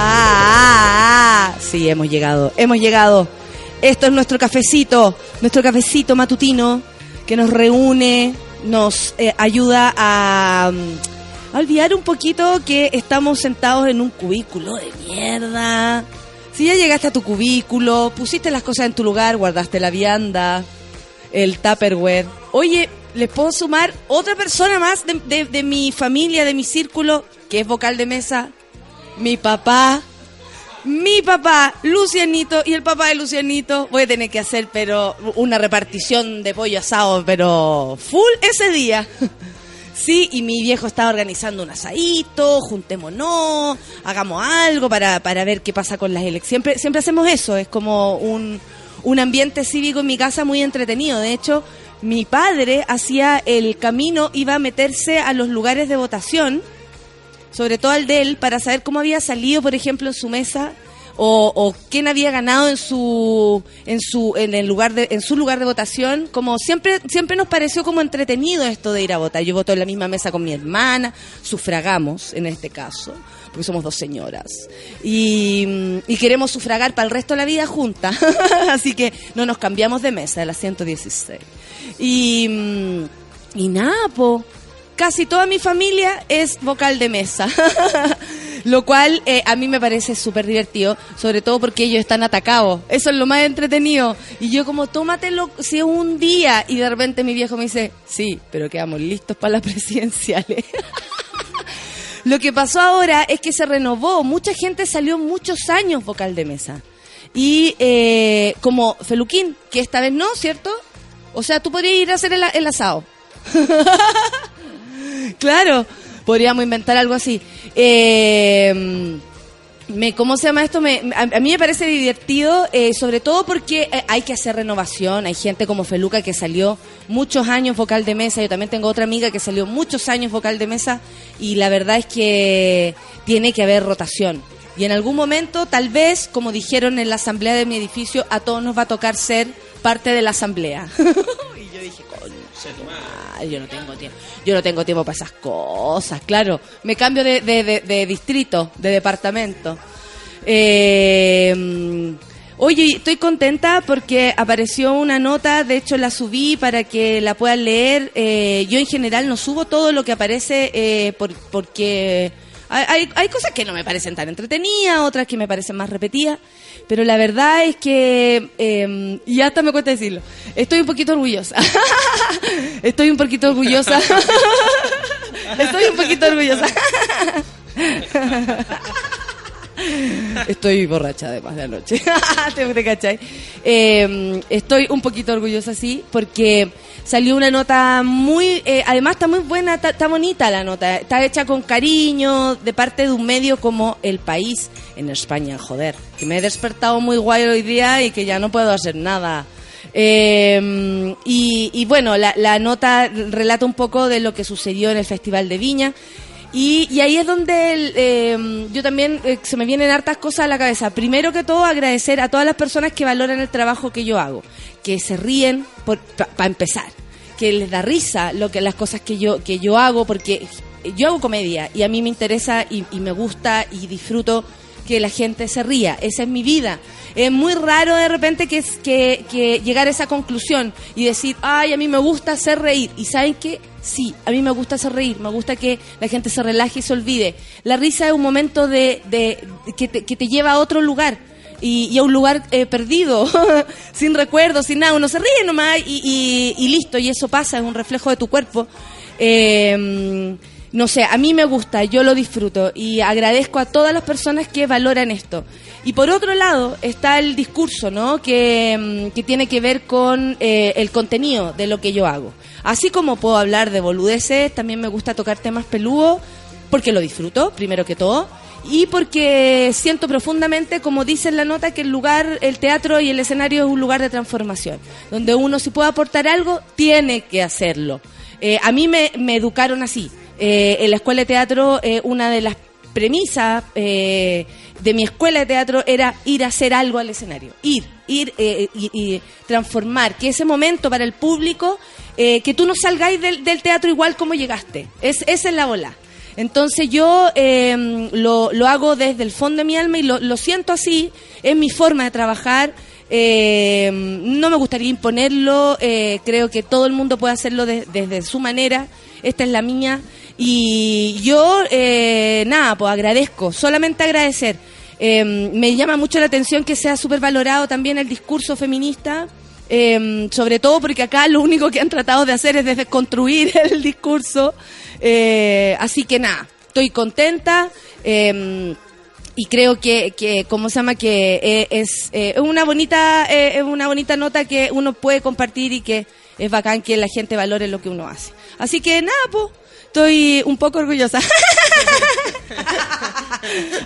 Ah, ah, ah. sí, hemos llegado, hemos llegado. Esto es nuestro cafecito, nuestro cafecito matutino que nos reúne, nos eh, ayuda a, mm, a olvidar un poquito que estamos sentados en un cubículo de mierda. Si ya llegaste a tu cubículo, pusiste las cosas en tu lugar, guardaste la vianda, el Tupperware. Oye, les puedo sumar otra persona más de- de mi familia, de mi círculo, que es vocal de mesa, mi papá. Mi papá, Lucianito, y el papá de Lucianito, voy a tener que hacer, pero una repartición de pollo asado, pero full ese día. Sí, y mi viejo está organizando un asadito, juntémonos, hagamos algo para, para ver qué pasa con las elecciones. Siempre, siempre hacemos eso, es como un, un ambiente cívico en mi casa muy entretenido. De hecho, mi padre hacía el camino, iba a meterse a los lugares de votación sobre todo al de él, para saber cómo había salido, por ejemplo, en su mesa o, o quién había ganado en su en su en el lugar de en su lugar de votación. Como siempre siempre nos pareció como entretenido esto de ir a votar. Yo voto en la misma mesa con mi hermana, sufragamos en este caso. Porque somos dos señoras. Y, y queremos sufragar para el resto de la vida juntas. Así que no nos cambiamos de mesa, de la 116. Y, mm, y nada, po casi toda mi familia es vocal de mesa. lo cual eh, a mí me parece súper divertido, sobre todo porque ellos están atacados. Eso es lo más entretenido. Y yo como, tómatelo si es un día. Y de repente mi viejo me dice, sí, pero quedamos listos para las presidenciales. Lo que pasó ahora es que se renovó. Mucha gente salió muchos años vocal de mesa. Y eh, como Feluquín, que esta vez no, ¿cierto? O sea, tú podrías ir a hacer el, el asado. Claro, podríamos inventar algo así. Eh, me, ¿Cómo se llama esto? Me, a, a mí me parece divertido, eh, sobre todo porque eh, hay que hacer renovación. Hay gente como Feluca que salió muchos años vocal de mesa. Yo también tengo otra amiga que salió muchos años vocal de mesa. Y la verdad es que tiene que haber rotación. Y en algún momento, tal vez, como dijeron en la asamblea de mi edificio, a todos nos va a tocar ser parte de la asamblea. y yo dije, coño, yo no tengo tiempo. Yo no tengo tiempo para esas cosas, claro. Me cambio de, distrito, de departamento. Eh, oye, estoy contenta porque apareció una nota, de hecho la subí para que la puedan leer. Eh, yo en general no subo todo lo que aparece eh, por- porque hay, hay- cosas que no me parecen tan entretenidas, otras que me parecen más repetidas. Pero la verdad es que, eh, y hasta me cuesta decirlo, estoy un poquito orgullosa. estoy un poquito orgullosa. estoy un poquito orgullosa. Estoy borracha además de anoche. ¿Te, te cachai? Eh, estoy un poquito orgullosa, sí, porque salió una nota muy... eh, además está muy buena, está, bonita la nota. Está hecha con cariño de parte de un medio como El País en España, joder. Que me he despertado muy guay hoy día y que ya no puedo hacer nada. Eh, y, y bueno, la nota relata un poco de lo que sucedió en el Festival de Viña. Y, y ahí es donde eh, yo también eh, se me vienen hartas cosas a la cabeza. Primero que todo, agradecer a todas las personas que valoran el trabajo que yo hago, que se ríen para empezar, que les da risa lo que las cosas que yo que yo hago, porque yo hago comedia y a mí me interesa y, me gusta y disfruto que la gente se ría. Esa es mi vida. Es muy raro de repente que, que llegar a esa conclusión y decir, ay, a mí me gusta hacer reír. Y saben que Sí, a mí me gusta hacer reír, me gusta que la gente se relaje y se olvide. La risa es un momento de, de que, te, que te lleva a otro lugar y, y a un lugar eh, perdido, sin recuerdos, sin nada. Uno se ríe nomás y, y- y listo, y eso pasa, es un reflejo de tu cuerpo. Eh, no sé, a mí me gusta, yo lo disfruto y agradezco a todas las personas que valoran esto. Y por otro lado está el discurso, ¿no? Que, mm, que tiene que ver con eh, el contenido de lo que yo hago. Así como puedo hablar de boludeces, también me gusta tocar temas peludos porque lo disfruto, primero que todo, y porque siento profundamente, como dice en la nota, que el lugar, el teatro y el escenario es un lugar de transformación, donde uno si puede aportar algo, tiene que hacerlo. Eh, a mí me, me educaron así. Eh, en la escuela de teatro, eh, una de las premisas eh, de mi escuela de teatro era ir a hacer algo al escenario. Ir, ir eh, y, transformar. Que ese momento para el público, eh, que tú no salgáis del, del teatro igual como llegaste. Es, esa es la bola. Entonces yo eh, lo, lo hago desde el fondo de mi alma y lo, lo siento así, es mi forma de trabajar. eh, no me gustaría imponerlo, eh, creo que todo el mundo puede hacerlo de- desde su manera, esta es la mía. Y yo, eh, nada, pues agradezco, solamente agradecer. Eh, me llama mucho la atención que sea súper valorado también el discurso feminista. Eh, sobre todo porque acá lo único que han tratado de hacer es de desconstruir el discurso. Eh, así que nada, estoy contenta. eh, y creo que, que ¿cómo se llama? Que eh, es una bonita eh, una bonita nota que uno puede compartir y que es bacán que la gente valore lo que uno hace. Así que nada, pues, estoy un poco orgullosa.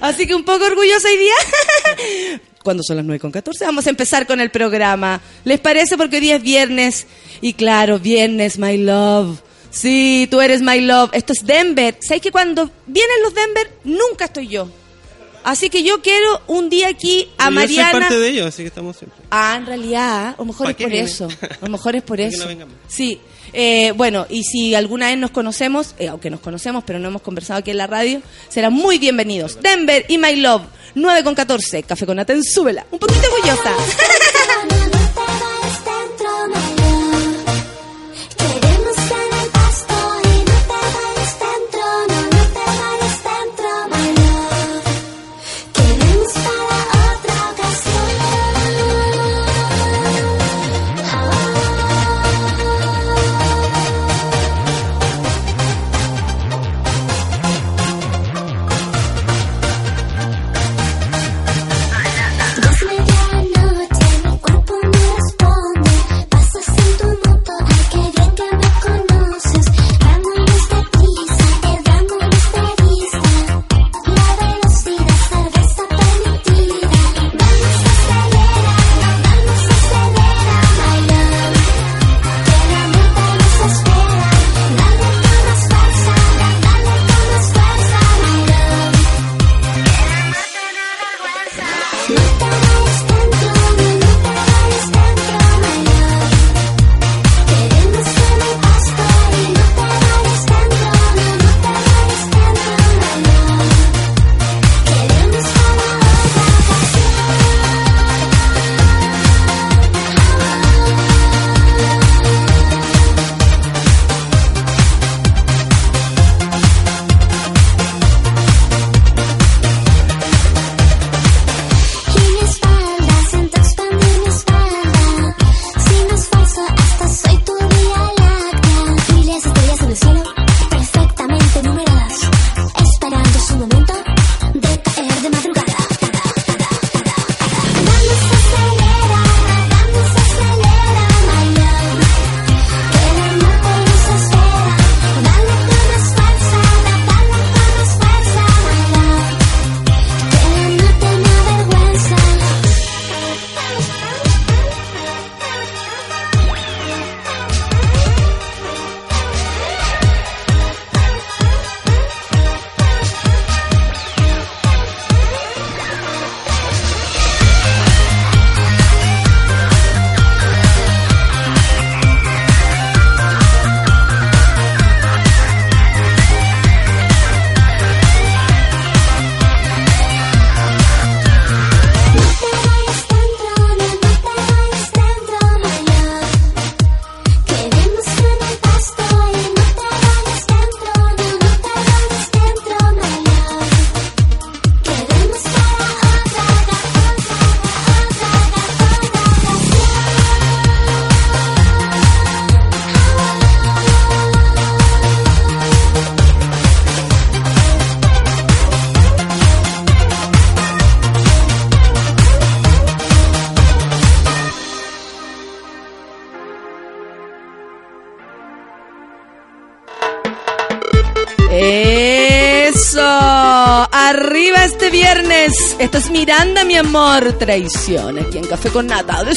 Así que un poco orgullosa hoy día. Cuando son las 9 con 14, vamos a empezar con el programa. ¿Les parece? Porque hoy día es viernes. Y claro, viernes, my love. Sí, tú eres my love. Esto es Denver. ¿Sabes que cuando vienen los Denver, nunca estoy yo? Así que yo quiero un día aquí a Yo soy Mariana. parte de ellos, así que estamos siempre. Ah, en realidad, lo mejor ¿Para es por viene? eso. Lo mejor es por eso. no. Sí. Eh, bueno, y si alguna vez nos conocemos, eh, aunque nos conocemos, pero no hemos conversado aquí en la radio, serán muy bienvenidos. Denver y My Love, 9 con 14, Café con Aten, súbela. Un poquito orgullosa. Esto es Miranda, mi amor. Traición aquí en Café con Nata. De.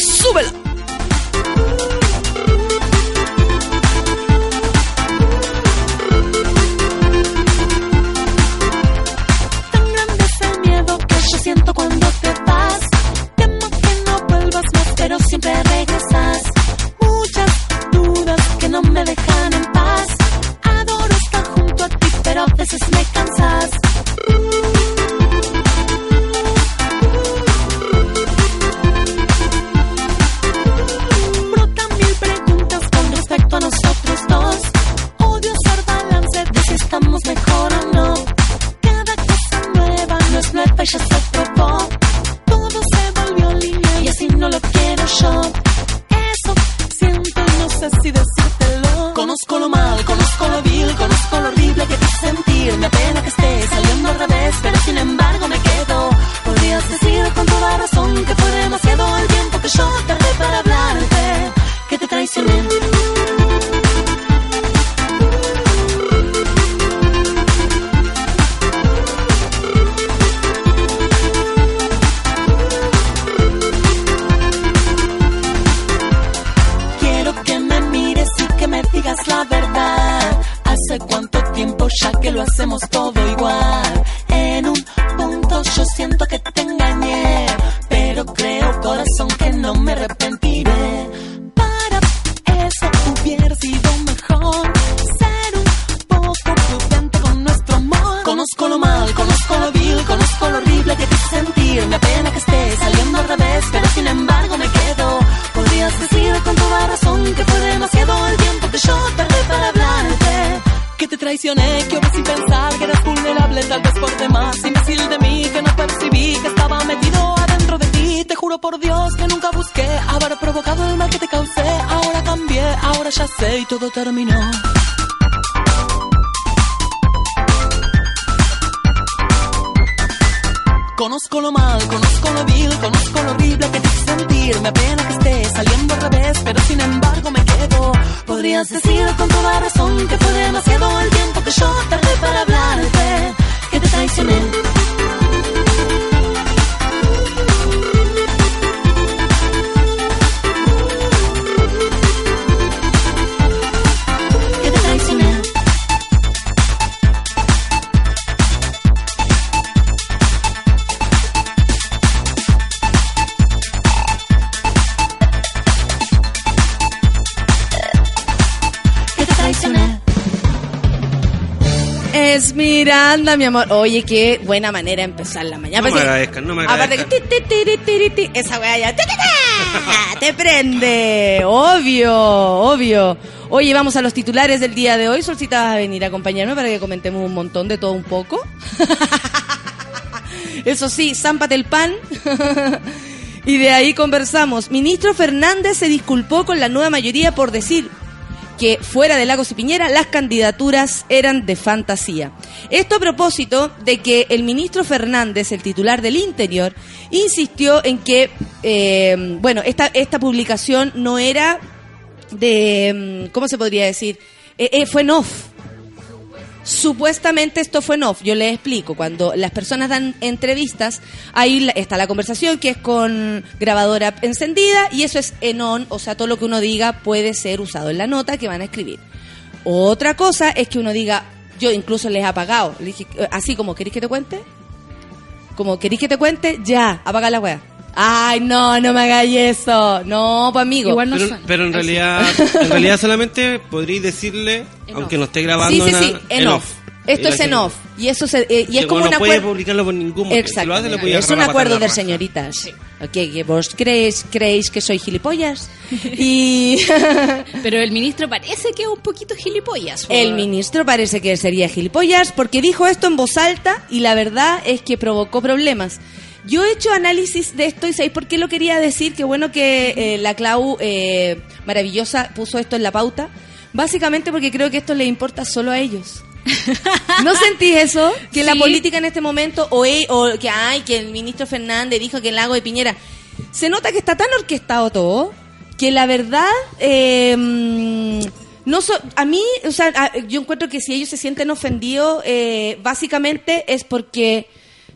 Amor. Oye, qué buena manera de empezar la mañana. No me Aparte- agradezcan, no me Aparte que agradezcan. ti, ti, ti, esa weá ya te prende. Obvio, obvio. Oye, vamos a los titulares del día de hoy. Solcita, vas a venir a acompañarme para que comentemos un montón de todo un poco. Eso sí, zámpate el pan. y de ahí conversamos. Ministro Fernández se disculpó con la nueva mayoría por decir que fuera de Lagos y Piñera las candidaturas eran de fantasía. Esto a propósito de que el ministro Fernández, el titular del Interior, insistió en que, eh, bueno, esta, esta publicación no era de, mm, ¿cómo se podría decir? Eh, eh, fue en off. Supuestamente esto fue en off, yo les explico. Cuando las personas dan entrevistas, ahí está la conversación que es con grabadora encendida y eso es en on, o sea, todo lo que uno diga puede ser usado en la nota que van a escribir. Otra cosa es que uno diga, yo incluso les he apagado, Le dije, así como, ¿queréis que te cuente? Como, ¿queréis que te cuente? Ya, apaga la wea. Ay, no, no me hagáis eso. No, pues amigo. Igual no Pero, suena. pero en realidad, en realidad solamente podréis decirle, En aunque off. no esté grabando Sí, sí, nada, sí, en, off. Esto es en off. Y eso se, eh, y que es como no un puede acuerdo. publicarlo por ningún motivo. Si lo hace, le Exactamente. puede Es un acuerdo de señoritas. Ok, que vos creéis, creéis que soy gilipollas. y Pero el ministro parece que es un poquito gilipollas. el ministro parece que sería gilipollas porque dijo esto en voz alta y la verdad es que provocó problemas. Yo he hecho análisis de esto y ¿sabéis por qué lo quería decir? Qué bueno que eh, la Clau eh, maravillosa puso esto en la pauta. Básicamente porque creo que esto le importa solo a ellos. ¿No sentís eso? Que la política en este momento, o, e- o que ay, que el ministro Fernández dijo que el lago de Piñera. Se nota que está tan orquestado todo que la verdad eh, No so- a mí, o sea, a- yo encuentro que si ellos se sienten ofendidos, eh, básicamente es porque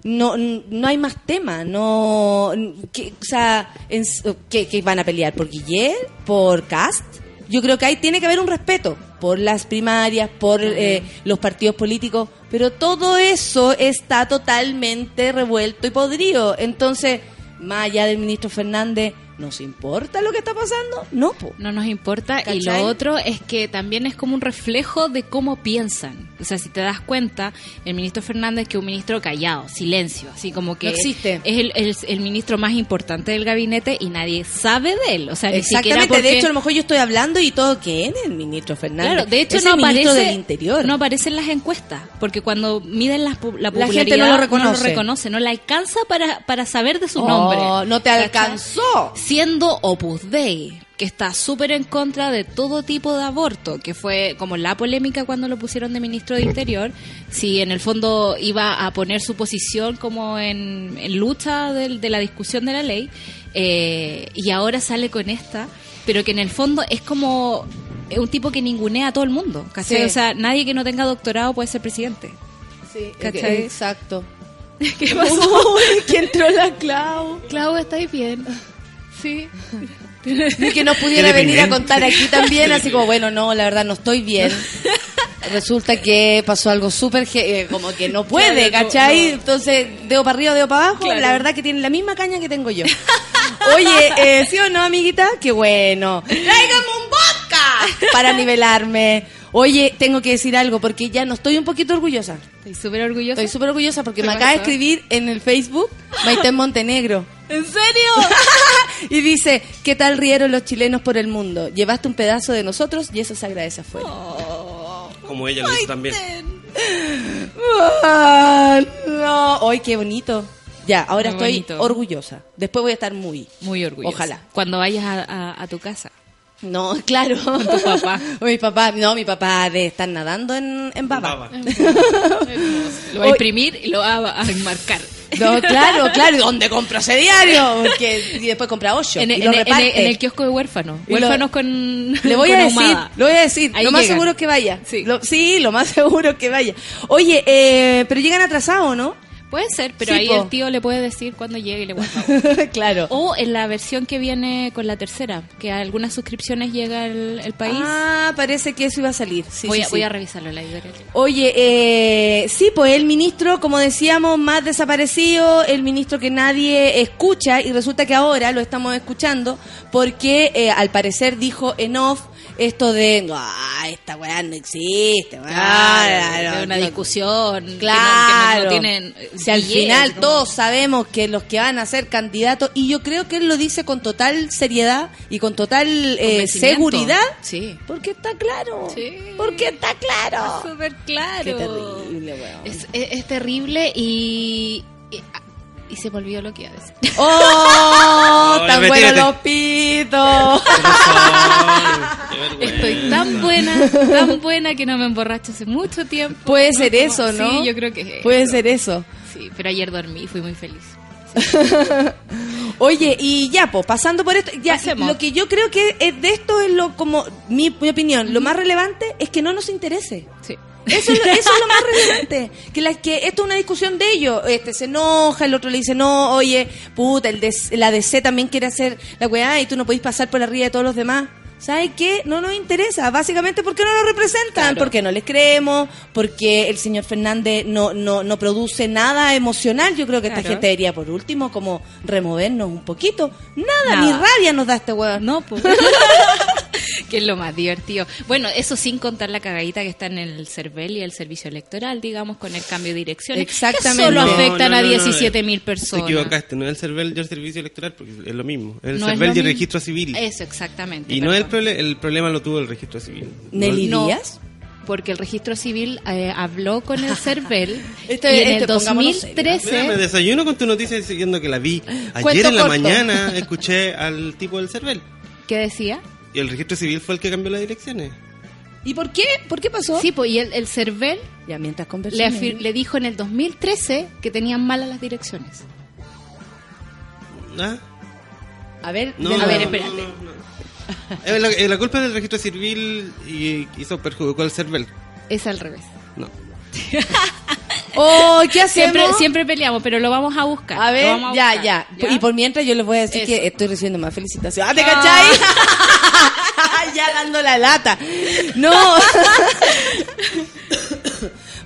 no, no hay más tema, no, que, o sea, en s- que, que van a pelear por Guillet, por Cast. Yo creo que ahí tiene que haber un respeto por las primarias, por eh, los partidos políticos, pero todo eso está totalmente revuelto y podrido. Entonces, más allá del ministro Fernández, ¿nos importa lo que está pasando? No, po. No nos importa. Y lo otro es que también es como un reflejo de cómo piensan. O sea, si te das cuenta, el ministro Fernández que es un ministro callado, silencio, así como que No existe. es el, el- el ministro más importante del gabinete y nadie sabe de él. O sea, ni siquiera Exactamente, porque... de hecho a lo mejor yo estoy hablando y todo, ¿quién es el ministro Fernández? Claro, de hecho Es no el aparece, del Interior. no aparece en las encuestas, porque cuando miden la La popularidad gente no lo reconoce. reconoce, no le alcanza para, para saber de su Oh, nombre. no te ¿Cachai? alcanzó. Siendo Opus Dei, que está súper en contra de todo tipo de aborto, que fue como la polémica cuando lo pusieron de ministro de Interior, si en el fondo iba a poner su posición como en, en lucha del- de, la discusión de la ley, eh, y ahora sale con esta, pero que en el fondo es como un tipo que ningunea a todo el mundo, ¿cachai? Sí. O sea, nadie que no tenga doctorado puede ser presidente. Sí, ¿Cachai? exacto. ¿Qué pasó? que entró la Clau. Clau, ¿estáis bien? Sí. Y que no pudiera venir a contar aquí también, así como, bueno, no, la verdad no estoy bien. Resulta que pasó algo súper, eh, como que no puede, Claro, ¿cachai? no. Entonces, dedo para arriba, dedo para abajo, Claro. la verdad que tiene la misma caña que tengo yo. Oye, eh, ¿sí o no, amiguita? Qué bueno. ¡Tráigame un vodka! Para nivelarme. Oye, tengo que decir algo, porque ya no estoy un poquito orgullosa. Estoy súper orgullosa. Estoy súper orgullosa porque ¿Qué me acaba de escribir en el Facebook Maite Montenegro. ¿En serio? y dice, ¿qué tal rieron los chilenos por el mundo? Llevaste un pedazo de nosotros y eso se agradece afuera. Como ella lo hizo también. Ah, no, ¡ay, qué bonito! Ya, ahora Muy estoy bonito. orgullosa. Después voy a estar muy... Muy orgullosa. Ojalá. Cuando vayas a, a- a tu casa. No, claro. Con tu papá. mi papá, no, mi papá de estar nadando en, en baba. Baba. Lo va a imprimir y lo va a enmarcar. No, claro, claro. ¿Y ¿Dónde compra ese diario? Porque, y después compra ocho En, y el- lo en el- en el- reparte. en el kiosco de huérfanos. Y Huérfanos con. Le voy con a decir, ahumada. lo voy a decir. Ahí lo más llegan. seguro es que vaya. Sí. Lo- sí, lo más seguro es que vaya. Oye, eh, pero llegan atrasados, ¿no? Puede ser, pero Sí, ahí po. el tío le puede decir cuando llegue y le guarda. claro. O en la versión que viene con la tercera, que a algunas suscripciones llega el, el país. Ah, parece que eso iba a salir. Sí, voy, sí, a, voy a revisarlo la editorial. Oye, eh, sí, pues el ministro, como decíamos, más desaparecido, el ministro que nadie escucha y resulta que ahora lo estamos escuchando porque eh, al parecer dijo en off esto de, ah, esta weá no existe, weá, Claro, no, de una no". discusión que no- Claro. que no, tienen si al final todos sabemos que los que van a ser candidatos, y yo creo que él lo dice con total seriedad y con total eh, seguridad, Sí. porque está claro. Sí. Porque está claro. Súper claro. Qué terrible, weón. Es, es- es terrible y, y. y se me olvidó lo que iba a decir. ¡Oh! ¡Tan buenos los pitos! Vergüenza. Estoy tan buena, tan buena que no me emborracho hace mucho tiempo. Puede No, ser como- eso, ¿no? Sí, yo creo que es Puede eso. ser eso. Sí, pero ayer dormí y fui muy feliz. Oye, y ya, pues, pasando por esto, ya, Pasemos. lo que yo creo que es de esto es lo, como, mi, mi opinión, lo más relevante es que no nos interese. Sí. Eso es, lo, eso es lo más relevante. Que, la, que esto es una discusión de ellos. Este se enoja, el otro le dice, no, oye, puta, el de, la DC también quiere hacer la weá y tú no podés pasar por arriba de todos los demás. ¿Sabes qué? No nos interesa. Básicamente porque no nos representan, Claro. porque no les creemos, porque el señor Fernández no, no, no produce nada emocional. Yo creo que esta Claro. gente debería, por último, como removernos un poquito. Nada, Nada. ni rabia nos da este weón. No, pues. que es lo más divertido. Bueno, eso sin contar la cagadita que está en el CERVEL y el servicio electoral, digamos, con el cambio de direcciones. Exactamente. Que solo No, afectan no, a no, no, 17 mil Te personas. equivocaste, no es el CERVEL y el servicio electoral, porque es lo mismo. Es el No CERVEL y el mismo. registro civil. Eso, exactamente. y no es el, perdón. prole- el problema lo tuvo el registro civil. Nelly No. Díaz. Porque el registro civil eh, habló con el CERVEL Esto- y en esto, el pongámonos serios. 2013... Mira, me desayuno con tu noticia diciendo que la vi. Ayer Cuento en la corto. mañana escuché al tipo del CERVEL. ¿Qué decía? Y el registro civil fue el que cambió las direcciones. ¿Y por qué? ¿Por qué pasó? Sí, pues y el, el CERVEL Ya mientras le, le dijo en el 2013 que tenían malas las direcciones. ¿Ah? A ver, No, A no, ver, espérate. no, no. La, la culpa es del registro civil y hizo perjudicó al CERVEL. Es al revés. No. Oh, ¿qué hacemos? Siempre, siempre peleamos, pero lo vamos a buscar. A ver, a ya, buscar, ya, Y por mientras yo les voy a decir Eso. que estoy recibiendo más felicitaciones. ¿Ah, te cachai? ya dando la lata. No.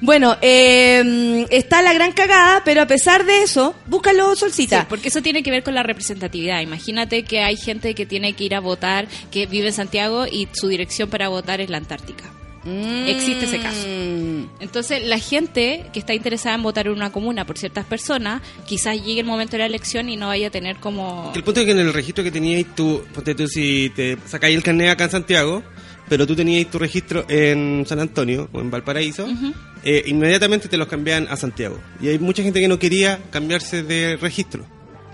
bueno, eh, está la gran cagada, pero a pesar de eso, búscalo, Sí, Solcita. porque eso tiene que ver con la representatividad. Imagínate que hay gente que tiene que ir a votar, que vive en Santiago y su dirección para votar es la Antártica. Existe ese caso. Mm. Entonces, la gente que está interesada en votar en una comuna por ciertas personas, quizás llegue el momento de la elección y no vaya a tener como... Que El punto es que en el registro que teníais tú, ponte tú si te sacáis el carnet acá en Santiago, pero tú teníais tu registro en San Antonio o en Valparaíso, eh, inmediatamente te los cambiaban a Santiago. Y hay mucha gente que no quería cambiarse de registro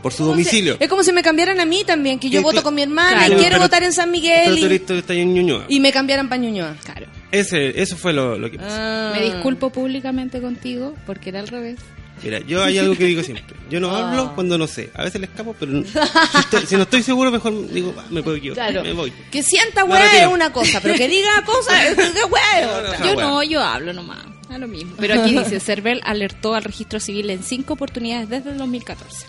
por su domicilio. Es como si me cambiaran a mí también, que yo voto con mi hermana Claro, y quiero pero- votar en San Pero Miguel tú y, eres- tú estás en Ñuñoa. y me cambiaran para Ñuñoa. Claro. Ese, eso fue lo, lo que pasó. Ah. Me disculpo públicamente contigo porque era al revés. Mira, yo hay algo que digo siempre. Yo no Ah. hablo cuando no sé. A veces le escapo, pero no- si, estoy- si no estoy seguro, mejor digo, "Ah, me puedo equivocar. Claro. Me voy. Que sienta weá es una cosa, pero que diga cosas es. Ah, yo no, yo hablo nomás. A lo mismo. Pero aquí dice, Cervel alertó al registro civil en cinco oportunidades desde el 2014.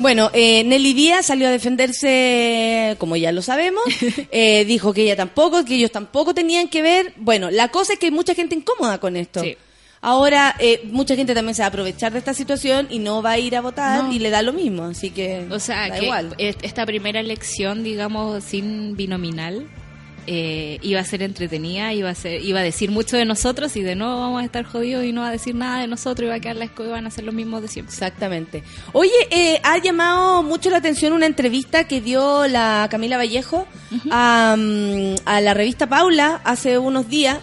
Bueno, eh, Nelly Díaz salió a defenderse, como ya lo sabemos, eh, dijo que ella tampoco, que ellos tampoco tenían que ver. Bueno, la cosa es que hay mucha gente incómoda con esto. Sí. Ahora, eh, mucha gente también se va a aprovechar de esta situación y no va a ir a votar No. y le da lo mismo, así que O sea, da que igual. est- esta primera elección, digamos, sin binominal, eh, iba a ser entretenida, iba a ser, iba a decir mucho de nosotros y de nuevo vamos a estar jodidos y no va a decir nada de nosotros, iba a quedar la escoba y van a ser los mismos de siempre. Exactamente. Oye, eh, ha llamado mucho la atención una entrevista que dio la Camila Vallejo a, a la revista Paula hace unos días.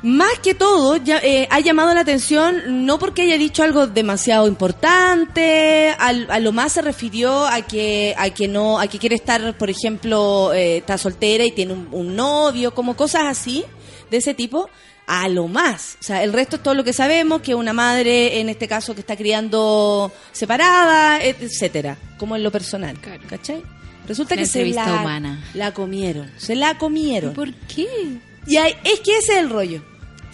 Más que todo, ya, eh, ha llamado la atención no porque haya dicho algo demasiado importante, al- a, lo más se refirió a que a que no, a que quiere estar, por ejemplo, eh, está soltera y tiene un, un novio, como cosas así de ese tipo. A lo más, o sea, el resto es todo lo que sabemos, que una madre, en este caso, que está criando separada, et- etcétera, como en lo personal, Claro. ¿cachai? Resulta Una que se la, humana. la comieron, se la comieron. ¿Por qué? Y hay- es que ese es el rollo.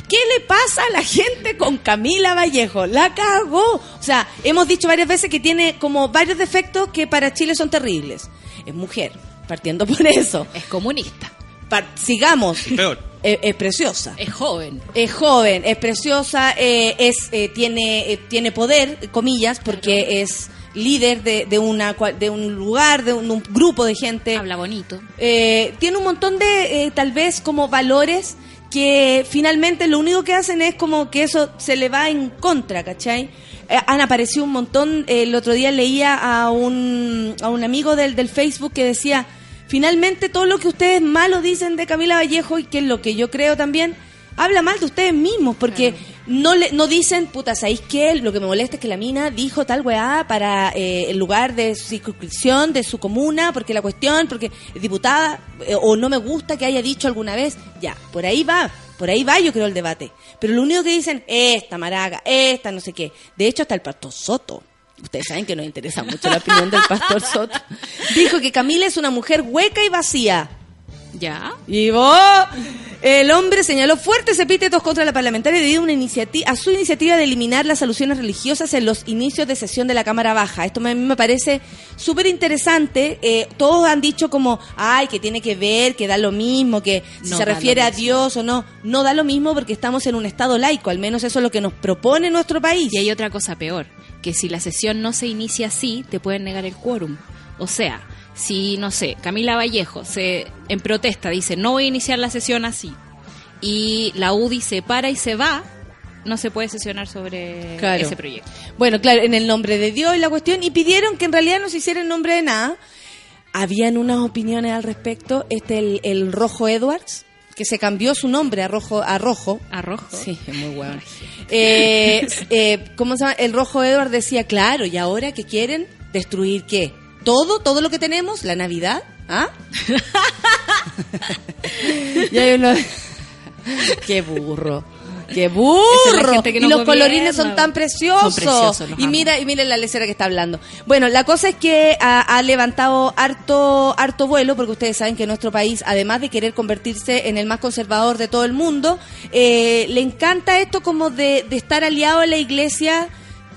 ¿Qué le pasa a la gente con Camila Vallejo? La cagó. O sea, hemos dicho varias veces que tiene como varios defectos que para Chile son terribles. Es mujer, partiendo por eso. Es comunista, Par- sigamos. Peor. Es, es preciosa. es joven. Es joven, es preciosa, eh, es eh, tiene eh, tiene poder, comillas, porque es líder de, de una de un lugar, de un, un grupo de gente. Habla bonito. Eh, tiene un montón de, eh, tal vez, como valores que finalmente lo único que hacen es como que eso se le va en contra, ¿cachai? Eh, han aparecido un montón, eh, el otro día leía a un, a un amigo del, del Facebook que decía, finalmente todo lo que ustedes malo dicen de Camila Vallejo y que es lo que yo creo también, habla mal de ustedes mismos, porque no le no dicen, puta, ¿sabéis qué? Lo que me molesta es que la mina dijo tal weá para eh, el lugar de su circunscripción, de su comuna, porque la cuestión, porque diputada, eh, o no me gusta que haya dicho alguna vez, ya, por ahí va. Por ahí va, yo creo, el debate. Pero lo único que dicen, esta maraga, esta no sé qué. De hecho, hasta el pastor Soto, ustedes saben que nos interesa mucho la opinión del pastor Soto, dijo que Camila es una mujer hueca y vacía. ¿Ya? Y vos, el hombre señaló fuertes epítetos contra la parlamentaria debido a, una iniciativa, a su iniciativa de eliminar las alusiones religiosas en los inicios de sesión de la Cámara Baja. Esto me- a mí me parece súper interesante. Eh, todos han dicho como, ay, que tiene que ver, que da lo mismo, que si No se refiere a. Dios o no. No da lo mismo porque estamos en un Estado laico, al menos eso es lo que nos propone nuestro país. Y hay otra cosa peor, que si la sesión no se inicia así, te pueden negar el quórum. O sea, si, no sé, Camila Vallejo se en protesta dice, no voy a iniciar la sesión así, y la UDI se para y se va, no se puede sesionar sobre Claro. ese proyecto. Bueno, claro, en el nombre de Dios y la cuestión, y pidieron que en realidad no se hiciera en nombre de nada. Habían unas opiniones al respecto. Este, el, el Rojo Edwards, que se cambió su nombre a Rojo. A Rojo. A rojo. Sí, es muy bueno. Eh, eh, ¿Cómo se llama? El Rojo Edwards decía, claro, ¿y ahora qué quieren? ¿Destruir qué? ¿Todo? ¿Todo lo que tenemos? ¿La Navidad? ¿Ah? y hay uno... qué burro. ¡Qué es burro! que y los gobierna. colorines son tan preciosos. Son preciosos, los y mira, y mira la lecera que está hablando. Bueno, la cosa es que ha, ha levantado harto, harto vuelo, porque ustedes saben que nuestro país, además de querer convertirse en el más conservador de todo el mundo, eh, le encanta esto como de, de estar aliado a la iglesia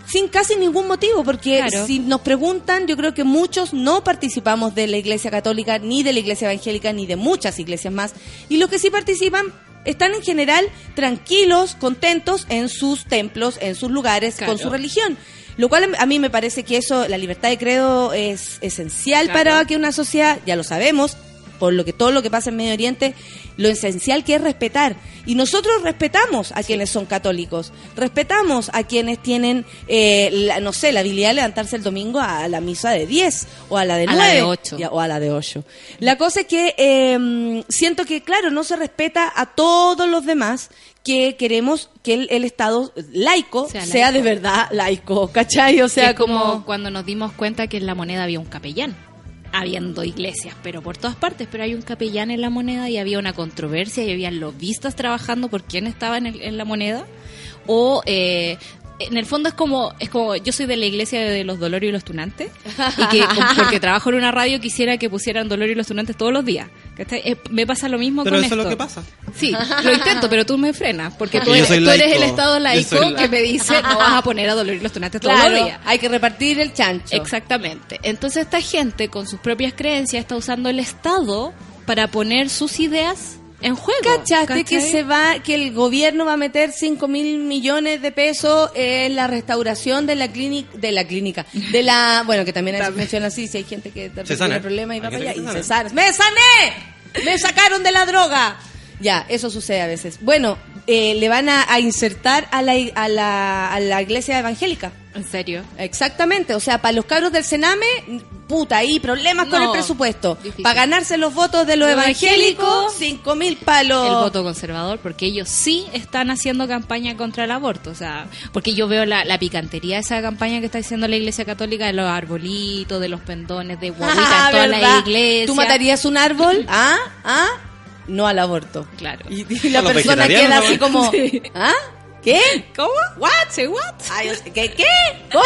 sin casi ningún motivo, porque Claro. si nos preguntan, yo creo que muchos no participamos de la iglesia católica, ni de la iglesia evangélica, ni de muchas iglesias más. Y los que sí participan están en general tranquilos, contentos en sus templos, en sus lugares, Claro. con su religión. Lo cual a mí me parece que eso, la libertad de credo es esencial Claro. para que una sociedad, ya lo sabemos, por lo que todo lo que pasa en Medio Oriente, lo esencial que es respetar. Y nosotros respetamos a quienes son católicos, respetamos a quienes tienen, eh, la- no sé, la habilidad de levantarse el domingo a la misa de 10 o a la de A 9 la de ocho. o a la de 8. La cosa es que eh, siento que, claro, no se respeta a todos los demás que queremos que el, el Estado laico sea, Sea de verdad laico, ¿cachai? O sea, como... cuando nos dimos cuenta que en la moneda había un capellán. Habiendo iglesias, pero por todas partes, pero hay un capellán en la moneda y había una controversia y había lobistas trabajando por quién estaba en, el- en la moneda. O eh, en el fondo es como, es como yo soy de la iglesia de los Dolores y los Tunantes y que porque trabajo en una radio quisiera que pusieran Dolores y los Tunantes todos los días. ¿cachai? Me pasa lo mismo Pero con eso es esto. lo que pasa. Sí, lo intento, pero tú me frenas, porque tú eres, tú eres el Estado laico que me dice no vas a poner a Dolores y los Tunantes todos Claro, los días. hay que repartir el chancho. Exactamente. Entonces esta gente con sus propias creencias está usando el Estado para poner sus ideas en juego. ¿Cachaste que ¿cachai? se va, que el gobierno va a meter 5 mil millones de pesos en la restauración de la clínica, de la clínica, de la, bueno, que también funciona así, si hay gente que tiene problemas y va para allá, y que se se sana. ¡Me sané! ¡Me sacaron de la droga! Ya, eso sucede a veces. Bueno, eh, le van a, a insertar a la, a, la, a la iglesia evangélica. ¿En serio? Exactamente, o sea, para los cabros del Sename, puta, ahí problemas con el presupuesto. Para ganarse los votos de los evangélicos, cinco mil palos. El voto conservador, porque ellos sí están haciendo campaña contra el aborto. O sea, porque yo veo la, la picantería de esa campaña que está haciendo la Iglesia Católica de los arbolitos, de los pendones, de guaguitas Ah, en todas las iglesias. ¿Tú matarías un árbol? ¿Ah? ¿Ah? No al aborto. Claro. Y, y la persona queda así como, Sí. ¿ah? ¿Qué? ¿Cómo? ¿What? ¿Say what? Ay, ¿Qué? ¿Qué? ¿Cómo?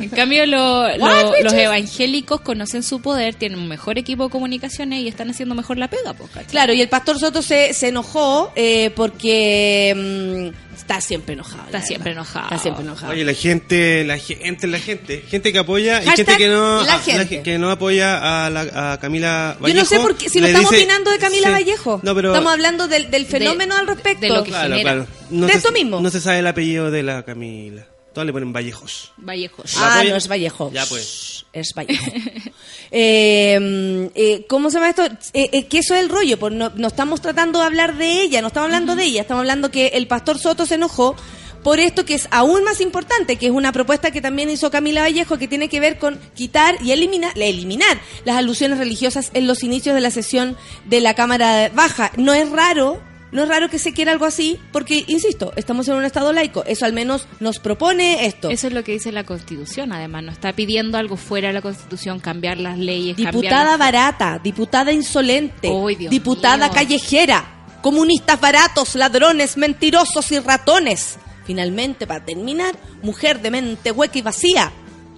En cambio, lo- los evangélicos conocen su poder, tienen un mejor equipo de comunicaciones y están haciendo mejor la pega, pues, ¿cachai? Claro, y el pastor Soto se, se enojó eh, porque mm, está siempre enojado. Está siempre verdad. enojado. Está siempre enojado. Oye, la gente, la gente, la gente, gente que apoya y gente que no, la a- gente. ge- que no apoya a, la, a Camila Vallejo. Yo no sé por qué, si le estamos dice- opinando de Camila Sí. Vallejo. No, pero Estamos hablando del, del fenómeno al respecto. de lo que claro, genera. claro. No De se- esto mismo. No se sabe el apellido de la Camila. Todos le ponen Vallejos. Vallejos. ¿La Ah, no es Vallejo. Ya, pues. Es Vallejo. Eh, eh, ¿Cómo se llama esto? Eh, eh, que eso es el rollo, pues no, no estamos tratando de hablar de ella, no estamos hablando de ella, estamos hablando que el pastor Soto se enojó por esto que es aún más importante, que es una propuesta que también hizo Camila Vallejo, que tiene que ver con quitar y eliminar, eliminar las alusiones religiosas en los inicios de la sesión de la Cámara Baja. No es raro, no es raro que se quiera algo así, porque, insisto, estamos en un Estado laico, eso al menos nos propone esto. Eso es lo que dice la Constitución, además. No está pidiendo algo fuera de la Constitución, cambiar las leyes. Diputada cambiar las- barata, diputada insolente, diputada mío. callejera, comunistas baratos, ladrones, mentirosos y ratones. Finalmente, para terminar, mujer de mente hueca y vacía.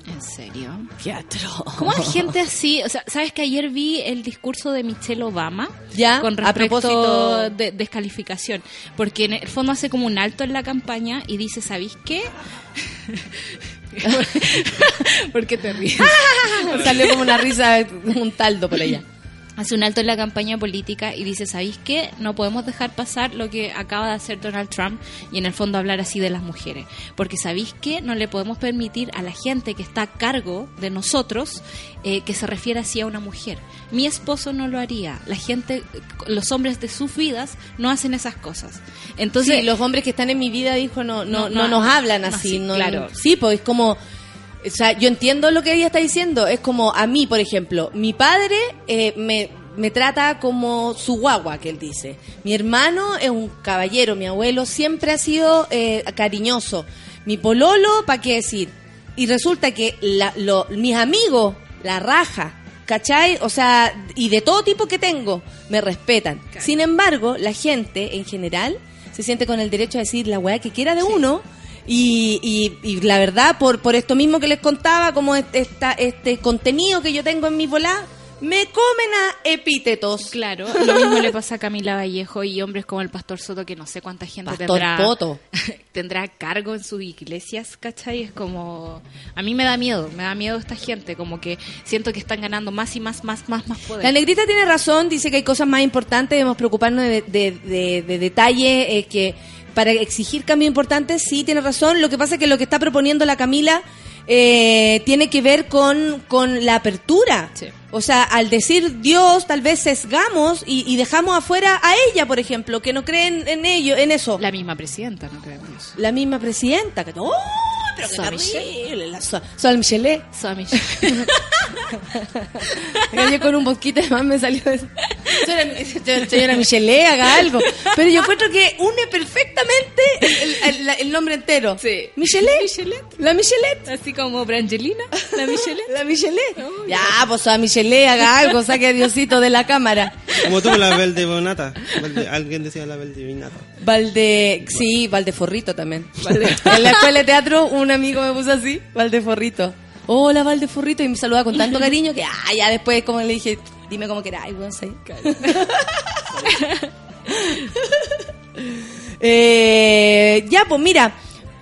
¿En serio? ¡Qué atroz! ¿Cómo hay gente así? O sea, ¿sabes que ayer vi el discurso de Michelle Obama? Ya, Con a respecto propósito- de descalificación. Porque en el fondo hace como un alto en la campaña y dice, ¿sabéis qué? ¿Por qué te ríes? Salió como una risa, un taldo por allá. Hace un alto en la campaña política y dice, ¿sabéis qué? No podemos dejar pasar lo que acaba de hacer Donald Trump y en el fondo hablar así de las mujeres. Porque ¿sabéis qué? No le podemos permitir a la gente que está a cargo de nosotros eh, que se refiera así a una mujer. Mi esposo no lo haría. La gente, los hombres de sus vidas no hacen esas cosas. Entonces, sí, los hombres que están en mi vida, dijo, no, no, No, no, no, nos hablan no, así. sí, no- claro. Sí, pues es como... O sea, yo entiendo lo que ella está diciendo. Es como a mí, por ejemplo, mi padre eh, me, me trata como su guagua, que él dice. Mi hermano es un caballero, mi abuelo siempre ha sido eh, cariñoso. Mi pololo, ¿para qué decir? Y resulta que la- lo- mis amigos, la raja, ¿cachai? O sea, y de todo tipo que tengo, me respetan. Sin embargo, la gente en general se siente con el derecho a decir la weá que quiera de uno. Y, y, y la verdad, por, por esto mismo que les contaba, como este, esta- este contenido que yo tengo en mi volá, me comen a epítetos. Claro, lo mismo le pasa a Camila Vallejo y hombres como el Pastor Soto, que no sé cuánta gente Pastor tendrá, Poto. tendrá cargo en sus iglesias, ¿cachai? Es como... A mí me da miedo, me da miedo esta gente, como que siento que están ganando más y más, más, más, más poder. La negrita tiene razón, dice que hay cosas más importantes, debemos preocuparnos de, de, de- de detalles eh, que para exigir cambios importantes, sí, tiene razón. Lo que pasa es que lo que está proponiendo la Camila eh, tiene que ver con, con la apertura. Sí. O sea, al decir Dios, tal vez sesgamos y, y dejamos afuera a ella, por ejemplo, que no creen en ello, en eso. La misma presidenta, no creo en eso. La misma presidenta. Que, ¡Oh! Pero qué terrible, la Michelet. Soami- Yo con un bosquito de más me salió eso. Señora, señora Michelet, haga algo. Pero yo encuentro que une perfectamente el, el- el nombre entero. Sí. Michelet. Michelet. La Michelet. Así como Brangelina, la Michelet. La Michelet. Ya, pues a Michelet haga algo, saque a Diosito de la cámara. Como tú la Velde Bonata. Alguien decía la Velde Bonata. Valde, sí, Valdeforrito también. En la escuela de teatro un amigo me puso así, Valdeforrito. Hola Valdeforrito y me saluda con tanto cariño que ah, ya después como le dije, dime cómo queráis, weón, sí. eh, ya, pues mira,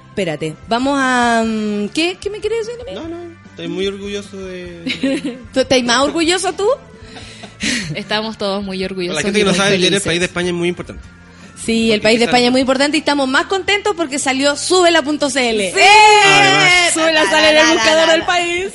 espérate, vamos a... mm, ¿Qué, qué me quieres decir? No, no. Estoy muy orgulloso de. ¿Tú estás más orgulloso tú? Estamos todos muy orgullosos. La gente que no sabe, el. País de España es muy importante. Sí, el país de España es muy importante y estamos más contentos porque salió súbela.cl. ¡Sí! Además. Súbela sale en el buscador del país.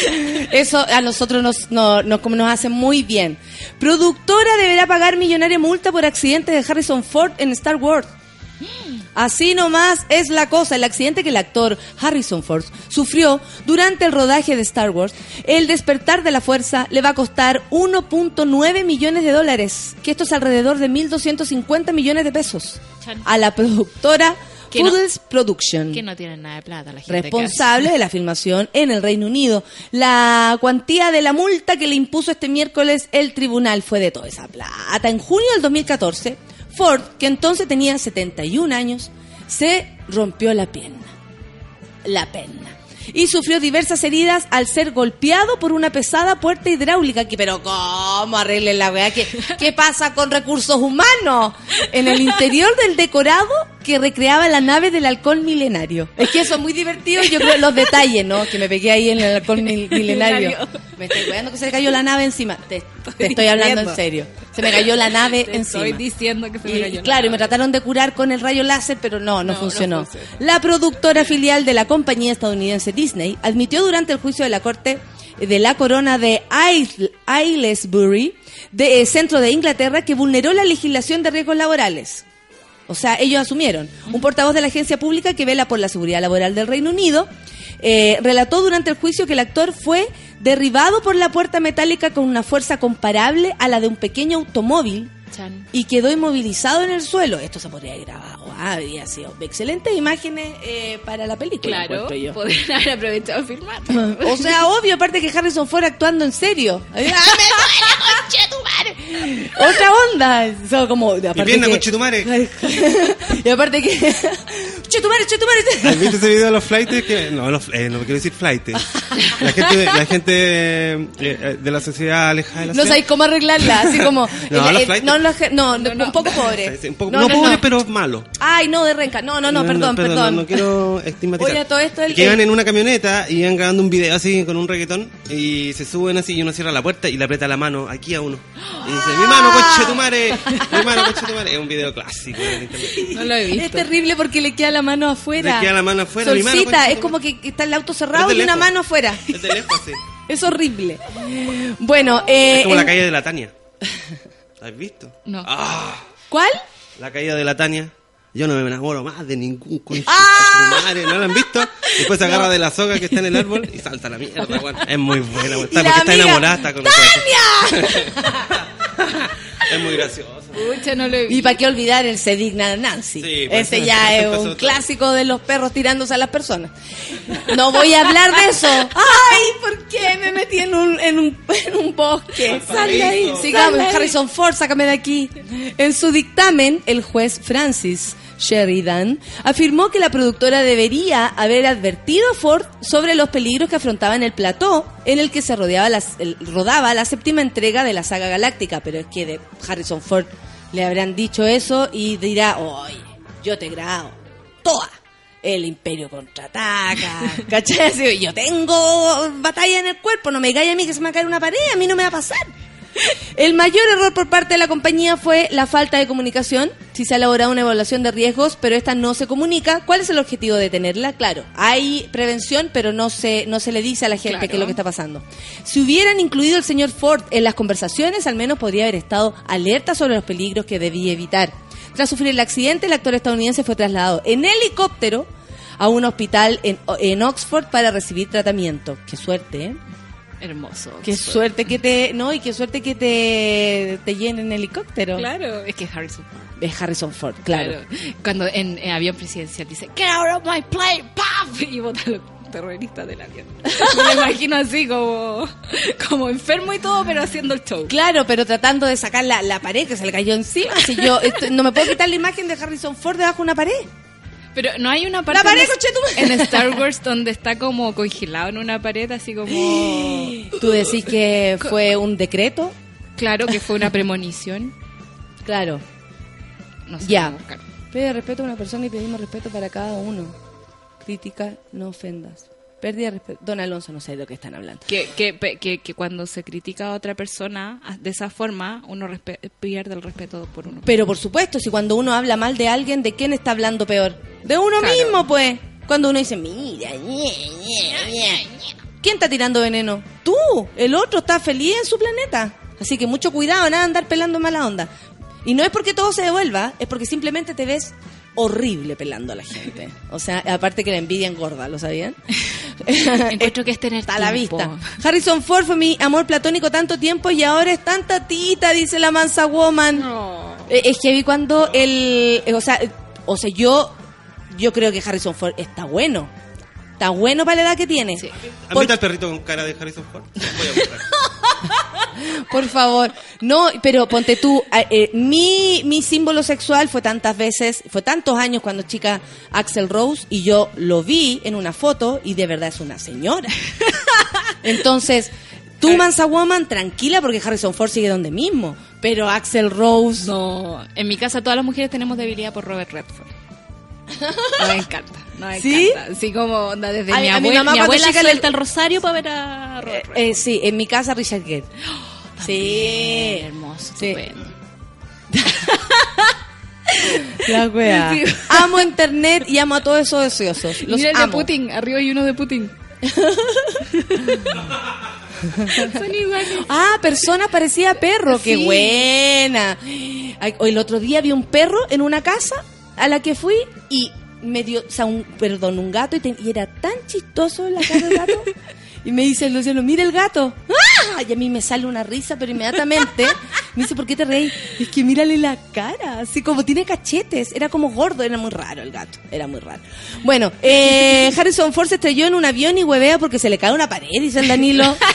Eso a nosotros nos, nos, nos, como nos hace muy bien. Productora deberá pagar millonaria multa por accidente de Harrison Ford en Star Wars. Así nomás es la cosa, el accidente que el actor Harrison Ford sufrió durante el rodaje de Star Wars, el despertar de la fuerza le va a costar 1.9 millones de dólares, que esto es alrededor de 1.250 millones de pesos, a la productora Que no- Production Que no tienen nada de plata la gente. responsable de la filmación en el Reino Unido. La cuantía de la multa que le impuso este miércoles el tribunal fue de toda esa plata. En junio del 2014, Ford, que entonces tenía 71 años, se rompió la pierna. La pierna. Y sufrió diversas heridas al ser golpeado por una pesada puerta hidráulica. Que, pero ¿cómo arreglen la weá? ¿Qué, ¿Qué pasa con recursos humanos? En el interior del decorado que recreaba la nave del halcón milenario. Es que eso es muy divertido, yo creo los detalles, ¿no? Que me pegué ahí en el halcón mil- milenario. Me estoy weando que se me cayó la nave encima. Te, te estoy hablando en serio. Se me cayó la nave Te encima. estoy diciendo que se me Y, cayó claro, y me trataron de curar con el rayo láser, pero no, no, No, no funcionó. La productora filial de la compañía estadounidense Disney admitió durante el juicio de la corte de la corona de Aylesbury, de eh, centro de Inglaterra, que vulneró la legislación de riesgos laborales. O sea, ellos asumieron. Un portavoz de la agencia pública que vela por la seguridad laboral del Reino Unido eh, relató durante el juicio que el actor fue derribado por la puerta metálica con una fuerza comparable a la de un pequeño automóvil Chan. y quedó inmovilizado en el suelo. Esto se podría haber grabado. Ah, habría sido excelentes imágenes eh, para la película. Claro, podrían haber aprovechado a filmar. O sea, obvio, aparte que Harrison fuera actuando en serio. ¡Ah, me duele! Otra onda. Eso como, aparte pierna, que- madre. y aparte que... ¡Chetumare, chetumare! ¿Has visto ese video de los flights? Que, no, los, eh, no quiero decir flights. La gente, la gente eh, eh, de la sociedad alejada de la No ciudad. sabéis cómo arreglarla, así como... No, no, no, no, un poco pobre. Sí, un poco- no, pobre, pero malo. Ay, no, de renca. No, no, no, perdón, perdón. No, no quiero estigmatizar. Oye, todo esto el- que iban en una camioneta y iban grabando un video así con un reggaetón y se suben así y uno cierra la puerta y le aprieta la mano aquí a uno. Y dice, mi mano, conche tu madre, mi mano, conche tu madre. Es un video clásico. No lo he visto. Es terrible porque le queda la mano afuera. Le queda la mano afuera, mi mano, Solcita, es como que está el auto cerrado y una mano afuera. Es de lejos, sí. Es horrible. Bueno, eh, Es como la caída de la Tania. ¿La has visto? No. Ah, ¿Cuál? la caída de la Tania. Yo no me enamoro más de ningún conche ¡Ah! madre. ¿No la han visto? Después se agarra de la soga que está en el árbol y salta a la mierda. Bueno, es muy buena. Está, la porque está amiga, enamorada. Está con ¡Tania! Es muy gracioso. Pucha, no lo he Y para qué olvidar el se digna de Nancy. Sí, pues, Ese ya es un clásico de los perros tirándose a las personas. No voy a hablar de eso. Ay, ¿por qué me metí en un, en un, en un bosque? Sal de ahí. Sigamos, Harrison Ford, sácame de aquí. En su dictamen, el juez Francis Sheridan afirmó que la productora debería haber advertido a Ford sobre los peligros que afrontaba en el plató en el que se rodeaba las- el- rodaba la séptima entrega de la saga galáctica, pero es que de Harrison Ford le habrán dicho eso y dirá, oye, yo te grabo toda. El imperio contraataca, ¿cachai? Yo tengo batalla en el cuerpo, no me digáis a mí que se me va a caer una pared, a mí no me va a pasar. El mayor error por parte de la compañía fue la falta de comunicación. Si se ha elaborado una evaluación de riesgos, pero esta no se comunica, ¿cuál es el objetivo de tenerla? Claro, hay prevención, pero no se, no se le dice a la gente Claro. qué es lo que está pasando. Si hubieran incluido al señor Ford en las conversaciones, al menos podría haber estado alerta sobre los peligros que debía evitar. Tras sufrir el accidente, el actor estadounidense fue trasladado en helicóptero a un hospital en, en Oxford para recibir tratamiento. Qué suerte, ¿eh? Hermoso. Qué suerte que te, no, y qué suerte que te, te llenen en helicóptero. Claro, es que es Harrison Ford. Es Harrison Ford, claro. Cuando en, en avión presidencial dice, Get out of my plane, ¡paf! Y bota a los terroristas del avión. Me imagino así como, como enfermo y todo, pero haciendo el show. Claro, pero tratando de sacar la, la pared que se le cayó encima. Si yo esto- no me puedo quitar la imagen de Harrison Ford debajo de una pared. Pero no hay una parte La pared, en, en Star Wars donde está como congelado en una pared, así como... Tú decís que fue un decreto. Claro que fue una premonición. Claro. No sé Ya. Pide respeto a una persona y pedimos respeto para cada uno. Crítica, no ofendas. Pérdida de respeto. Don Alonso, no sé de lo que están hablando. Que, que, que, que cuando se critica a otra persona de esa forma, uno pierde el respeto por uno. Pero por supuesto, si cuando uno habla mal de alguien, ¿de quién está hablando peor? De uno Claro. mismo, pues. Cuando uno dice, mira, ñe, ñe, ñe". ¿quién está tirando veneno? Tú. El otro está feliz en su planeta. Así que mucho cuidado, nada andar pelando mala onda. Y no es porque todo se devuelva, es porque simplemente te ves horrible pelando a la gente. O sea, aparte que la envidia engorda, ¿lo sabían? Encuentro que es tener Está a la vista. Harrison Ford fue mi amor platónico tanto tiempo y ahora es tanta tita, dice la mansa woman. Eh, Es que vi cuando el, eh, o sea, o sea, yo, yo creo que Harrison Ford está bueno, está bueno para la edad que tiene. Sí. Por, ¿Admita el perrito con cara de Harrison Ford? Voy a buscar. Por favor, no, pero ponte tú, eh, eh, mi, mi símbolo sexual fue tantas veces, fue tantos años cuando chica Axel Rose y yo lo vi en una foto y de verdad es una señora. Entonces, tú mansa woman, tranquila porque Harrison Ford sigue donde mismo, pero Axel Rose No, en mi casa todas las mujeres tenemos debilidad por Robert Redford. Nos encanta, ¿Sí? Así como onda, desde A- mi, a mi abuela, mamá mi cuando abuela le- suelta el rosario para ver a Robert Redford. Eh, sí, en mi casa Richard Gere. Sí, hermoso, Sí. estupendo. La wea. Sí. Amo internet y amo a todos esos deseosos. Los Mira el amo. de Putin, arriba hay uno de Putin. Son iguales. Ah, persona parecía perro. Qué Sí. buena. El otro día vi un perro en una casa a la que fui y me dio, o sea, un, perdón, un gato y, te- y era tan chistoso la cara del gato. Y me dice Luciano, mira el gato. ¡Ah! Y a mí me sale una risa, pero inmediatamente me dice, ¿por qué te reí? Es que mírale la cara, así como tiene cachetes. Era como gordo, era muy raro el gato. Era muy raro. Bueno, eh, Harrison Ford se estrelló en un avión y huevea porque se le cae una pared, dice el Danilo.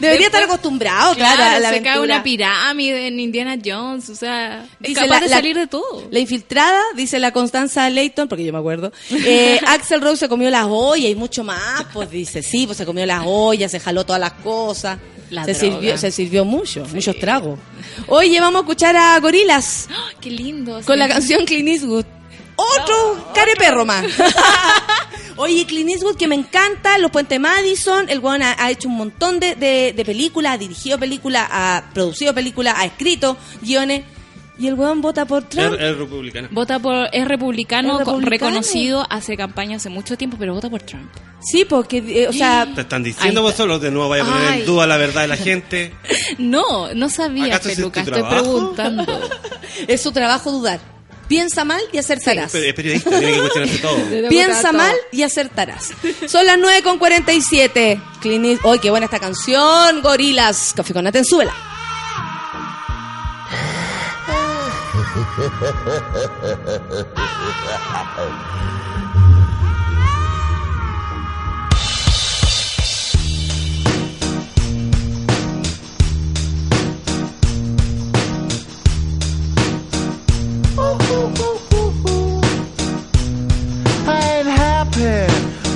Debería estar acostumbrado, claro, a la se cae una pirámide en Indiana Jones, o sea, es Dice capaz la- de la- salir de todo. La infiltrada, dice la Constanza Leighton, porque yo me acuerdo. Eh, Axel Rose se comió las ollas y mucho más, pues dice, sí, pues se comió las ollas, se jaló todas las cosas. La se, droga. sirvió, se sirvió mucho, muchos tragos. Oye, vamos a escuchar a Gorilas ¡Ah! Qué lindo. con sí. la canción Clint Eastwood. Otro careperro más. Oye, Clint Eastwood que me encanta, Los Puentes Madison, el weón ha, ha hecho un montón de, de- de películas, ha dirigido películas, ha producido películas, ha escrito guiones, y el weón vota por Trump. Es, es republicano. Vota por, es republicano, Es co- republicano. reconocido, hace campaña hace mucho tiempo, pero vota por Trump. Sí, porque, eh, o sea, Te están diciendo Ahí vos está. solos, de nuevo vaya a poner Ay. en duda la verdad de la gente. No, no sabía, ¿Acaso ese es Peluca, tu estoy preguntando. es su trabajo dudar. Piensa mal y acertarás. Es periodista, tiene que cuestionarse todo. Piensa mal y acertarás. Son las 9 con 47. Clint East- ¡Ay, qué buena esta canción! Gorilas. Café con Nata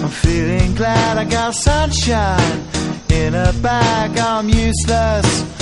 feeling glad I got sunshine in a bag. I'm useless,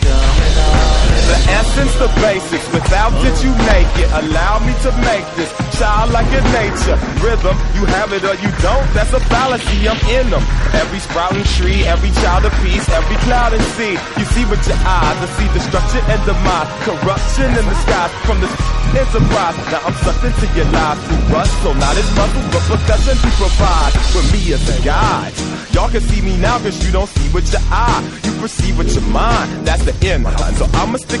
The essence, the basics. Without it, you make it. Allow me to make this childlike in nature. Rhythm, you have it or you don't. That's a fallacy. I'm in them. Every sprouting tree, every child of peace, every cloud and sea. You see with your eyes, I see destruction and demise, corruption in the sky from this enterprise. Now I'm sucked into your lives through rust, so not as muscle, but percussion to provide with me as a guide. Y'all can see me now cause you don't see with your eye. You perceive with your mind. That's the end. So I'ma stick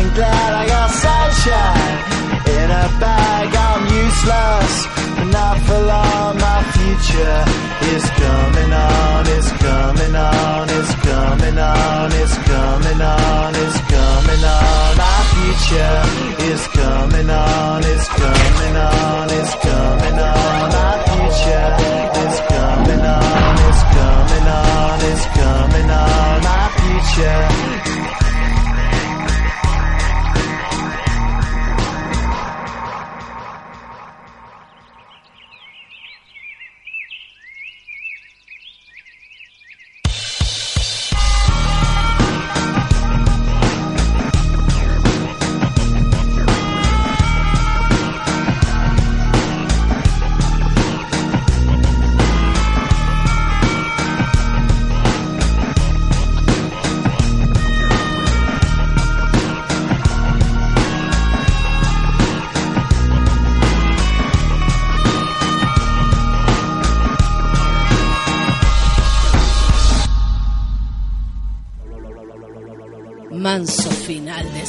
I'm glad I got sunshine in a bag. I'm useless, but not for long. My future is coming on. It's coming on. It's coming on. It's coming on. It's coming on. My future is coming on. It's coming on. It's coming on. My future is coming on. It's coming on. It's coming on. My future.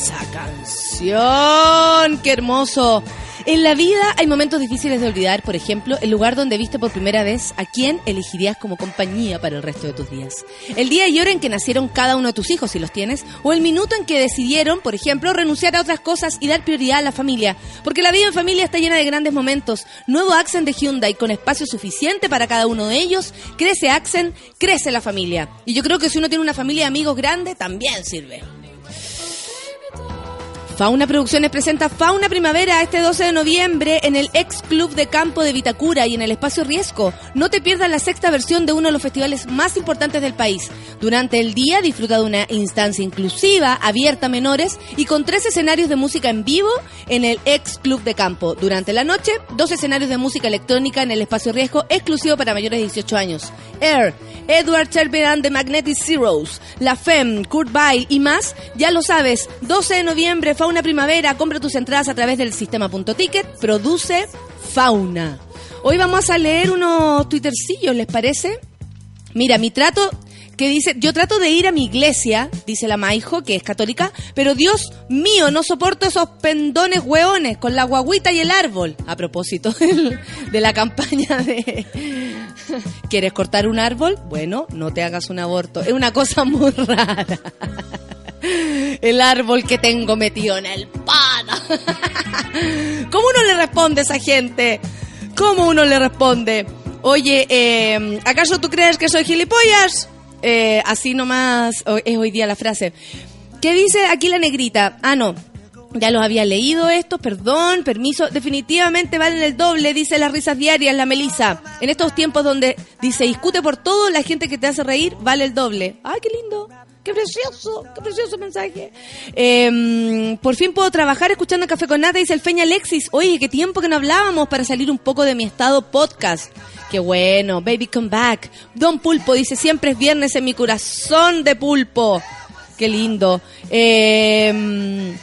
Esa canción. ¡Qué hermoso! En la vida hay momentos difíciles de olvidar, por ejemplo, el lugar donde viste por primera vez a quién elegirías como compañía para el resto de tus días. El día y hora en que nacieron cada uno de tus hijos, si los tienes, o el minuto en que decidieron, por ejemplo, renunciar a otras cosas y dar prioridad a la familia. Porque la vida en familia está llena de grandes momentos. Nuevo Accent de Hyundai con espacio suficiente para cada uno de ellos. Crece Accent, crece la familia. Y yo creo que si uno tiene una familia de amigos grande, también sirve. Fauna Producciones presenta Fauna Primavera este 12 de noviembre en el ex Club de Campo de Vitacura y en el Espacio Riesgo. No te pierdas la sexta versión de uno de los festivales más importantes del país. Durante el día disfruta de una instancia inclusiva, abierta a menores y con tres escenarios de música en vivo en el ex Club de Campo. Durante la noche, dos escenarios de música electrónica en el Espacio Riesgo exclusivo para mayores de 18 años. Air, Edward Cherberan de Magnetic Zeros, La Femme, Kurt Weill y más, ya lo sabes, 12 de noviembre, Fauna Primavera, compra tus entradas a través del sistema.ticket, produce Fauna. Hoy vamos a leer unos twittercillos, ¿les parece? Mira, mi trato que dice, yo trato de ir a mi iglesia, dice la Maijo, que es católica, pero Dios mío, no soporto esos pendones hueones con la guaguita y el árbol. A propósito de la campaña de... ¿Quieres cortar un árbol? Bueno, no te hagas un aborto. Es una cosa muy rara. El árbol que tengo metido en el pana. ¿Cómo uno le responde a esa gente? ¿Cómo uno le responde? Oye, eh, ¿acaso tú crees que soy gilipollas? Eh, así nomás es hoy día la frase. ¿Qué dice aquí la negrita? Ah, no. Ya los había leído esto, perdón, permiso. Definitivamente valen el doble, dice las risas diarias, la Melisa. En estos tiempos donde dice discute por todo, la gente que te hace reír vale el doble. ¡Ay, qué lindo! ¡Qué precioso! ¡Qué precioso mensaje! Eh, por fin puedo trabajar escuchando Café con Nata, dice el Feña Alexis. Oye, qué tiempo que no hablábamos para salir un poco de mi estado podcast. Qué bueno, baby come back. Don Pulpo dice, siempre es viernes en mi corazón de pulpo. Qué lindo. Eh,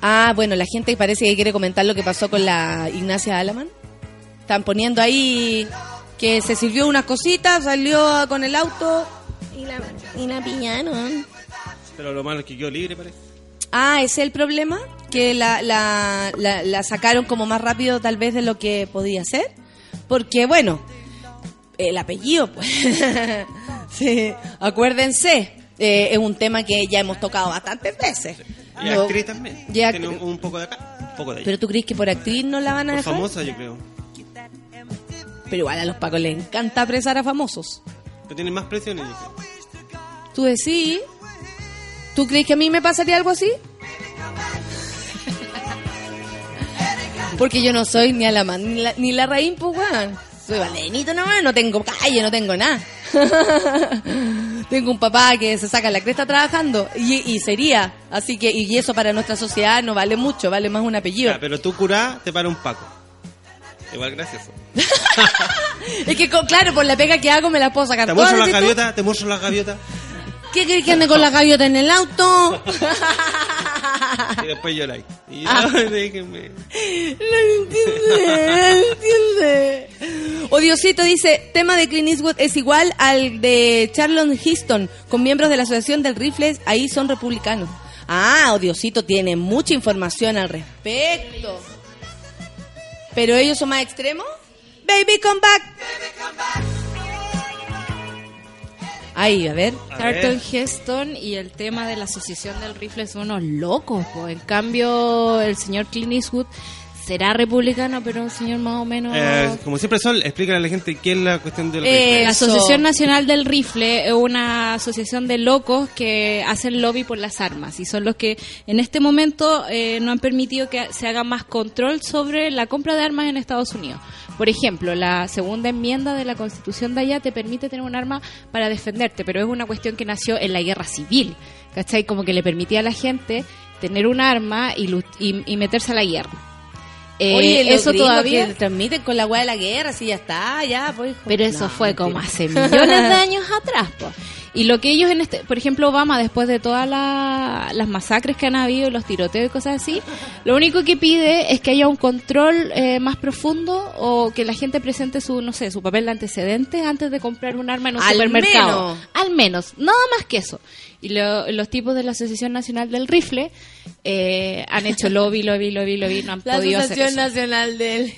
ah, bueno, la gente parece que quiere comentar lo que pasó con la Ignacia Alaman. Están poniendo ahí que se sirvió unas cositas, salió con el auto y la, y la pillaron. Pero lo malo es que quedó libre, parece. Ah, ese es el problema, que la, la, la, la sacaron como más rápido tal vez de lo que podía ser. Porque, bueno, el apellido, pues. sí, acuérdense, eh, es un tema que ya hemos tocado bastantes veces. Y No- actriz también. y Tiene un, un poco de acá, un poco de allá. Pero tú crees que por actriz no la van a Por dejar? famosa, yo creo. Pero igual a los pacos les encanta apresar a famosos. Pero tiene más presiones, yo creo. ¿Tú decís? ¿Tú crees que a mí me pasaría algo así? Porque yo no soy ni a la man, ni la, ni la raíz, pues, weón. Soy valenito nomás, no tengo calle, no tengo nada. tengo un papá que se saca la cresta trabajando y, y sería. Así que, y eso para nuestra sociedad no vale mucho, vale más un apellido. Ya, pero tú curá, te para un paco. Igual gracioso. Es que, claro, por la pega que hago me la puedo sacar Te muestro las ¿viste? gaviotas, te muestro las gaviotas. ¿Qué querés que ande con la gaviota en el auto? Y después lloráis. Y Ah. yo, déjenme. No entiende, no entiende. Odiosito dice, tema de Clint Eastwood es igual al de Charlon Heston, con miembros de la Asociación del Rifle, ahí son republicanos. Ah, Odiosito tiene mucha información al respecto. ¿Pero ellos son más extremos? Baby, come back. Ahí, a ver. A Charlton ver. Heston y el tema de la asociación del rifle son unos locos. po. En cambio, el señor Clint Eastwood será republicano, pero un señor más o menos... Eh, como siempre, Sol, explícale a la gente qué es la cuestión del Eh. La. Asociación Nacional del Rifle es una asociación de locos que hacen lobby por las armas y son los que en este momento eh, no han permitido que se haga más control sobre la compra de armas en Estados Unidos. Por ejemplo, la segunda enmienda de la Constitución de allá te permite tener un arma para defenderte, pero es una cuestión que nació en la guerra civil, ¿cachai? Como que le permitía a la gente tener un arma y, y- y meterse a la guerra. Eh, Oye, eso todavía... que transmiten con la weá de la guerra, sí, ya está, ya, pues. Pero eso No, fue mentira. como hace millones de años atrás, po. Y lo que ellos en este, por ejemplo, Obama, después de todas la- las masacres que han habido, los tiroteos y cosas así, lo único que pide es que haya un control eh, más profundo o que la gente presente su, no sé, su papel de antecedentes antes de comprar un arma en un Al supermercado. menos. Al menos, nada más que eso. Y lo- los tipos de la Asociación Nacional del Rifle eh, han hecho lobby, lobby, lobby, lobby, no han La podido hacer Asociación eso. Nacional del...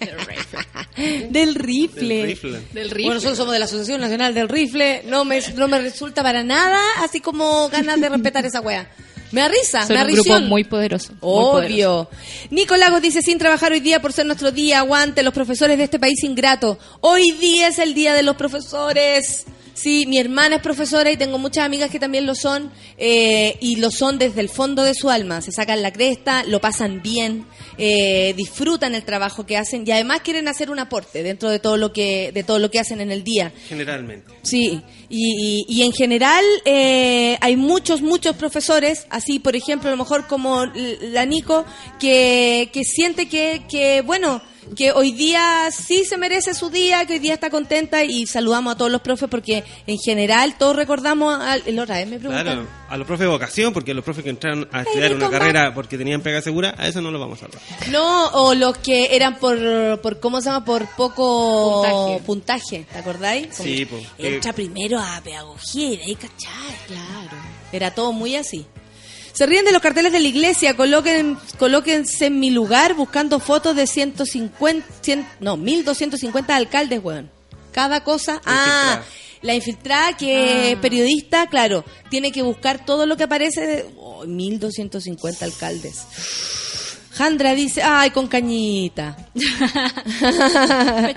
del rifle. Del rifle. Del rifle. Bueno, nosotros somos de la Asociación Nacional del Rifle. No me, no me resulta para nada así como ganas de respetar esa wea. Me da risa, Son me da un grupo muy poderoso. Obvio. Nico Lagos dice, sin trabajar hoy día por ser nuestro día, aguante los profesores de este país ingrato. Hoy día es el día de los profesores. Sí, mi hermana es profesora y tengo muchas amigas que también lo son eh, y lo son desde el fondo de su alma. Se sacan la cresta, lo pasan bien, eh, disfrutan el trabajo que hacen y además quieren hacer un aporte dentro de todo lo que de todo lo que hacen en el día. Generalmente. Sí, y, y- y en general eh, hay muchos, muchos profesores, así por ejemplo, a lo mejor como la Nico, que, que siente que, que, bueno, que hoy día sí se merece su día, que hoy día está contenta y saludamos a todos los profes porque en general todos recordamos, al, el otra vez me preguntaron. Claro, a los profes de vocación, porque los profes que entraron a estudiar una carrera porque tenían pega segura, a eso no lo vamos a hablar. No, o los que eran por, por ¿cómo se llama? Por poco Puntaje. puntaje, ¿te acordáis? Como Sí, po. Entra primero a pedagogía y de ahí cachai. Claro. Era todo muy así. Se ríen de los carteles de la iglesia, coloquen, colóquense en mi lugar buscando fotos de 150, 100, no, 1250 alcaldes, weón. Cada cosa. Ah, la infiltrada que es periodista, claro, tiene que buscar todo lo que aparece de oh, 1250 alcaldes. Jandra dice, ay, con cañita.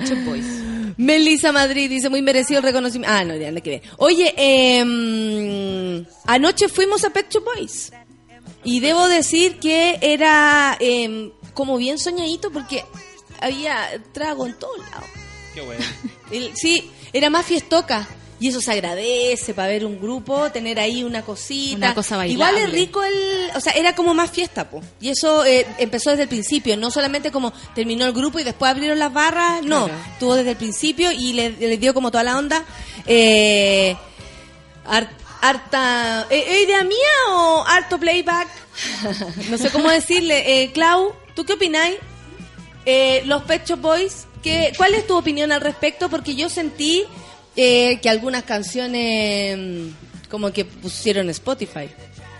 Melissa Madrid dice, muy merecido el reconocimiento. Ah, no, ya no que ver. Oye, em, anoche fuimos a Pet Shop Boys. Y debo decir que era em, como bien soñadito porque había trago en todos lados. Qué bueno. Sí, era más fiestoca. Y eso se agradece para ver un grupo, tener ahí una cosita. Una cosa Igual bailable. es rico el... O sea, era como más fiesta, po. Y eso eh, empezó desde el principio. No solamente como terminó el grupo y después abrieron las barras. No, Claro. estuvo desde el principio y le, le dio como toda la onda. Eh, harta... eh, ¿eh, ¿Idea mía o harto playback? no sé cómo decirle. Eh, Clau, ¿tú qué opináis? Eh, los Pet Shop Boys, ¿qué, ¿cuál es tu opinión al respecto? Porque yo sentí eh, que algunas canciones mm, como que pusieron Spotify,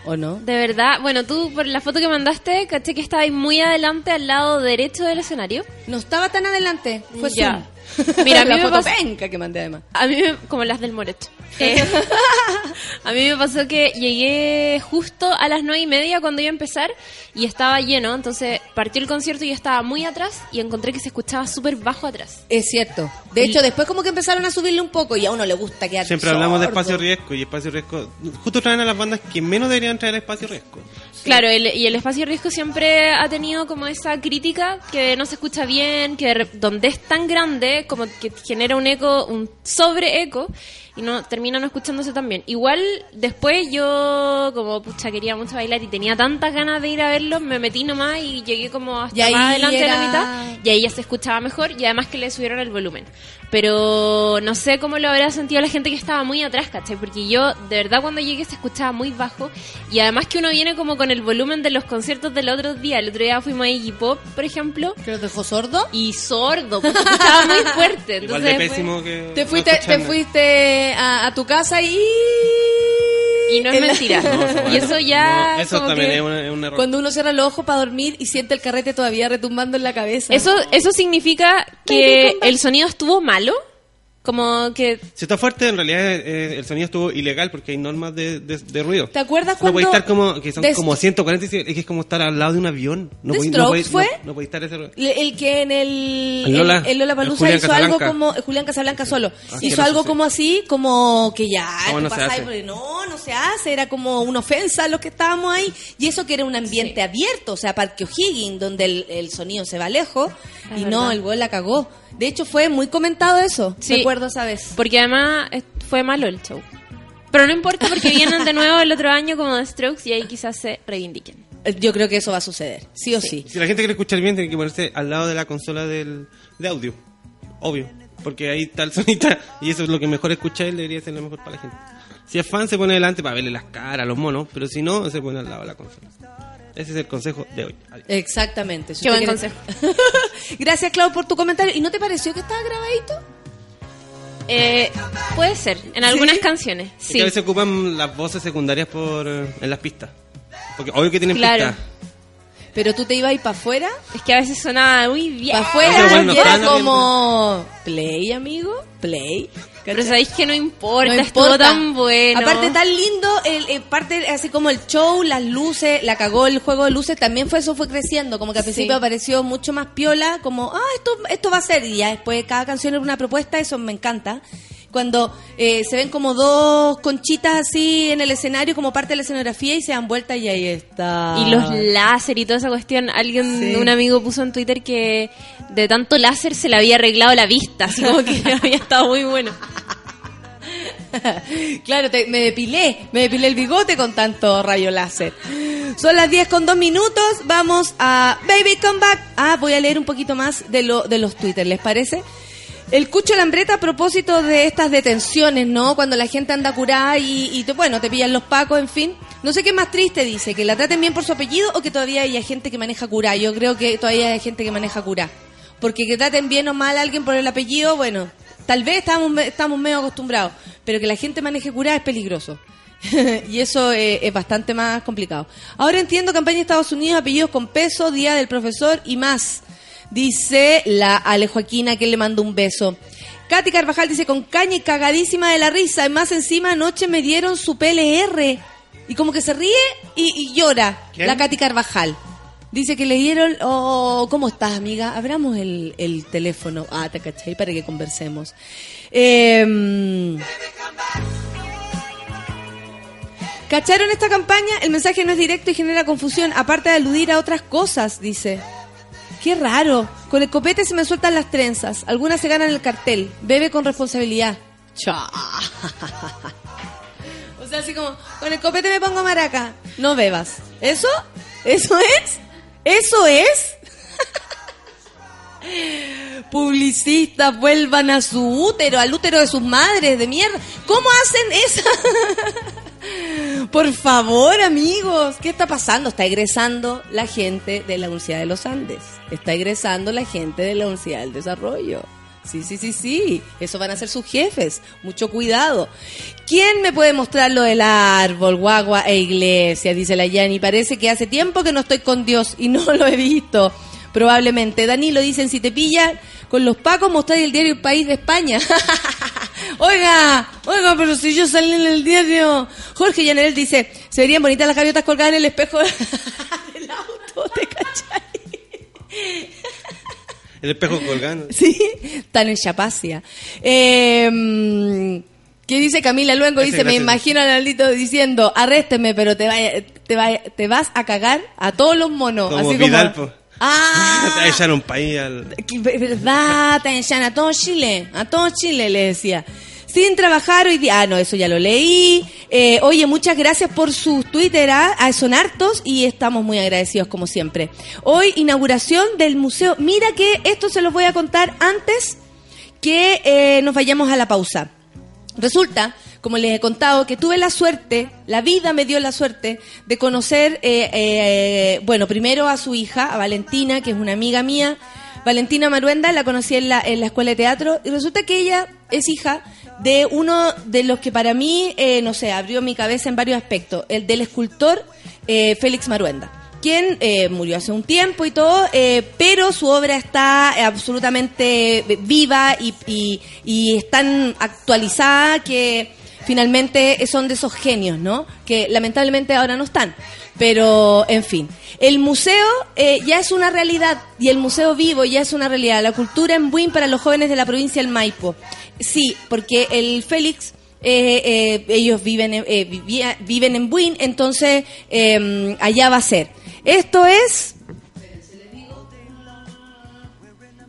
¿o no? De verdad, bueno, tú por la foto que mandaste, caché que estaba ahí muy adelante al lado derecho del escenario. No estaba tan adelante, fue Ya. Mira, a mí la me foto pasó- penca que mandé además. A mí, me- como las del Moreto. Eh, a mí me pasó que llegué justo a las nueve y media cuando iba a empezar y estaba lleno, entonces partió el concierto y yo estaba muy atrás y encontré que se escuchaba súper bajo atrás. Es cierto. De hecho, después como que empezaron a subirle un poco y a uno le gusta quedar Siempre hablamos de espacio riesgo y espacio riesgo. Justo traen a las bandas que menos deberían traer espacio riesgo. Claro, el- y el espacio riesgo siempre ha tenido como esa crítica que no se escucha bien, que de donde es tan grande, como que genera un eco, un sobre eco, y no termina no escuchándose tan bien. Igual después yo, como pucha, quería mucho bailar y tenía tantas ganas de ir a verlo, me metí nomás y llegué como hasta más adelante de la era- mitad, y ahí ya se escuchaba mejor, y además que le subieron el volumen. Pero no sé cómo lo habrá sentido la gente que estaba muy atrás, ¿cachai? Porque yo, de verdad, cuando llegué se escuchaba muy bajo. Y además que uno viene como con el volumen de los conciertos del otro día. El otro día fuimos a Iggy Pop, por ejemplo, ¿Que los dejó sordo? y sordo, porque escuchaba muy fuerte. Igual Entonces, de fue- pésimo que. Te no fuiste, te escucharme. A, a tu casa y... Y no es mentira. No, y eso ya. no, eso como también que- es, un- es un error. Cuando uno cierra los ojos para dormir y siente el carrete todavía retumbando en la cabeza. Eso, eso significa que el sonido estuvo malo. Como que Si está fuerte, en realidad eh, el sonido estuvo ilegal porque hay normas de, de, de ruido. ¿Te acuerdas No cuando... puede estar como, que son como Stro- 140, es que es como estar al lado de un avión. No The podéis- Strokes no fue? No, no estar ese ruido. El, el que en el, El Lola, el, el Julián hizo algo como Julián Casablanca solo Asqueroso, hizo algo como así como que ya No, no se pasás hace. no no se hace era como una ofensa a los que estábamos ahí y eso que era un ambiente abierto o sea Parque O'Higgins donde el, el sonido se va lejos Es y no el gol la cagó de hecho fue muy comentado eso Sí. recuerdo esa vez Porque además fue malo el show. Pero no importa porque vienen de nuevo el otro año como The Strokes y ahí quizás se reivindiquen. Eh, yo creo que eso va a suceder sí o sí, Si la gente quiere escuchar bien, tiene que ponerse al lado de la consola del, de audio. Obvio. Porque ahí está el sonita y eso es lo que mejor escucha él, debería ser lo mejor para la gente. Si es fan, se pone delante para verle las caras a los monos, pero si no, se pone al lado de la consola. Ese es el consejo de hoy. Adiós. exactamente Si Qué buen quiere- gracias Clau por tu comentario y no te pareció que estaba grabadito Eh, puede ser, en algunas canciones. Es Sí. que a veces ocupan las voces secundarias por eh, en las pistas. Porque obvio que tienen Claro. pistas. pero tú te ibas para afuera Es que a veces sonaba muy bien. para afuera bueno, y era como play amigo play Pero sabéis que no importa, No estuvo importa. tan bueno. Aparte tan lindo, el, el parte así como el show, las luces, la cagó el juego de luces, también fue eso fue creciendo, como que al Sí. principio apareció mucho más piola, como ah esto esto va a ser y ya después cada canción era una propuesta, eso me encanta. Cuando eh, se ven como dos conchitas así en el escenario como parte de la escenografía y se dan vuelta y ahí está. Y los láser y toda esa cuestión. Alguien, Sí. un amigo puso en Twitter que de tanto láser se le había arreglado la vista. Así como que había estado muy bueno. claro, te- me depilé, me depilé el bigote con tanto rayo láser. Son las 10 con 2 minutos, vamos a Baby Come Back. Ah, voy a leer un poquito más de, lo, de los Twitter, ¿les parece? El Cucho Lambreta a propósito de estas detenciones, ¿no? Cuando la gente anda curada y, y te, bueno, te pillan los pacos, en fin. No sé qué más triste dice, que la traten bien por su apellido o que todavía haya gente que maneja curá. Yo creo que todavía hay gente que maneja curá. Porque que traten bien o mal a alguien por el apellido, bueno, tal vez estamos medio acostumbrados, pero que la gente maneje curá es peligroso. y eso eh, es bastante más complicado. Ahora entiendo campaña de Estados Unidos, apellidos con peso, día del profesor y más. Dice la Ale Joaquina que le mando un beso. Katy Carvajal dice con caña y cagadísima de la risa. Y más encima anoche me dieron su PLR. Y como que se ríe y, y llora. ¿Quién? La Katy Carvajal. Dice que le dieron... Oh, ¿Cómo estás, amiga? Abramos el, el teléfono. Ah, te caché para que conversemos. Eh, ¿Cacharon esta campaña? El mensaje no es directo y genera confusión, aparte de aludir a otras cosas, dice. Qué raro. Con el copete se me sueltan las trenzas. Algunas se ganan el cartel. Bebe con responsabilidad. Cha. O sea, así como, con el copete me pongo maraca. No bebas. ¿Eso? ¿Eso es? ¿Eso es? Publicistas vuelvan a su útero, al útero de sus madres de mierda. ¿Cómo hacen esa? Por favor, amigos, ¿qué está pasando? Está egresando la gente de la Universidad de los Andes. Está egresando la gente de la Universidad del Desarrollo. Sí, sí, sí, sí. Eso van a ser sus jefes. Mucho cuidado. ¿Quién me puede mostrar lo del árbol, guagua e iglesia? Dice la Yani. Parece que hace tiempo que no estoy con Dios y no lo he visto. Probablemente. Danilo dicen, si te pillan con los pacos, mostrar el diario El País de España. oiga, oiga, pero si yo salí en el diario. Jorge Llanel dice, se verían bonitas las gaviotas colgadas en el espejo del auto, ¿te cachai? El espejo colgando. Sí, están en Chapacia. Eh, ¿Qué dice Camila Luengo? Dice, me imagino a Naldito diciendo, arrésteme, pero te, vaya- te, vaya- te vas a cagar a todos los monos. Como Así Vidal, como. Ah, echaron un país al... verdad, a todo Chile, a todo Chile le decía. Sin trabajar hoy día. Ah, no, eso ya lo leí. Eh, oye, muchas gracias por sus Twitter, ¿ah? Ah, son hartos y estamos muy agradecidos como siempre. Hoy, inauguración del museo. Mira que esto se los voy a contar antes que eh, nos vayamos a la pausa. Resulta, como les he contado, que tuve la suerte, la vida me dio la suerte de conocer, eh, eh, bueno, primero a su hija, a Valentina, que es una amiga mía. Valentina Maruenda, la conocí en la, escuela de teatro y resulta que ella es hija de uno de los que para mí, eh, no sé, abrió mi cabeza en varios aspectos, el del escultor eh, Félix Maruenda quien eh, murió hace un tiempo y todo, pero su obra está absolutamente viva y, y, y es tan actualizada que finalmente son de esos genios, ¿no? Que lamentablemente ahora no están. Pero, en fin, el museo eh, ya es una realidad y el museo vivo ya es una realidad. La cultura en Buin para los jóvenes de la provincia del Maipo. Sí, porque el Félix eh, eh, ellos viven, en- eh, vivía- viven en Buin, entonces eh, allá va a ser. Esto es...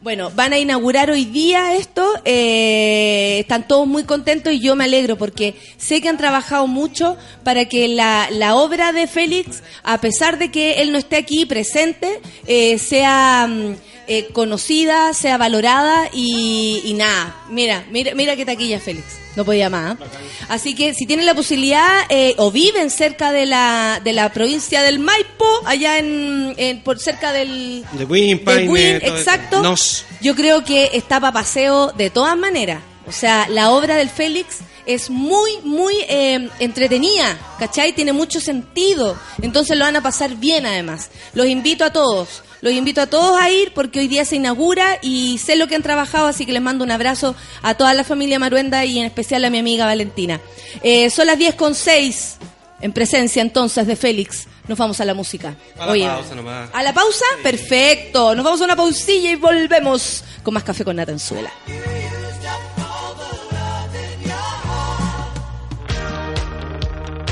Bueno, van a inaugurar hoy día esto, eh, están todos muy contentos y yo me alegro porque sé que han trabajado mucho para que la, la obra de Félix, a pesar de que él no esté aquí presente, eh, sea mm, eh, conocida, sea valorada y, y nada, mira, mira, mira qué taquilla Félix, no podía más. ¿ah? Así que si tienen la posibilidad eh, o viven cerca de la, de la provincia del Maipo, allá en, en- por cerca del... De eso. exacto. Nos. Yo creo que está para paseo de todas maneras. O sea, la obra del Félix es muy, muy eh, entretenida, ¿cachai? Tiene mucho sentido. Entonces lo van a pasar bien además. Los invito a todos. Los invito a todos a ir porque hoy día se inaugura y sé lo que han trabajado, así que les mando un abrazo a toda la familia Maruenda y en especial a mi amiga Valentina. Eh, son las 10 con 6 en presencia entonces de Félix. Nos vamos a la música. A la pausa nomás. ¿A la pausa? Perfecto. Nos vamos a una pausilla y volvemos con más café con Natanzuela.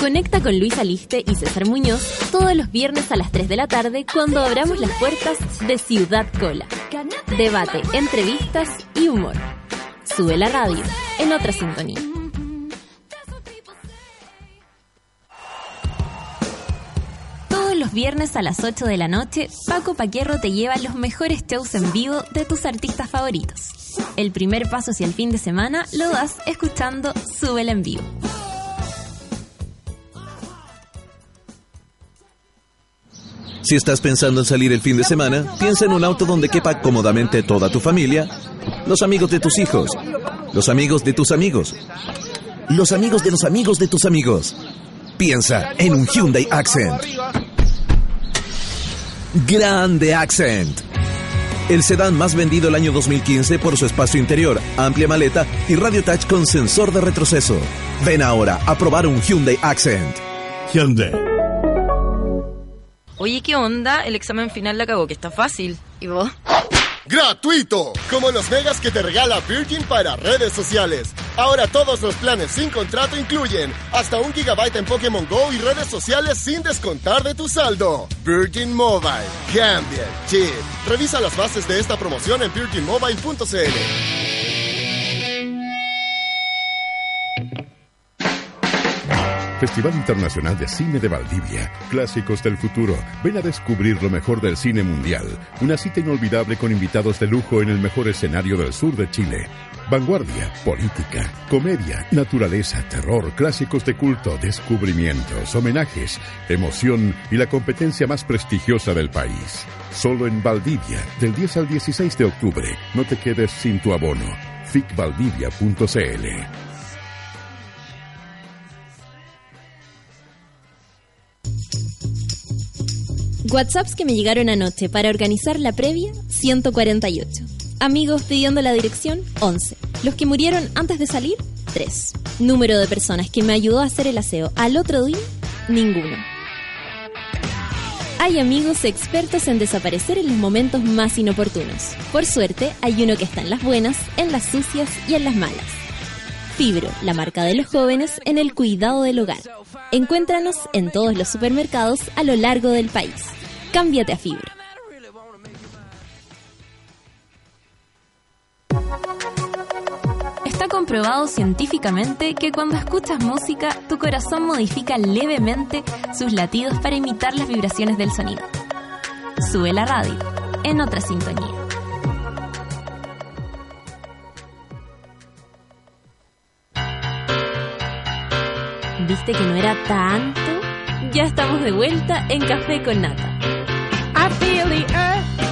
Conecta con Luis Aliste y César Muñoz todos los viernes a las 3 de la tarde cuando abramos las puertas de Ciudad Cola. Debate, entrevistas y humor. Sube la radio en otra sintonía. Todos los viernes a las 8 de la noche, Paco Paquierro te lleva los mejores shows en vivo de tus artistas favoritos. El primer paso hacia el fin de semana lo das escuchando Súbela en vivo. Si estás pensando en salir el fin de semana, piensa en un auto donde quepa cómodamente toda tu familia, los amigos de tus hijos, los amigos de tus amigos, los amigos de los amigos de tus amigos. Piensa en un Hyundai Accent. Grande Accent. El sedán más vendido el año 2015 por su espacio interior, amplia maleta y radio touch con sensor de retroceso. Ven ahora a probar un Hyundai Accent. Hyundai. Oye, ¿qué onda? El examen final la cagó, que está fácil. ¿Y vos? ¡Gratuito! Como los megas que te regala Virgin para redes sociales. Ahora todos los planes sin contrato incluyen hasta un gigabyte en Pokémon Go y redes sociales sin descontar de tu saldo. Virgin Mobile. Cambia chip. Revisa las bases de esta promoción en virginmobile.cl. Festival Internacional de Cine de Valdivia. Clásicos del futuro. Ven a descubrir lo mejor del cine mundial. Una cita inolvidable con invitados de lujo en el mejor escenario del sur de Chile. Vanguardia, política, comedia, naturaleza, terror, clásicos de culto, descubrimientos, homenajes, emoción y la competencia más prestigiosa del país. Solo en Valdivia, del 10 al 16 de octubre. No te quedes sin tu abono. ficvaldivia.cl WhatsApps que me llegaron anoche para organizar la previa, 148. Amigos pidiendo la dirección, 11. Los que murieron antes de salir, 3. Número de personas que me ayudó a hacer el aseo al otro día, ninguno. Hay amigos expertos en desaparecer en los momentos más inoportunos. Por suerte, hay uno que está en las buenas, en las sucias y en las malas. Fibro, la marca de los jóvenes en el cuidado del hogar. Encuéntranos en todos los supermercados a lo largo del país. Cámbiate a Fibro. Está comprobado científicamente que cuando escuchas música, tu corazón modifica levemente sus latidos para imitar las vibraciones del sonido. Sube la radio, en otra sintonía. ¿Viste que no era tanto? Ya estamos de vuelta en Café con Nata. I feel the earth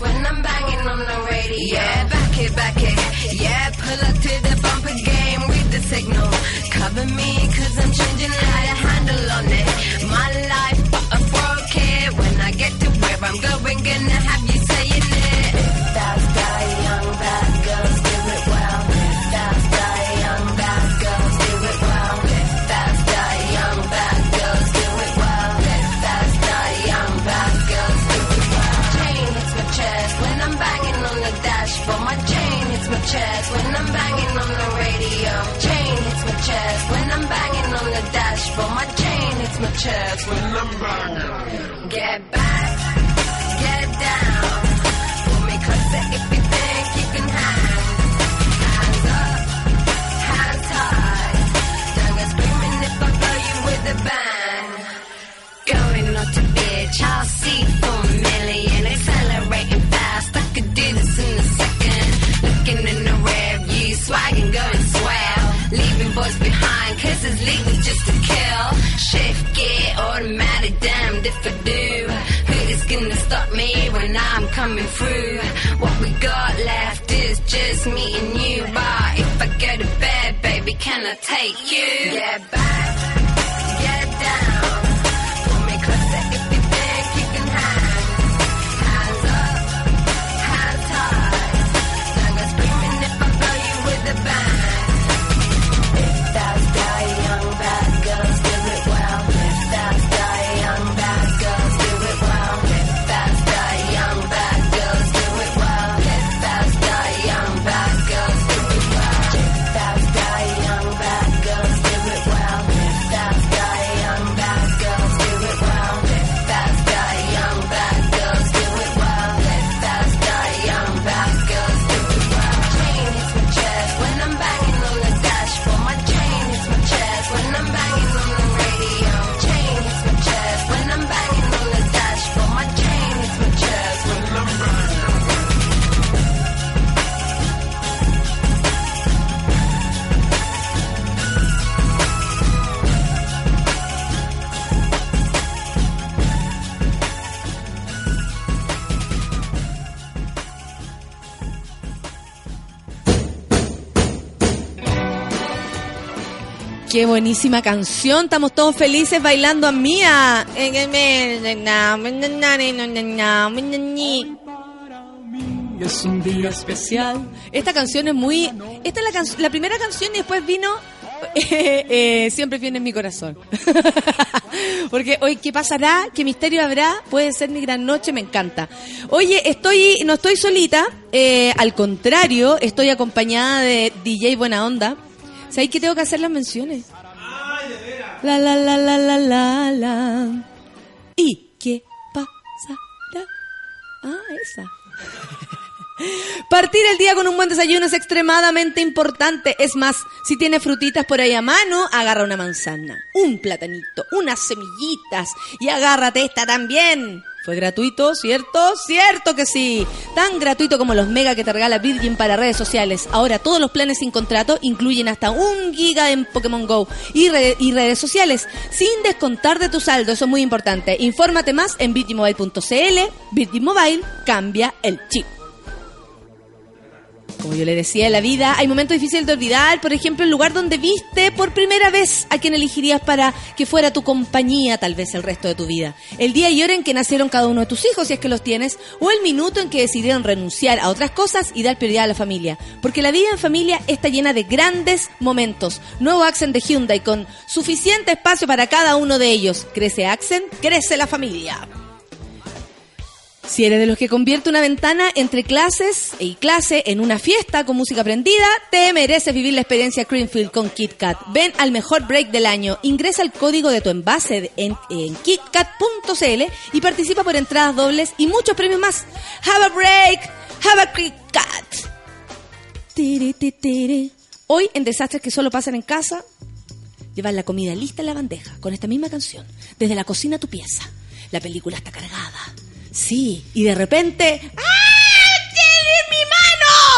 when I'm banging on the radio. Yeah, back it, back it. Yeah, pull up to the bumper game with the signal. Cover me, cause I'm Get back. Coming through? What we got left is just me and you. But if I go to bed, baby, can I take you? Yeah, back, Qué buenísima canción. Estamos todos felices bailando a Mía. Es un día especial. Esta canción es muy. Esta es la, la primera canción y después vino. eh, eh, siempre viene en mi corazón. Porque hoy, ¿qué pasará? ¿Qué misterio habrá? Puede ser mi gran noche, me encanta. Oye, estoy, no estoy solita, eh, al contrario, estoy acompañada de DJ Buena Onda. ¿Sabéis que tengo que hacer las menciones? La la la la la la la. ¿Y qué pasará? Ah, esa. Partir el día con un buen desayuno es extremadamente importante. Es más, si tienes frutitas por ahí a mano, agarra una manzana, un platanito, unas semillitas y agárrate esta también. ¿Fue gratuito, cierto? Cierto que sí. Tan gratuito como los mega que te regala Virgin para redes sociales. Ahora todos los planes sin contrato incluyen hasta un giga en Pokémon Go y, re- y redes sociales, sin descontar de tu saldo. Eso es muy importante. Infórmate más en virginmobile.cl. Virgin cambia el chip. Como yo le decía en la vida, hay momentos difíciles de olvidar. Por ejemplo, el lugar donde viste por primera vez a quien elegirías para que fuera tu compañía, tal vez el resto de tu vida. El día y hora en que nacieron cada uno de tus hijos, si es que los tienes. O el minuto en que decidieron renunciar a otras cosas y dar prioridad a la familia. Porque la vida en familia está llena de grandes momentos. Nuevo Accent de Hyundai con suficiente espacio para cada uno de ellos. Crece Accent, crece la familia. Si eres de los que convierte una ventana entre clases y clase en una fiesta con música prendida, te mereces vivir la experiencia Creamfield con KitKat. Ven al mejor break del año, ingresa el código de tu envase en, kitkat.cl y participa por entradas dobles y muchos premios más. Have a break, have a KitKat. Hoy en Desastres que solo pasan en casa, llevar la comida lista en la bandeja con esta misma canción, desde la cocina a tu pieza. La película está cargada. Sí, y de repente. ¡Ah!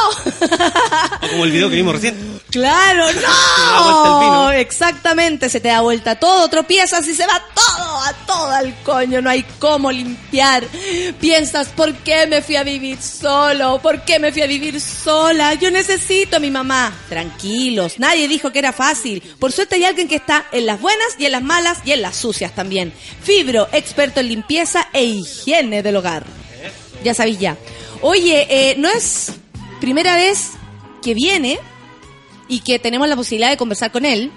O como el video que vimos recién. ¡Claro, no! Exactamente, se te da vuelta todo, tropiezas y se va todo, a toda el coño, no hay cómo limpiar. Piensas, ¿por qué me fui a vivir solo? ¿Por qué me fui a vivir sola? Yo necesito a mi mamá. Tranquilos, nadie dijo que era fácil. Por suerte hay alguien que está en las buenas y en las malas y en las sucias también. Fibro, experto en limpieza e higiene del hogar. Ya sabéis ya. Oye, eh, no es primera vez que viene y que tenemos la posibilidad de conversar con él.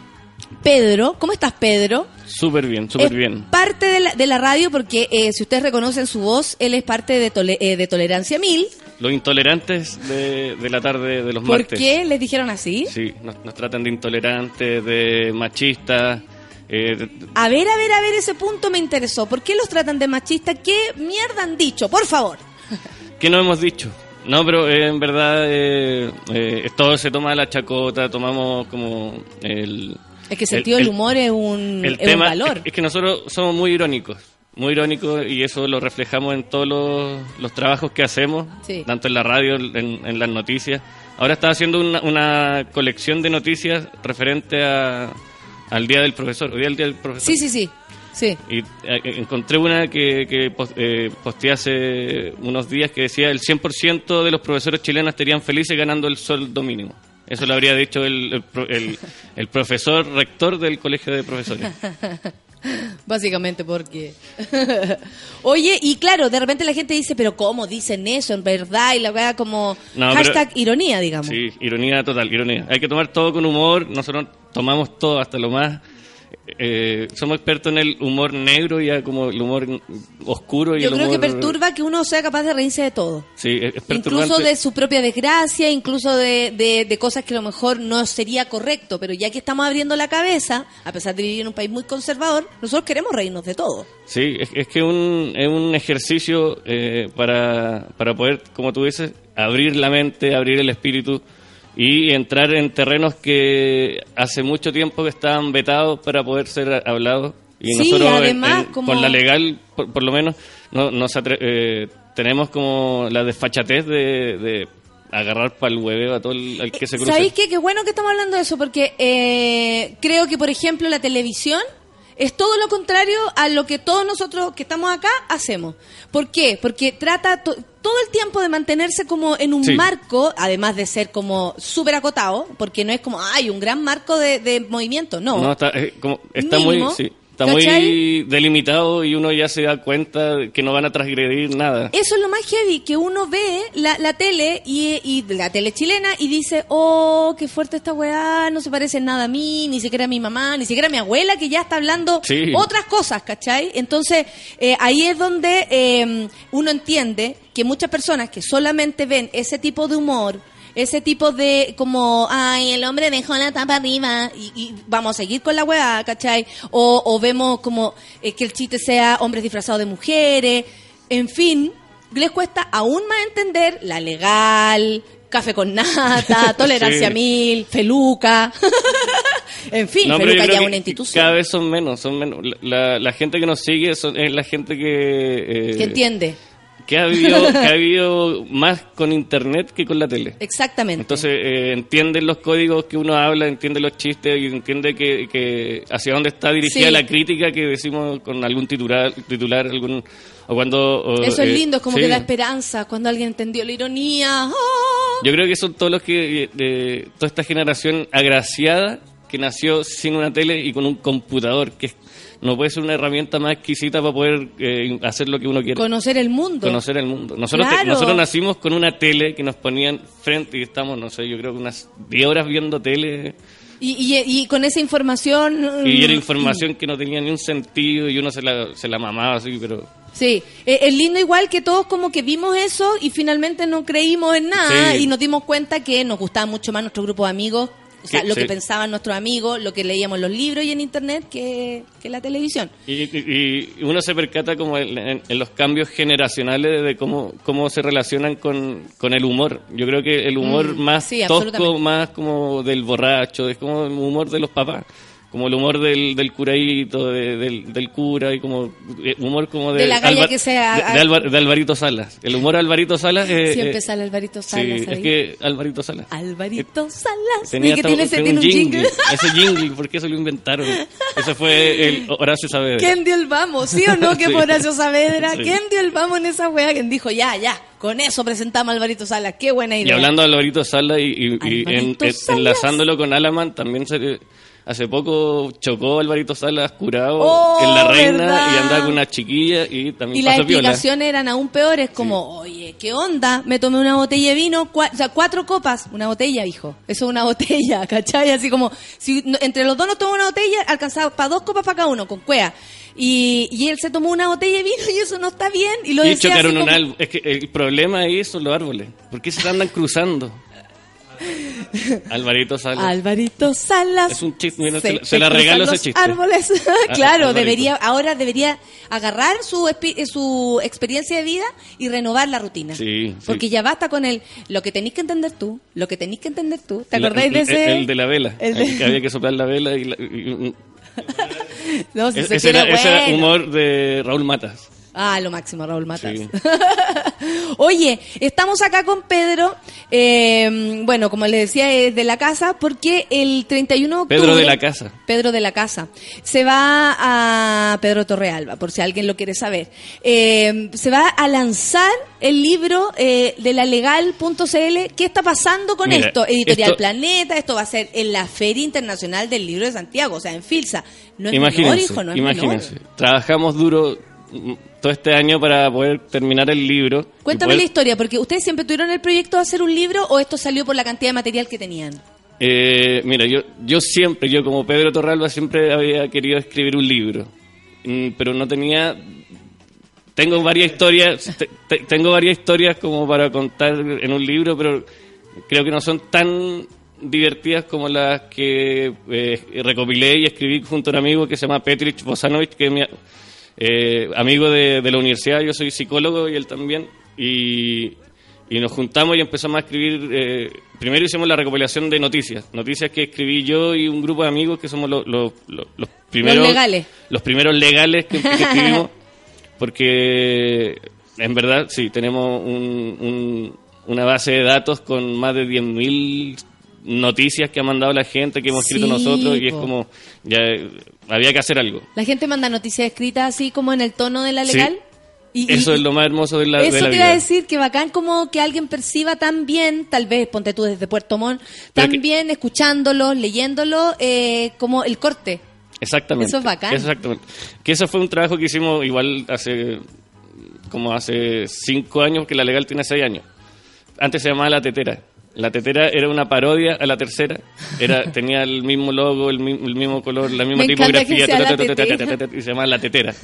Pedro, ¿cómo estás, Pedro? Súper bien, súper bien. Parte de la, de la radio porque eh, si ustedes reconocen su voz, él es parte de, Tole- eh, de Tolerancia Mil. Los intolerantes de, de la tarde de los ¿Por martes. qué les dijeron así? Sí, nos, nos tratan de intolerantes, de machistas. eh, A ver, a ver, a ver, ese punto me interesó. ¿Por qué los tratan de machistas? ¿Qué mierda han dicho? Por favor. ¿Qué no hemos dicho? No, pero eh, en verdad eh, eh, todo se toma la chacota, tomamos como el... Es que el sentido del humor es un, el es un tema valor. Es, es que nosotros somos muy irónicos, muy irónicos y eso lo reflejamos en todos los, los trabajos que hacemos, Sí. tanto en la radio, en, en las noticias. Ahora estaba haciendo una, una colección de noticias referente a, al Día del Profesor, hoy día el Día del Profesor. Sí, sí, sí. Sí. Y eh, encontré una que, que eh, posteé hace unos días que decía el 100% de los profesores chilenos estarían felices ganando el sueldo mínimo. Eso lo habría dicho el, el el- el profesor rector del colegio de profesores. Básicamente porque... Oye, y claro, de repente la gente dice, pero ¿cómo dicen eso en verdad? Y la verdad como No, hashtag pero- ironía, digamos. Sí, ironía total, ironía. Hay que tomar todo con humor. Nosotros tomamos todo hasta lo más. Eh, somos expertos en el humor negro y ya como el humor oscuro y Yo el creo que perturba que uno sea capaz de reírse de todo. Sí, es, Incluso de su propia desgracia, incluso de, de- de cosas que a lo mejor no sería correcto, pero ya que estamos abriendo la cabeza, a pesar de vivir en un país muy conservador, nosotros queremos reírnos de todo. Sí, es, es que un, es un ejercicio eh, para, para poder, como tú dices, abrir la mente, abrir el espíritu y entrar en terrenos que hace mucho tiempo que estaban vetados para poder ser hablados. Y Sí, nosotros, en- además, en- como- con la legal, por, por lo menos, no, nos atre- eh, tenemos como la desfachatez de, de agarrar para el hueveo a todo el al que se cruce. ¿Sabéis qué? Qué bueno que estamos hablando de eso, porque eh, creo que, por ejemplo, la televisión es todo lo contrario a lo que todos nosotros que estamos acá hacemos. ¿Por qué? Porque trata to- todo el tiempo de mantenerse como en un Sí. marco, además de ser como súper acotado, porque no es como, hay un gran marco de, de movimiento, no. No, está, eh, como- está Mínimo, muy, sí, está ¿cachai? muy delimitado y uno ya se da cuenta que no van a transgredir nada. Eso es lo más heavy, que uno ve la, la tele y, y la tele chilena y dice, oh, qué fuerte esta weá, no se parece nada a mí, ni siquiera a mi mamá, ni siquiera a mi abuela, que ya está hablando Sí. otras cosas, ¿cachai? Entonces, eh, ahí es donde eh, uno entiende que muchas personas que solamente ven ese tipo de humor, ese tipo de como, ay, el hombre dejó la tapa arriba y, y vamos a seguir con la weá, ¿cachai? O, o vemos como eh, que el chiste sea hombres disfrazados de mujeres, en fin, les cuesta aún más entender la legal, café con nata, tolerancia Sí. mil, feluca. en fin, No, feluca ya una institución. Cada vez son menos, son menos. La, la- la gente que nos sigue son- es la gente que... eh, que entiende. Que ha vivido, que ha vivido más con internet que con la tele. Exactamente. Entonces eh, entienden los códigos que uno habla, entiende los chistes y entiende que, que hacia dónde está dirigida Sí. la crítica que decimos con algún titular, titular algún o cuando o, Eso es eh, lindo, es como sí. que da esperanza cuando alguien entendió la ironía. ¡Ah! Yo creo que son todos los que eh, toda esta generación agraciada que nació sin una tele y con un computador que es- no puede ser una herramienta más exquisita para poder eh, hacer lo que uno quiere. Conocer el mundo. Conocer el mundo. Nosotros, te- Claro. nosotros nacimos con una tele que nos ponían frente y estamos, no sé, yo creo que unas 10 horas viendo tele Y, y, y con esa información... y era mm, información que no tenía ni un sentido y uno se la, se la mamaba así, pero... Sí, Eh, es lindo igual que todos como que vimos eso y finalmente no creímos en nada Sí. y nos dimos cuenta que nos gustaba mucho más nuestro grupo de amigos, o sea, lo que pensaban nuestros amigos, lo que leíamos en los libros y en internet que, que la televisión. Y, y- y uno se percata como en, en- en los cambios generacionales de cómo, cómo se relacionan con, con el humor. Yo creo que el humor Mm, más sí, tosco, más como del borracho, es como el humor de los papás. Como el humor del, del curadito, de- del, del cura, y como eh, humor como de, De la galla que sea- de, de Alvar- de Alvarito Salas. El humor de Alvarito Salas eh, Siempre eh, sale Alvarito sí, Salas es que Alvarito Salas. Alvarito Salas. Tenía que hasta tiene, ese- tiene un jingle, jingle. ese jingle, porque eso lo inventaron. Ese fue el Horacio Saavedra. ¿Quién dio el vamos? ¿Sí o no? Que Sí. fue Horacio Saavedra. Sí. ¿Quién dio el vamos en esa wea? ¿Quién dijo, ya, ya, con eso presentamos a Alvarito Salas? Qué buena Y idea. hablando de Alvarito Salas y, y- y en- Salas. enlazándolo con Alaman, también se- hace poco chocó Alvarito Salas curado Oh, en La Reina ¿verdad? y andaba con una chiquilla y también Y las pasó explicaciones eran aún peores, como, oye, ¿qué onda? Me tomé una botella de vino, cua- o sea, cuatro copas, una botella, hijo. Eso es una botella, ¿cachai? Así como, si entre los dos nos tomamos una botella, alcanzaba para dos copas para cada uno, con cuea. Y, y él se tomó una botella de vino y eso no está bien. Y lo Y decía chocaron un árbol. Es que el problema ahí son los árboles. ¿Por qué se andan cruzando? Alvarito Salas. Alvarito Salas. Es un chiste, mira, se- se, la- se la regalo ese chiste. Árboles. Ah, claro, Alvarito. debería, ahora debería agarrar su, experiencia de vida y renovar la rutina. Sí, sí. Porque ya basta con el lo que tenéis que entender tú, lo que tenéis que entender tú. ¿Te acordáis de ese? El, de la vela. El de- Que había que soplar la vela y... la- y- No, si ese, se ese era, ese era humor de Raúl Matas. Ah, lo máximo, Raúl Matas. Sí. Oye, estamos acá con Pedro, eh, bueno, como les decía, es de la casa, porque el 31 de octubre... Pedro de la Casa. Pedro de la Casa. Se va a Pedro Torrealba, por si alguien lo quiere saber. Eh, se va a lanzar el libro eh, de la legal.cl. ¿Qué está pasando con Mira, esto? Editorial esto- Planeta, esto va a ser en la Feria Internacional del Libro de Santiago, o sea, en Filsa. No es menor, imagínense, hijo, no es imagínense. menor. Trabajamos duro este año para poder terminar el libro. Cuéntame poder- la historia, porque ustedes siempre tuvieron el proyecto de hacer un libro o esto salió por la cantidad de material que tenían. Eh, mira, yo, yo siempre, yo como Pedro Torralba, siempre había querido escribir un libro, Mm, pero no tenía... Tengo varias historias, te- te- tengo varias historias como para contar en un libro, pero creo que no son tan divertidas como las que eh, recopilé y escribí junto a un amigo que se llama Petrich Bosanovic, que es mi eh, amigo de, de la universidad, yo soy psicólogo y él también, y, y nos juntamos y empezamos a escribir, eh, primero hicimos la recopilación de noticias, noticias que escribí yo y un grupo de amigos que somos los, los, los- los primeros... Los legales. Los primeros legales que, que escribimos, porque en verdad sí, tenemos un- un- una base de datos con más de 10.000 noticias que ha mandado la gente, que hemos escrito nosotros, y es como, ya había que hacer algo. La gente manda noticias escritas así como en el tono de la legal. Y- y- Eso es lo más hermoso de la, de Eso la te iba a decir que bacán como que alguien perciba tan bien, tal vez ponte tú desde Puerto Montt, tan que- bien escuchándolo, leyéndolo, eh, como el corte. Exactamente. Eso es bacán. Exactamente. Que eso fue un trabajo que hicimos igual hace como hace cinco años, que la legal tiene seis años. Antes se llamaba La Tetera. La Tetera era una parodia a La Tercera. Era, tenía el mismo logo, el, mi- el mismo color, la misma Me tipografía. ta, ta, ta, Y se llamaba La Tetera.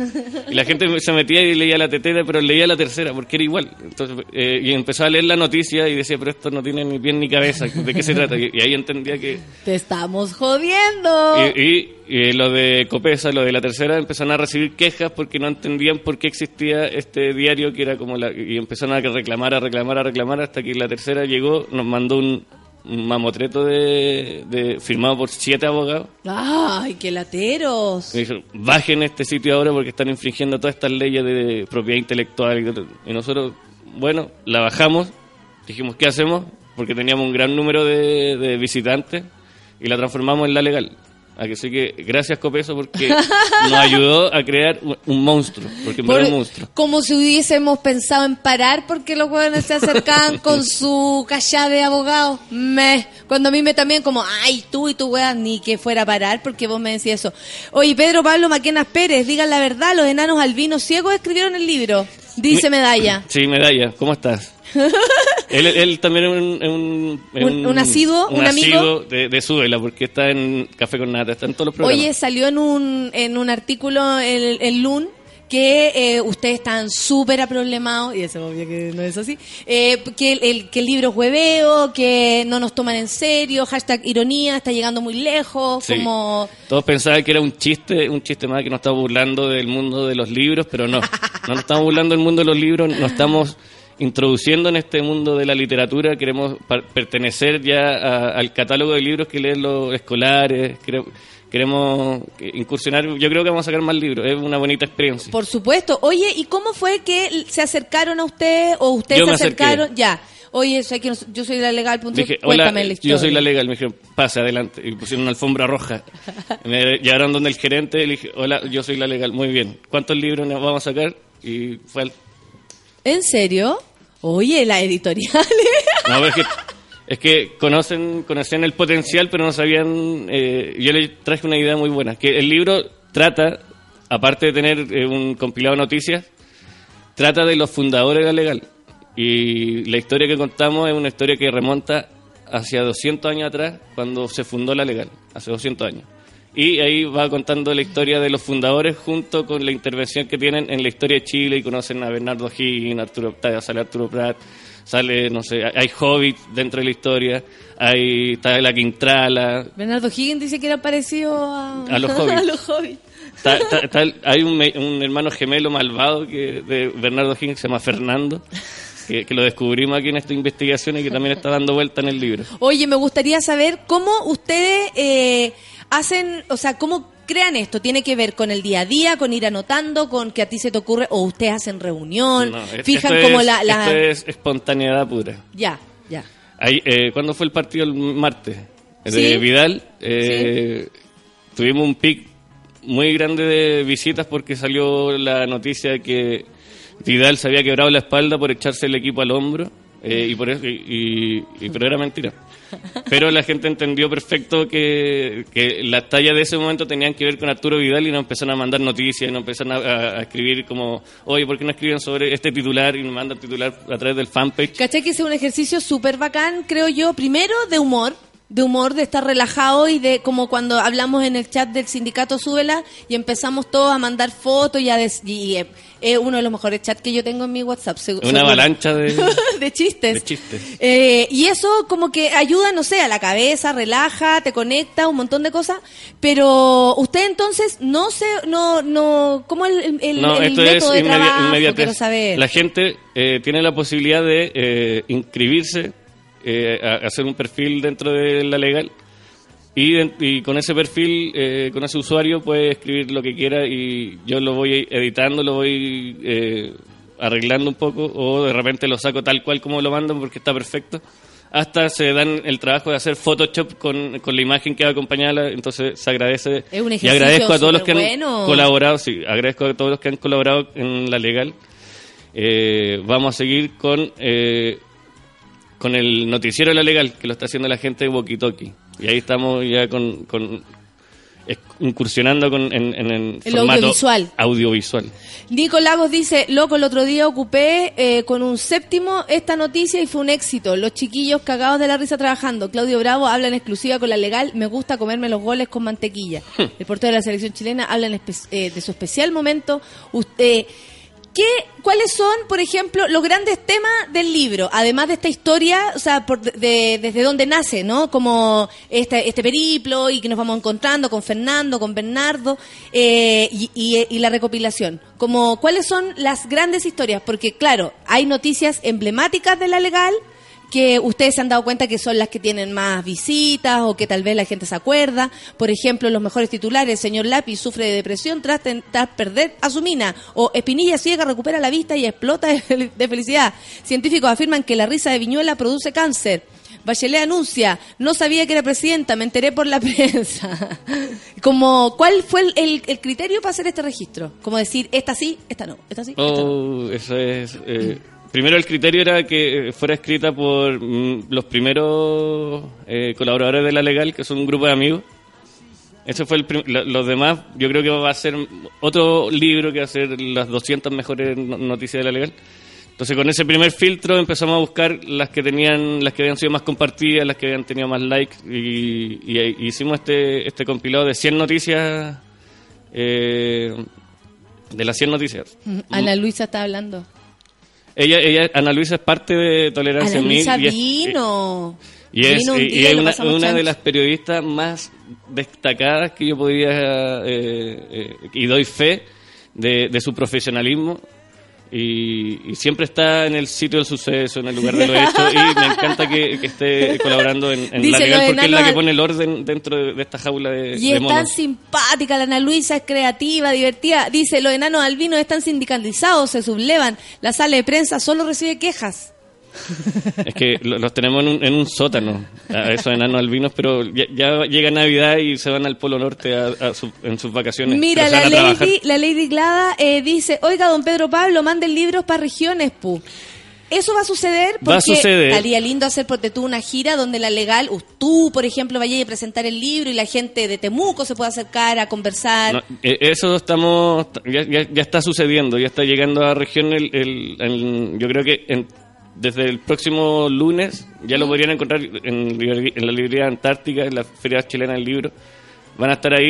Y la gente se metía y leía La Tetera, pero leía La Tercera porque era igual. Entonces, eh, y empezó a leer la noticia y decía, pero esto no tiene ni pie ni cabeza. ¿De qué se trata? Y, y ahí entendía que Te estamos jodiendo. y, y- y lo de Copesa, lo de la tercera, empezaron a recibir quejas porque no entendían por qué existía este diario que era como la... Y empezaron a reclamar, a reclamar, a reclamar hasta que la tercera llegó, nos mandó un, un mamotreto de, de- firmado por siete abogados. Ay, qué lateros. Y dijeron, bajen este sitio ahora porque están infringiendo todas estas leyes de propiedad intelectual. Y, nosotros, bueno, la bajamos, dijimos, ¿qué hacemos? Porque teníamos un gran número de, de visitantes y la transformamos en la legal. Así que gracias Copeso porque nos ayudó a crear un- monstruo, porque es un Por- monstruo. como si hubiésemos pensado en parar porque los jóvenes se acercaban con su callada de abogado. Me, cuando a mí me también como, ay, tú y tu weá, ni que fuera a parar porque vos me decías eso. Oye, Pedro Pablo Maquenas Pérez, digan la verdad, los enanos albinos ciegos escribieron el libro. Dice Medalla. Sí, medalla, ¿cómo estás? él, él también es un, un, Un- un asiduo, un amigo. asiduo de, de su vela, porque está en Café con Nata, está en todos los programas. Oye, salió en un, en un artículo en, en LUN que eh, ustedes están súper aproblemados, y eso es obvio que no es así, eh, que, el, el- que el libro es hueveo, que no nos toman en serio, hashtag ironía, está llegando muy lejos, Sí. como... Todos pensaban que era un chiste, un chiste más que nos estaba burlando del mundo de los libros, pero no. No nos estamos burlando del mundo de los libros, nos estamos introduciendo en este mundo de la literatura, queremos pertenecer ya a- al catálogo de libros que leen los escolares, quere- queremos incursionar, yo creo que vamos a sacar más libros, es una bonita experiencia. Por supuesto. Oye, ¿y cómo fue que se acercaron a usted o ustedes Yo se acercaron? Ya. Oye, sé que yo soy la legal. punto, Dije, hola, la historia. yo soy la legal. Me dijeron, pase adelante. Y pusieron una alfombra roja. Me llevaron donde el gerente. Le dije, hola, yo soy la legal. Muy bien. ¿Cuántos libros nos vamos a sacar? Y fue al... ¿En serio? Oye, la editorial. No, pero es que, es que conocen, conocían el potencial, pero no sabían... eh, yo les traje una idea muy buena. Que el libro trata, aparte de tener eh, un compilado de noticias, trata de los fundadores de la legal. Y la historia que contamos es una historia que remonta hacia 200 años atrás, cuando se fundó la legal, hace 200 años. Y ahí va contando la historia de los fundadores junto con la intervención que tienen en la historia de Chile y conocen a Bernardo Higgins, Arturo, sale Arturo Prat, sale, no sé, hay hobbits dentro de la historia, hay, está la Quintrala, Bernardo Higgins dice que era parecido a, A los hobbits. a los hobbits. Está- está- está hay un, un hermano gemelo malvado que de Bernardo Higgins que se llama Fernando, que, que lo descubrimos aquí en esta investigación y que también está dando vuelta en el libro. Oye, me gustaría saber cómo ustedes eh, hacen, o sea, cómo crean esto. ¿Tiene que ver con el día a día, con ir anotando, con que a ti se te ocurre, o ustedes hacen reunión, No, es- fijan esto como es- la... la- Esto es espontaneidad pura. Ya, ya. Ahí, eh, ¿Cuándo fue el partido el martes? Sí. Vidal. eh, Tuvimos un pic muy grande de visitas porque salió la noticia de que Vidal se había quebrado la espalda por echarse el equipo al hombro. Eh, y por eso, y, pero era mentira. Pero la gente entendió perfecto que, que las tallas de ese momento tenían que ver con Arturo Vidal y nos empezaron a mandar noticias y nos empezaron a, escribir como, oye, ¿por qué no escriben sobre este titular? Y nos mandan titular a través del fanpage. ¿Cachai que es un ejercicio súper bacán, creo yo? Primero, de humor. De humor, de estar relajado y de como cuando hablamos en el chat del sindicato Súbela y empezamos todos a mandar fotos y a des- y, eh, es uno de los mejores chats que yo tengo en mi WhatsApp. Una avalancha de, de chistes. de chistes. Eh, y eso como que ayuda, no sé, a la cabeza, relaja, te conecta, un montón de cosas. Pero usted entonces no se, no, no, ¿cómo el, el, el- No, el esto es método de trabajo? Quiero saber. La gente eh, tiene la posibilidad de eh, inscribirse, eh, a- hacer un perfil dentro de la legal y, con ese perfil, eh, con ese usuario puede escribir lo que quiera y yo lo voy editando, lo voy eh, arreglando un poco o de repente lo saco tal cual como lo mandan porque está perfecto. Hasta se dan el trabajo de hacer Photoshop con, con la imagen que va acompañada, entonces se agradece. Es un y agradezco a todos los que han superbueno. colaborado, sí, agradezco a todos los que han colaborado en la legal. Eh, vamos a seguir con eh, con el noticiero de la legal, que lo está haciendo la gente de Wokitoki. Y ahí estamos ya con, con- incursionando con, en, en el, El formato audiovisual. audiovisual. Nico Lagos dice, loco, el otro día ocupé eh, con un séptimo esta noticia y fue un éxito. Los chiquillos cagados de la risa trabajando. Claudio Bravo habla en exclusiva con la legal. Me gusta comerme los goles con mantequilla. el portero de la selección chilena habla en eh, de su especial momento. Usted, ¿qué, ¿Cuáles son, por ejemplo, los grandes temas del libro? Además de esta historia, o sea, por- de- desde dónde nace, ¿no? Como este, este periplo y que nos vamos encontrando con Fernando, con Bernardo eh, y, y- y la recopilación. Como, ¿cuáles son las grandes historias? Porque, claro, hay noticias emblemáticas de la legal que ustedes se han dado cuenta que son las que tienen más visitas o que tal vez la gente se acuerda. Por ejemplo, los mejores titulares, señor Lápiz sufre de depresión tras, perder a su mina. O Espinilla ciega recupera la vista y explota de, fel- de felicidad. Científicos afirman que la risa de Viñuela produce cáncer. Bachelet anuncia, no sabía que era presidenta, me enteré por la prensa. Como, ¿Cuál fue el criterio para hacer este registro? Como decir, esta sí, esta no, esta sí, esta no. Oh, eso es. eh, primero el criterio era que fuera escrita por mm, los primeros eh, colaboradores de la legal, que son un grupo de amigos. Ese fue el los demás, yo creo que va a ser otro libro que va a ser las 200 mejores no- noticias de la legal. Entonces con ese primer filtro empezamos a buscar las que tenían, las que habían sido más compartidas, las que habían tenido más likes y, hicimos este, este compilado de 100 noticias, eh, de las 100 noticias. Ana Luisa está hablando. Ella, ella, Ana Luisa es parte de Tolerancia Ana Luisa Mil y es, vino. y es, Vino un y es una, de las periodistas más destacadas que yo podría eh, eh, y doy fe de, de su profesionalismo Y, y siempre está en el sitio del suceso, en el lugar de lo hecho, y me encanta que, que esté colaborando en, la legal porque es la que pone el orden dentro de, de esta jaula de, Y de es tan simpática, la Ana Luisa es creativa, divertida. Dice, los enanos albinos están sindicalizados, se sublevan. La sala de prensa solo recibe quejas. Es que lo- los tenemos en un, en un sótano, a esos enanos albinos, pero ya, ya llega Navidad y se van al Polo Norte a- a su- en sus vacaciones. Mira, la lady, la lady Glada eh, dice, oiga, don Pedro Pablo, manden libros para regiones, pu. Eso va a suceder porque Va a suceder. estaría lindo hacer porque tú una gira donde la legal, tú, por ejemplo, vayas a presentar el libro y la gente de Temuco se pueda acercar a conversar. No, eh, eso estamos ya, ya, ya está sucediendo, ya está llegando a región el, el- el- yo creo que en- desde el próximo lunes ya lo podrían encontrar en, la librería Antártica, en la Feria Chilena del Libro. Van a estar ahí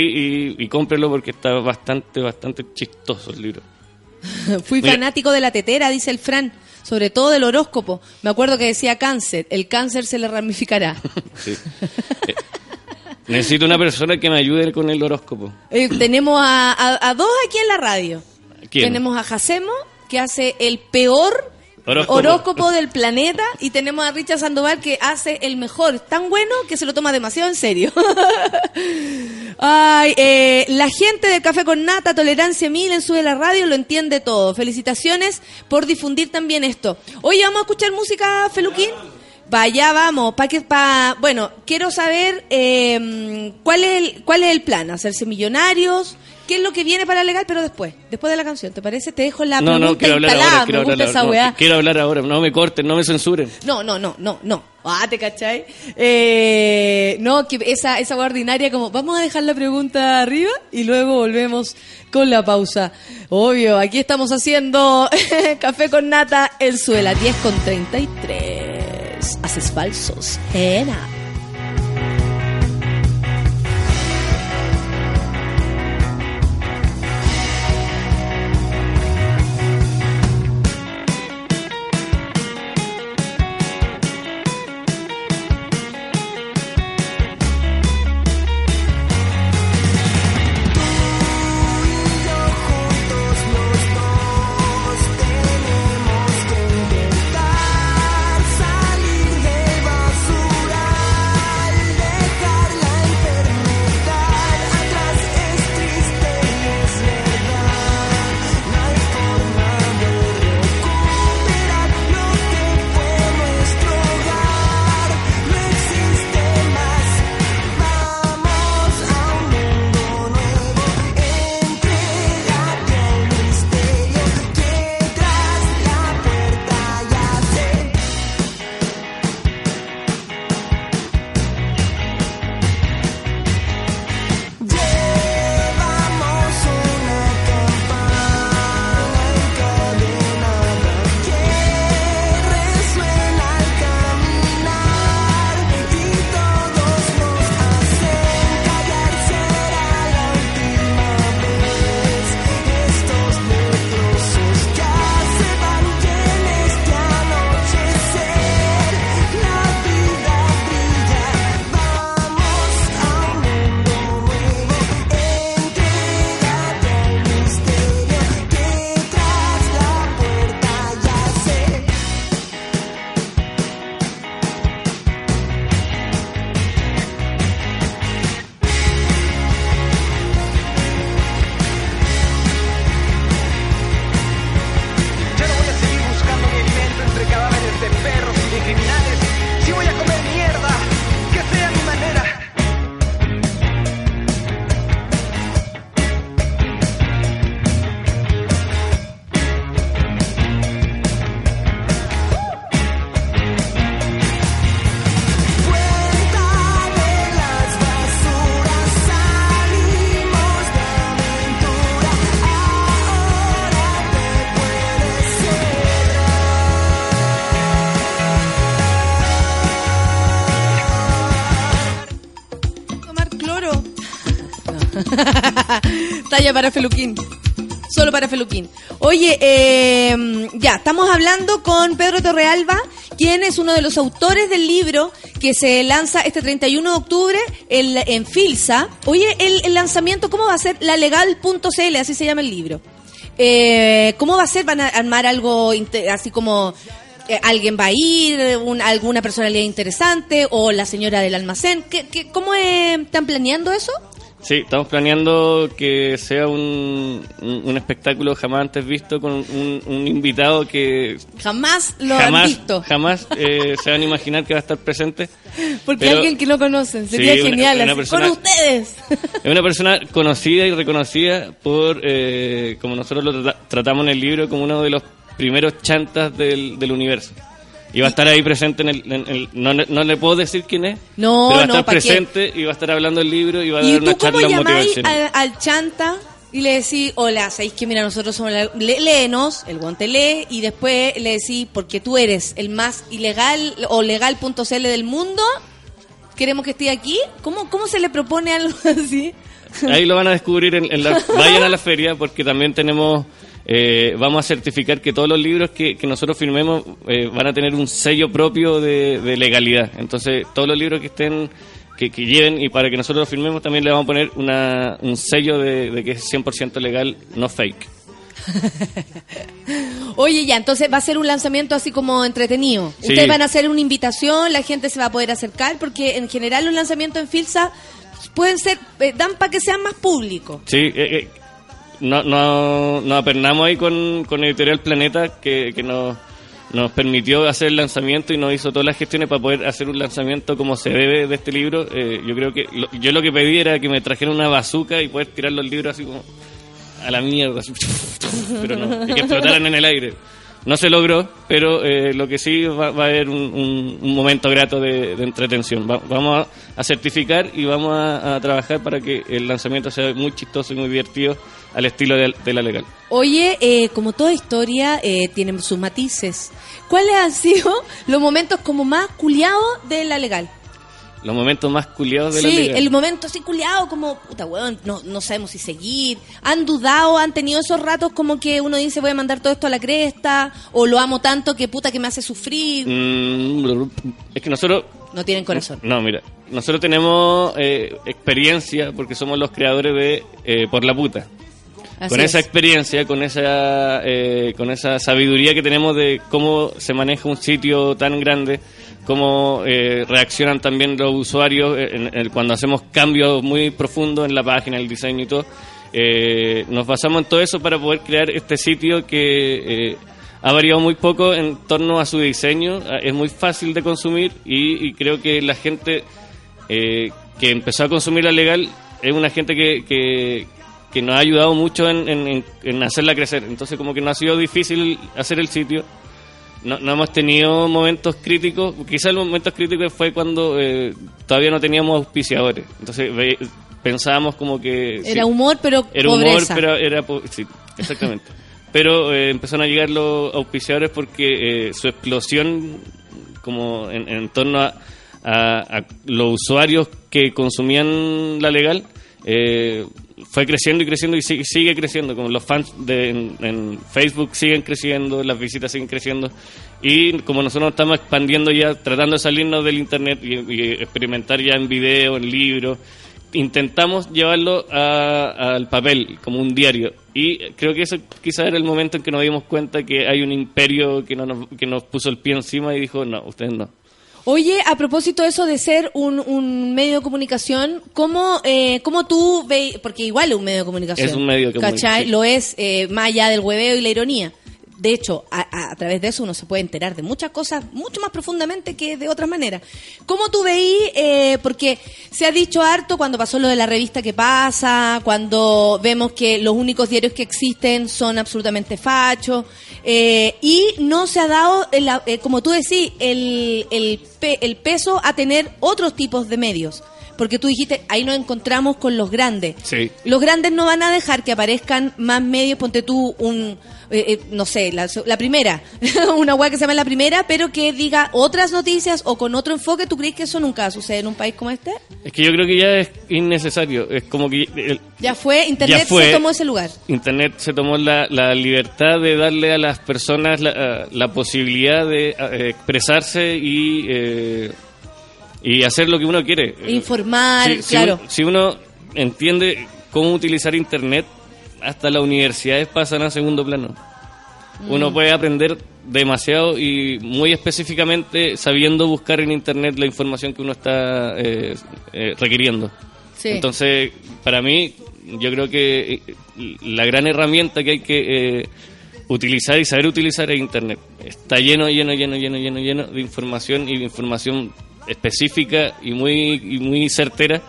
y, y cómprenlo porque está bastante, bastante chistoso el libro. Fui Mira. fanático de la tetera, dice el Fran, sobre todo del horóscopo. Me acuerdo que decía cáncer, el cáncer se le ramificará. Sí. Eh, necesito una persona que me ayude con el horóscopo. Eh, tenemos a, a- a dos aquí en la radio. ¿Quién? Tenemos a Jacemo, que hace el peor Horóscopo. del planeta, y tenemos a Richard Sandoval, que hace el mejor, tan bueno que se lo toma demasiado en serio. Ay, eh, la gente del Café con Nata, Tolerancia Mil en Sube la Radio, lo entiende todo. Felicitaciones por difundir también esto. Oye, ¿vamos a escuchar música, Feluquín? Vaya, vamos. Pa que, pa, bueno, quiero saber eh, cuál, es el, cuál es el plan. ¿Hacerse millonarios? ¿Qué es lo que viene para legal? Pero después, después de la canción, ¿te parece? Te dejo la No, pregunta no, quiero hablar instalada. ahora. Quiero Me gusta hablar, esa weá. no, quiero hablar ahora. No me corten, no me censuren. No, no, no, no, no. Ah, ¿te cachai? Eh, no, que esa, esa ordinaria como, vamos a dejar la pregunta arriba y luego volvemos con la pausa. Obvio, aquí estamos haciendo café con nata en suela, 10 con 33. Haces falsos. Era. Talla para Feluquín. Solo para Feluquín. Oye, eh, ya, estamos hablando con Pedro Torrealba, quien es uno de los autores del libro que se lanza este 31 de octubre en, en Filsa. Oye, el, lanzamiento, ¿cómo va a ser? Lalegal.cl, así se llama el libro. Eh, ¿Cómo va a ser? ¿Van a armar algo así como eh, alguien va a ir, un- alguna personalidad interesante o la señora del almacén? ¿Qué, cómo están planeando eso? Sí, estamos planeando que sea un, un, un espectáculo jamás antes visto con un, un invitado que Jamás lo han jamás, visto. jamás eh, se van a imaginar que va a estar presente. Porque Pero- alguien que no conocen, sería Sí, genial. una así, persona- Con ustedes. Es una persona conocida y reconocida por, eh, como nosotros lo trata- tratamos en el libro, como uno de los primeros chantas del, del universo. Y va a estar ahí presente en el... en el- no, le- no le puedo decir quién es, No, pero va a no, estar ¿pa' qué? presente y va a estar hablando del libro y va a ¿Y dar una charla motivacional. al, al chanta y le decís, hola, sabéis que mira, nosotros somos la... le- léenos, el guante lee, y después le decís, porque tú eres el más ilegal o legal.cl del mundo, queremos que esté aquí? ¿Cómo, ¿Cómo se le propone algo así? Ahí lo van a descubrir en, en la... Vayan a la feria porque también tenemos... eh, vamos a certificar que todos los libros que, que nosotros firmemos eh, van a tener un sello propio de, de legalidad. Entonces, todos los libros que estén... Que, que lleven y para que nosotros los firmemos también le vamos a poner una, un sello de, de que es 100% legal, no fake. Oye, ya, entonces va a ser un lanzamiento así como entretenido. Sí. Ustedes van a hacer una invitación, la gente se va a poder acercar, porque en general los lanzamientos en Filsa pueden ser, eh, dan para que sean más públicos. Sí, eh, eh, no, no, nos apernamos ahí con, con Editorial Planeta que, que nos, nos permitió hacer el lanzamiento y nos hizo todas las gestiones para poder hacer un lanzamiento como se debe de este libro. Eh, yo creo que lo- yo lo que pedí era que me trajeran una bazuca y poder tirar los libros así como a la mierda, pero no, y que explotaran en el aire. No se logró, pero eh, lo que sí va, a haber un, un- momento grato de, de entretención. Va- vamos a, certificar y vamos a trabajar para que el lanzamiento sea muy chistoso y muy divertido al estilo de, de la legal. Oye, eh, como toda historia, eh, tiene sus matices. ¿Cuáles han sido los momentos como más culiados de la legal? Los momentos más culiados de la Sí, legal. el momento así culiado, como, puta weón, no, no sabemos si seguir. ¿Han dudado, han tenido esos ratos como que uno dice voy a mandar todo esto a la cresta? ¿O lo amo tanto que puta que me hace sufrir? Mm, es que nosotros No tienen corazón. No, mira, nosotros tenemos eh, experiencia porque somos los creadores de eh, Por la Puta. Así con es. esa experiencia, con esa, eh, con esa sabiduría que tenemos de cómo se maneja un sitio tan grande, cómo eh, reaccionan también los usuarios en- en- cuando hacemos cambios muy profundos en la página, el diseño y todo. Eh, nos basamos en todo eso para poder crear este sitio que eh, ha variado muy poco en torno a su diseño, eh, es muy fácil de consumir y, y creo que la gente eh, que empezó a consumir la legal es una gente que, que, que nos ha ayudado mucho en, en- en- hacerla crecer. Entonces como que no ha sido difícil hacer el sitio. No, no hemos tenido momentos críticos. Quizás los momentos críticos fue cuando eh, todavía no teníamos auspiciadores. Entonces ve- pensábamos como que... Era sí, humor, pero era humor, pero era... Sí, exactamente. pero eh, empezaron a llegar los auspiciadores porque eh, su explosión como en, en torno a, a- a los usuarios que consumían la legal eh, fue creciendo y creciendo y sigue, sigue creciendo como los fans de, en, Facebook siguen creciendo las visitas siguen creciendo y como nosotros nos estamos expandiendo ya tratando de salirnos del internet y, experimentar ya en video en libros intentamos llevarlo al papel como un diario. Y creo que eso quizás era el momento en que nos dimos cuenta que hay un imperio que, no nos, que nos puso el pie encima y dijo no, ustedes no Oye, a propósito de eso de ser un, un medio de comunicación, ¿cómo, eh, cómo tú veis? Porque igual es un medio de comunicación. Es un medio de comunicación, ¿Cachai? Lo es eh, más allá del hueveo y la ironía. De hecho, a, a- a través de eso uno se puede enterar de muchas cosas mucho más profundamente que de otras maneras. ¿Cómo tú veí? Eh, porque se ha dicho harto cuando pasó lo de la revista que pasa, cuando vemos que los únicos diarios que existen son absolutamente fachos, eh, y no se ha dado, el- eh, como tú decís, el, el, pe- el peso a tener otros tipos de medios. Porque tú dijiste, ahí nos encontramos con los grandes. sí Los grandes no van a dejar que aparezcan más medios, ponte tú un, eh, eh, no sé, la, la primera, una web que se llama la primera, pero que diga otras noticias o con otro enfoque, ¿tú crees que eso nunca sucede en un país como este? es que yo creo que ya es innecesario es como que el- Ya fue, Internet Ya fue. se tomó ese lugar. Internet se tomó la, la libertad de darle a las personas la, la posibilidad de eh, expresarse y, eh, y hacer lo que uno quiere. Informar, si claro. uno- Si, uno entiende cómo utilizar Internet, hasta las universidades pasan a segundo plano. Uno Mm. puede aprender demasiado y muy específicamente sabiendo buscar en internet la información que uno está eh, eh, requiriendo. Sí. Entonces, para mí, yo creo que eh, la gran herramienta que hay que eh, utilizar y saber utilizar es internet. Está lleno, lleno, lleno, lleno, lleno, lleno de información y de información específica y muy, y muy certera.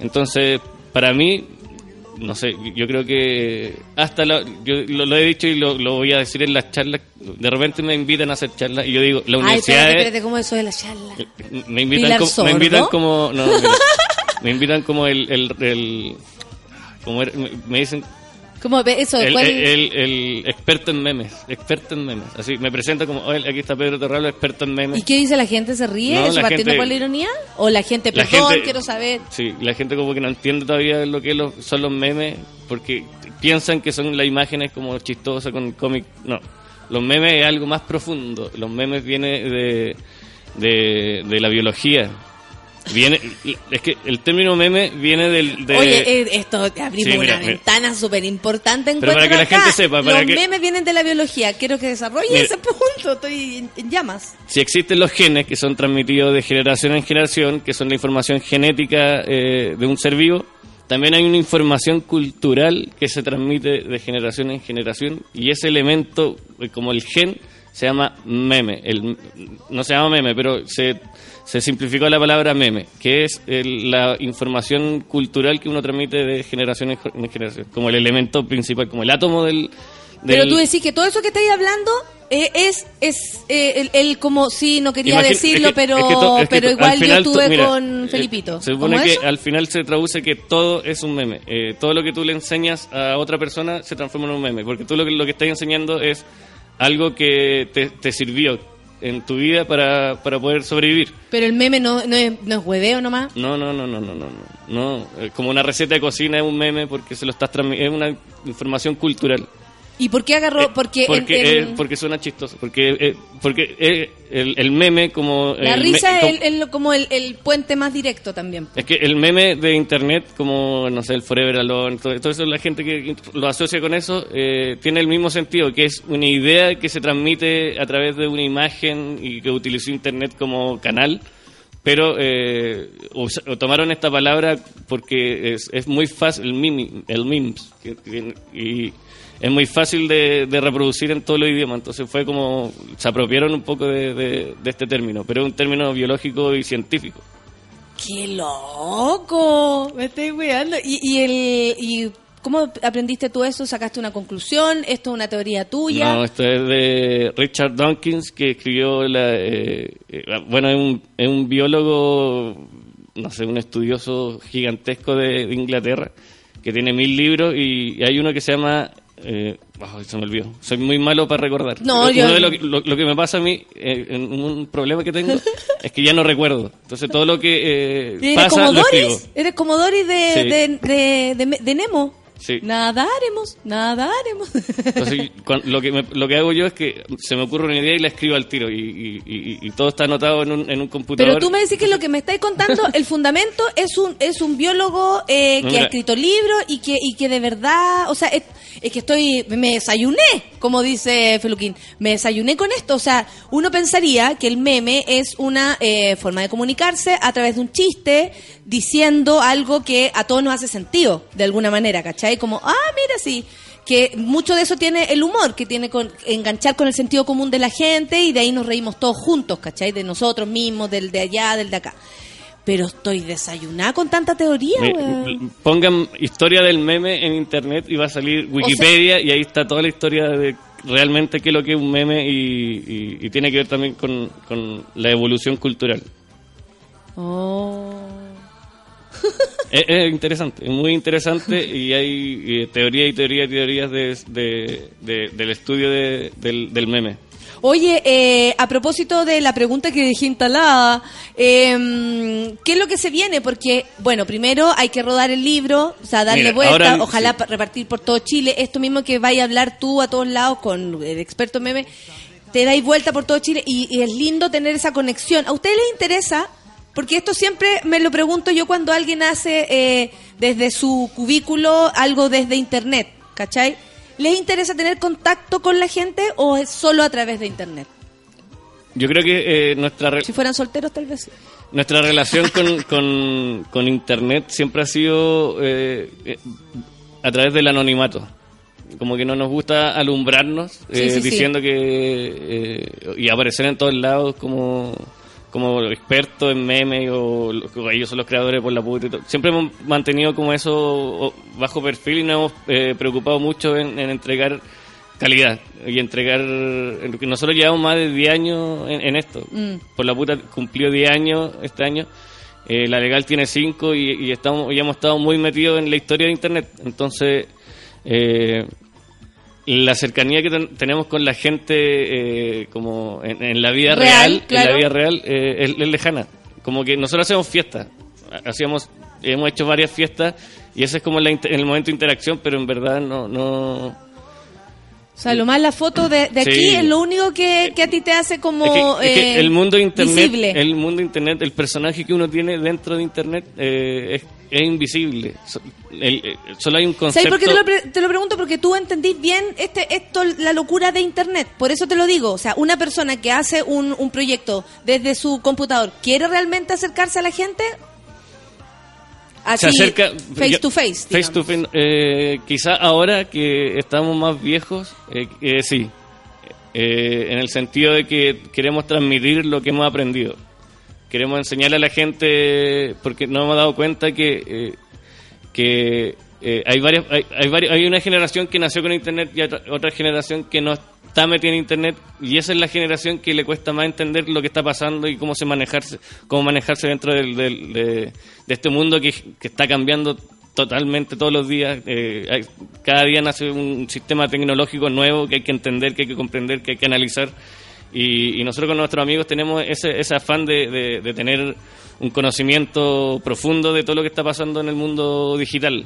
Entonces, para mí, no sé, yo creo que hasta la, yo lo, lo he dicho y lo, lo voy a decir en las charlas. De repente me invitan a hacer charlas y yo digo, la Ay, universidad espérate, es- espérate, ¿cómo eso de la charla? me invitan, ¿Pilar como, me invitan como no, me invitan como el, el, el- como era- me dicen ¿Cómo ve eso? el, ¿Cuál- el- el experto en memes experto en memes así me presenta como "Oye, aquí está Pedro Terrablo experto en memes ¿Y qué dice la gente? ¿Se ríe? No, ¿Eso la partiendo gente- por la ironía? ¿O la gente, La perdón, gente- quiero saber? Sí, la gente como que no entiende todavía lo que los- son los memes porque piensan que son las imágenes como chistosas con cómic. No, los memes es algo más profundo. Los memes vienen de, de, de la biología. Viene, es que el término meme viene del... De, Oye, eh, esto abrimos Sí, una mira. ventana súper importante en Pero para que la gente sepa, para Los que- memes vienen de la biología. Quiero que desarrolle Mira. ese punto. Estoy en, en llamas. si existen los genes que son transmitidos de generación en generación, que son la información genética eh, de un ser vivo, también hay una información cultural que se transmite de generación en generación y ese elemento, eh, como el gen, se llama meme. El, no se llama meme, pero se, se simplificó la palabra meme, que es el- la información cultural que uno transmite de generación en, en generación, como el elemento principal, como el átomo del... Pero tú decís que todo eso que estáis hablando eh, es es eh, el, el como sí no quería decirlo es que- pero es que to- es que pero igual yo estuve mira, con eh, Felipito se ¿Cómo supone que eso? al final se traduce que todo es un meme. Eh, todo lo que tú le enseñas a otra persona se transforma en un meme. Porque tú lo que, lo que estás enseñando es algo que te, te sirvió en tu vida para, para poder sobrevivir. pero el meme no, no, es, no es hueveo nomás No, no, no, no, no, no. no. No, eh, como una receta de cocina es un meme porque se lo estás transmitiendo. Es una información cultural. ¿Y por qué agarró? porque, en- Porque, en- eh, porque suena chistoso. Porque, eh, porque eh, el, el meme como... la risa me- es como- el- el- como el, puente más directo también Es que el meme de internet, como, no sé, el Forever Alone, todo, todo eso, la gente que lo asocia con eso, eh, tiene el mismo sentido, que es una idea que se transmite a través de una imagen y que utilizó internet como canal, pero eh, o tomaron esta palabra porque es, es muy fácil, el, mimi, el memes, que- que- y es muy fácil de, de reproducir en todos los idiomas, entonces fue como, se apropiaron un poco de, de- de este término, pero es un término biológico y científico. ¡Qué loco! Me estoy weando. ¿Y, y, el, ¿Y cómo aprendiste tú eso? ¿Sacaste una conclusión? ¿Esto es una teoría tuya? No, esto es de Richard Dawkins, que escribió la... eh, eh, bueno, es un, es un biólogo, no sé, un estudioso gigantesco de, de Inglaterra, que tiene mil libros y, y hay uno que se llama... Eh, se me olvidó. Soy muy malo para recordar. No, Uno yo- de lo, que- lo- lo que me pasa a mí, eh, en un problema que tengo, es que ya no recuerdo. Entonces todo lo que eh, ¿Eres pasa como lo. Doris? ¿Eres como Doris de, Sí. de, de, de- de Nemo? Sí. Nadaremos, nadaremos. Entonces, lo, que me- lo que hago yo es que se me ocurre una idea y la escribo al tiro. Y, y- y- y todo está anotado en un, en un computador. Pero tú me decís que lo que me estáis contando, el fundamento es un es un biólogo eh, que ha escrito libros y que y que de verdad, o sea, es, es que estoy me desayuné, como dice Feluquín, me desayuné con esto, o sea, uno pensaría que el meme es una eh, forma de comunicarse a través de un chiste diciendo algo que a todos nos hace sentido de alguna manera, ¿cachai? Como, ah, mira, sí que mucho de eso tiene el humor, que tiene con enganchar con el sentido común de la gente y de ahí nos reímos todos juntos, ¿cachai? De nosotros mismos, del de allá, del de acá. Pero estoy desayunada con tanta teoría, weón. pongan historia del meme en internet y va a salir Wikipedia y ahí está toda la historia de realmente qué es lo que es un meme y, y- y tiene que ver también con, con la evolución cultural. Oh. Es, es interesante, es muy interesante y hay eh, teoría y teoría y teorías de, de- de- del estudio de- del, del meme. Oye, eh, a propósito de la pregunta que dejé instalada, eh, ¿qué es lo que se viene? Porque, bueno, primero hay que rodar el libro, o sea, darle Mira, vuelta, ahora, ojalá sí. repartir por todo Chile. Esto mismo que vaya a hablar tú a todos lados con el experto meme, te dais vuelta por todo Chile y, y es lindo tener esa conexión. ¿A ustedes les interesa? Porque esto siempre me lo pregunto yo cuando alguien hace eh, desde su cubículo algo desde internet. ¿cachai? ¿Les interesa tener contacto con la gente o es solo a través de internet? Yo creo que eh, nuestra, Si fueran solteros, tal vez nuestra relación con, con, con Internet siempre ha sido eh, eh, a través del anonimato. Como que no nos gusta alumbrarnos Sí, eh, sí. diciendo que. eh, y aparecer en todos lados como, como expertos en memes o, o ellos son los creadores por la puta y todo. Siempre hemos mantenido como eso bajo perfil y nos hemos eh, preocupado mucho en, en entregar calidad y entregar. en- Nosotros llevamos más de 10 años en, en esto Mm. por la puta cumplió 10 años este año. Eh, la legal tiene 5 y, y estamos y hemos estado muy metidos en la historia de Internet. Entonces, eh, la cercanía que ten- tenemos con la gente eh, como en, en la vida Real, real, en la vida real eh, es, es lejana. Como que nosotros hacemos fiestas. Ha- Hacíamos, hemos hecho varias fiestas y ese es como la el momento de interacción, pero en verdad no... no O sea, lo más la foto de, de aquí Sí. es lo único que, que a ti te hace como Es que, es que eh, el mundo internet, visible. el mundo internet, el personaje que uno tiene dentro de internet eh, es, es invisible. So- el- eh, solo hay un ¿Sabes concepto. por qué te lo, pre- te lo pregunto? Porque tú entendís bien este, esto, la locura de Internet. Por eso te lo digo. O sea, una persona que hace un, un proyecto desde su computador, ¿quiere realmente acercarse a la gente? Se Así, acerca face yo- to face. face to face, eh, quizá ahora que estamos más viejos, eh, eh, sí. Eh, en el sentido de que queremos transmitir lo que hemos aprendido. Queremos enseñarle a la gente, porque nos hemos dado cuenta que, que hay, varias, hay, hay, varias- hay una generación que nació con Internet y otra, otra generación que no está metida en Internet y esa es la generación que le cuesta más entender lo que está pasando y cómo se manejarse cómo manejarse dentro del, del- de, este mundo que, está cambiando totalmente todos los días. Eh, cada día nace un sistema tecnológico nuevo que hay que entender, que hay que comprender, que hay que analizar. Y, y nosotros con nuestros amigos tenemos ese, ese afán de, de- de tener un conocimiento profundo de todo lo que está pasando en el mundo digital.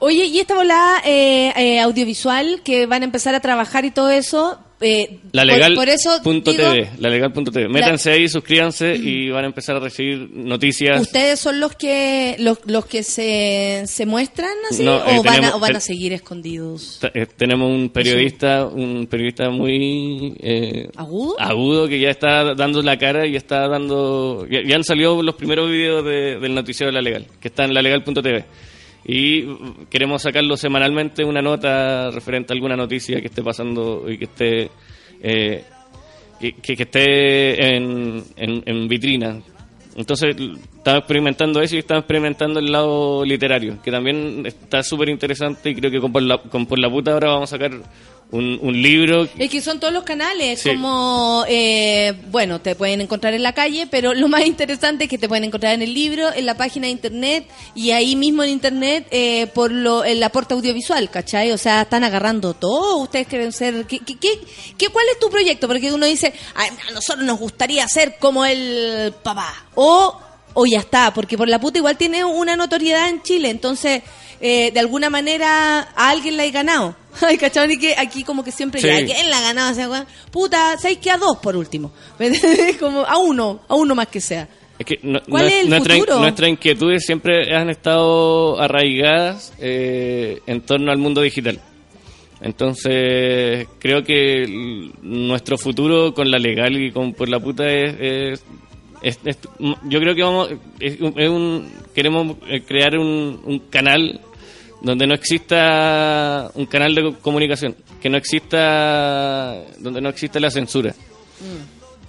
Oye, y esta volada eh, eh, audiovisual que van a empezar a trabajar y todo eso. Eh, La legal por, eso punto digo, TV, la legal.tv. Métanse ahí, suscríbanse y van a empezar a recibir noticias. ¿Ustedes son los que los, los que se, se muestran así No, eh, o, van a, tenemos- o van a seguir escondidos? Eh, tenemos un periodista, un periodista muy eh, ¿Agudo? agudo que ya está dando la cara y está dando. Ya, ya han salido los primeros videos de- del noticiero de la legal, que está en lalegal.tv. Y queremos sacarlo semanalmente una nota referente a alguna noticia que esté pasando y que esté eh, que, que- esté en, en, vitrina. Entonces, estaba experimentando eso y estaba experimentando el lado literario, que también está súper interesante y creo que con por, la, con Por la Puta ahora vamos a sacar un, un libro. Es que son todos los canales, Sí. como, eh, bueno, te pueden encontrar en la calle, pero lo más interesante es que te pueden encontrar en el libro, en la página de internet y ahí mismo en internet eh, por lo, el aporte audiovisual, ¿cachai? O sea, están agarrando todo, ustedes quieren ser... ¿qué, qué, qué- cuál es tu proyecto? Porque uno dice, "Ay, a nosotros nos gustaría ser como el papá, o, o ya está, porque por la puta igual tiene una notoriedad en Chile, entonces... eh, de alguna manera a alguien la he ganado. Ay, ¿cachai? Y que aquí como que siempre Sí. ya, ¿quién la ha ganado? O sea, weón, puta, ¿sabes que a dos por último? como a uno, a uno más que sea. Es que no- ¿Cuál no- es el nuestra, futuro? nuestras inquietudes siempre han estado arraigadas eh, en torno al mundo digital. Entonces, creo que nuestro futuro con la legal y con por la puta es, es- es- es- yo creo que vamos es un- es un- queremos eh, crear un, un canal donde no exista un canal de comunicación, que no exista donde no exista la censura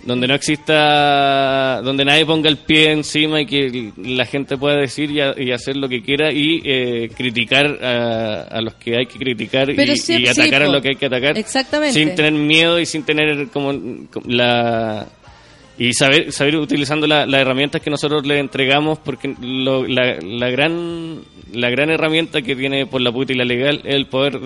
donde no exista, donde nadie ponga el pie encima y que la gente pueda decir y, a- y hacer lo que quiera y eh, criticar a, a los que hay que criticar y, sí- y sí, atacar a lo que hay que atacar Exactamente. sin tener miedo y sin tener como, como la y saber saber utilizando la- las herramientas que nosotros le entregamos porque lo- la, la gran la gran herramienta que tiene por la puta y la legal es el poder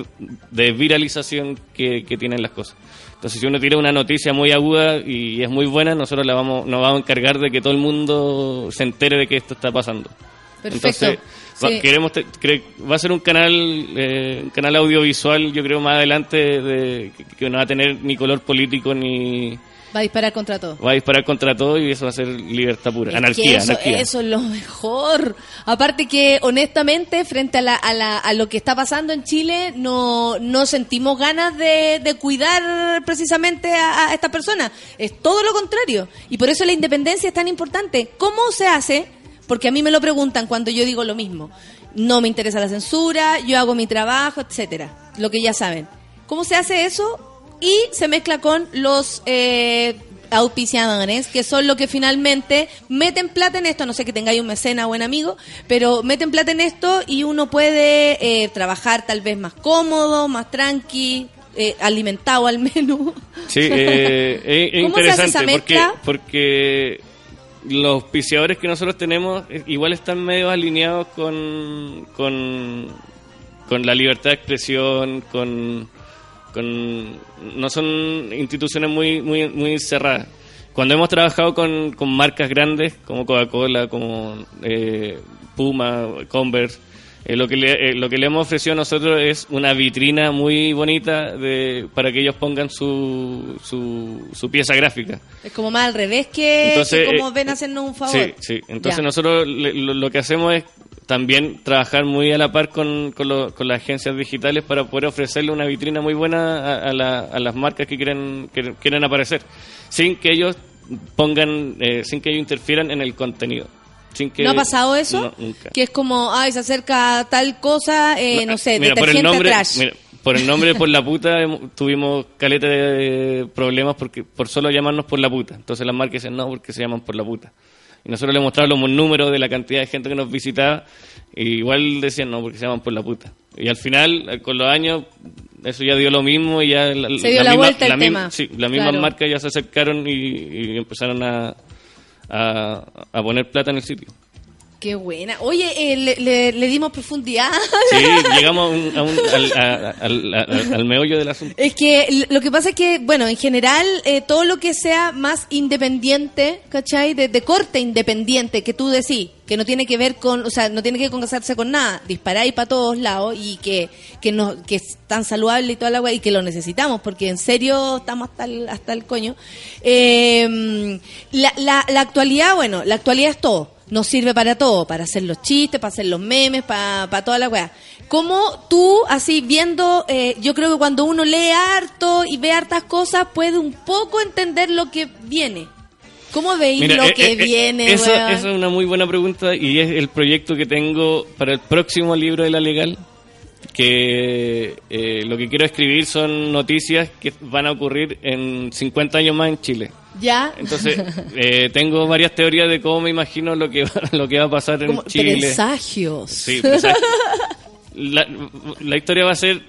de viralización que, que tienen las cosas. Entonces si uno tira una noticia muy aguda y es muy buena nosotros la vamos nos vamos a encargar de que todo el mundo se entere de que esto está pasando. Perfecto. entonces va, queremos te- cre- va a ser un canal eh, un canal audiovisual yo creo más adelante de, que, que no va a tener ni color político ni Va a disparar contra todo. va a disparar contra todo y eso va a ser libertad pura. Es anarquía, eso, anarquía. eso es lo mejor. Aparte que, honestamente, frente a, la, a, la- a lo que está pasando en Chile, no, no sentimos ganas de, de cuidar precisamente a, a estas personas. Es todo lo contrario. Y por eso la independencia es tan importante. ¿Cómo se hace? Porque a mí me lo preguntan cuando yo digo lo mismo. No me interesa la censura, yo hago mi trabajo, etcétera. Lo que ya saben. ¿Cómo se hace eso? Y se mezcla con los eh, auspiciadores, que son lo que finalmente meten plata en esto. No sé que tengáis un mecena o buen amigo, pero meten plata en esto y uno puede eh, trabajar tal vez más cómodo, más tranqui, eh, alimentado al menos. Sí, eh, es, es ¿Cómo se hace interesante esa porque, porque los auspiciadores que nosotros tenemos eh, igual están medio alineados con, con, con la libertad de expresión, con, con no son instituciones muy, muy, muy cerradas. Cuando hemos trabajado con, con marcas grandes como Coca-Cola, como eh, Puma, Converse, eh, lo, que le, eh, lo que le hemos ofrecido a nosotros es una vitrina muy bonita de, para que ellos pongan su, su, su pieza gráfica. Es como más al revés que, Entonces, que como eh, ven hacernos un favor. Sí, sí. Entonces Ya. nosotros le- lo, lo que hacemos es también trabajar muy a la par con, con, lo- con las agencias digitales para poder ofrecerle una vitrina muy buena a, a la- a las marcas que quieren, que quieren aparecer, sin que ellos pongan, eh, sin que ellos interfieran en el contenido. Sin que, ¿No ha pasado eso? No, nunca. Que es como, ay, se acerca tal cosa, eh, no sé, Mira, por el detergente nombre, trash. mira, por el nombre por la puta tuvimos caleta de problemas porque por solo llamarnos por la puta. Entonces las marcas dicen no porque se llaman por la puta. Y nosotros le mostrábamos números de la cantidad de gente que nos visitaba y igual decían no porque se llaman por la puta. Y al final eh, con los años eso ya dio lo mismo y ya la, Se dio la vuelta el la misma- sí, las mismas Claro. marcas ya se acercaron y, y empezaron a, a, a poner plata en el sitio. Qué buena. Oye, eh, le, le- le dimos profundidad. Sí, llegamos a un- a un- al, a- al- al- al meollo del asunto. Es que lo que pasa es que, bueno, en general, eh, todo lo que sea más independiente, ¿cachai? De, de corte independiente, que tú decís, que no tiene que ver con, o sea, no tiene que casarse con nada, disparáis para todos lados y que, que, no, que es tan saludable y toda la agua y que lo necesitamos, porque en serio estamos hasta el, hasta el coño. Eh, la, la, la actualidad, bueno, la actualidad es todo. Nos sirve para todo, para hacer los chistes, para hacer los memes, para, para toda la weá. ¿Cómo tú, así viendo, eh, yo creo que cuando uno lee harto y ve hartas cosas, puede un poco entender lo que viene? ¿Cómo veis Mira, lo eh, que eh, eh, viene, weón? eso es una muy buena pregunta y es el proyecto que tengo para el próximo libro de la legal. Que eh, lo que quiero escribir son noticias que van a ocurrir en 50 años más en Chile. ¿Ya? Entonces, eh, tengo varias teorías de cómo me imagino lo que va, lo que va a pasar en Chile. presagios. Sí, presagios. la, la historia va a ser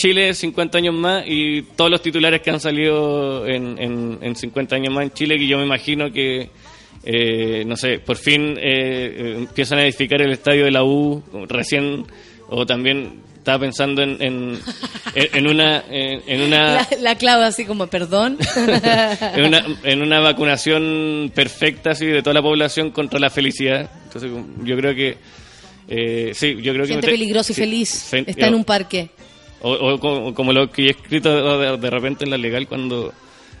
Chile 50 años más y todos los titulares que han salido en, en, en 50 años más en Chile, que yo me imagino que, eh, no sé, por fin eh, eh, empiezan a edificar el estadio de la U recién, o también estaba pensando en, en, en- una... En, en una La, la clave así como, perdón. en una, en una vacunación perfecta así de toda la población contra la felicidad. Entonces yo creo que eh, sí, yo creo que Gente me te- peligrosa y sí, feliz. Está en un parque. o, o como, como lo que he escrito de, de repente en la legal cuando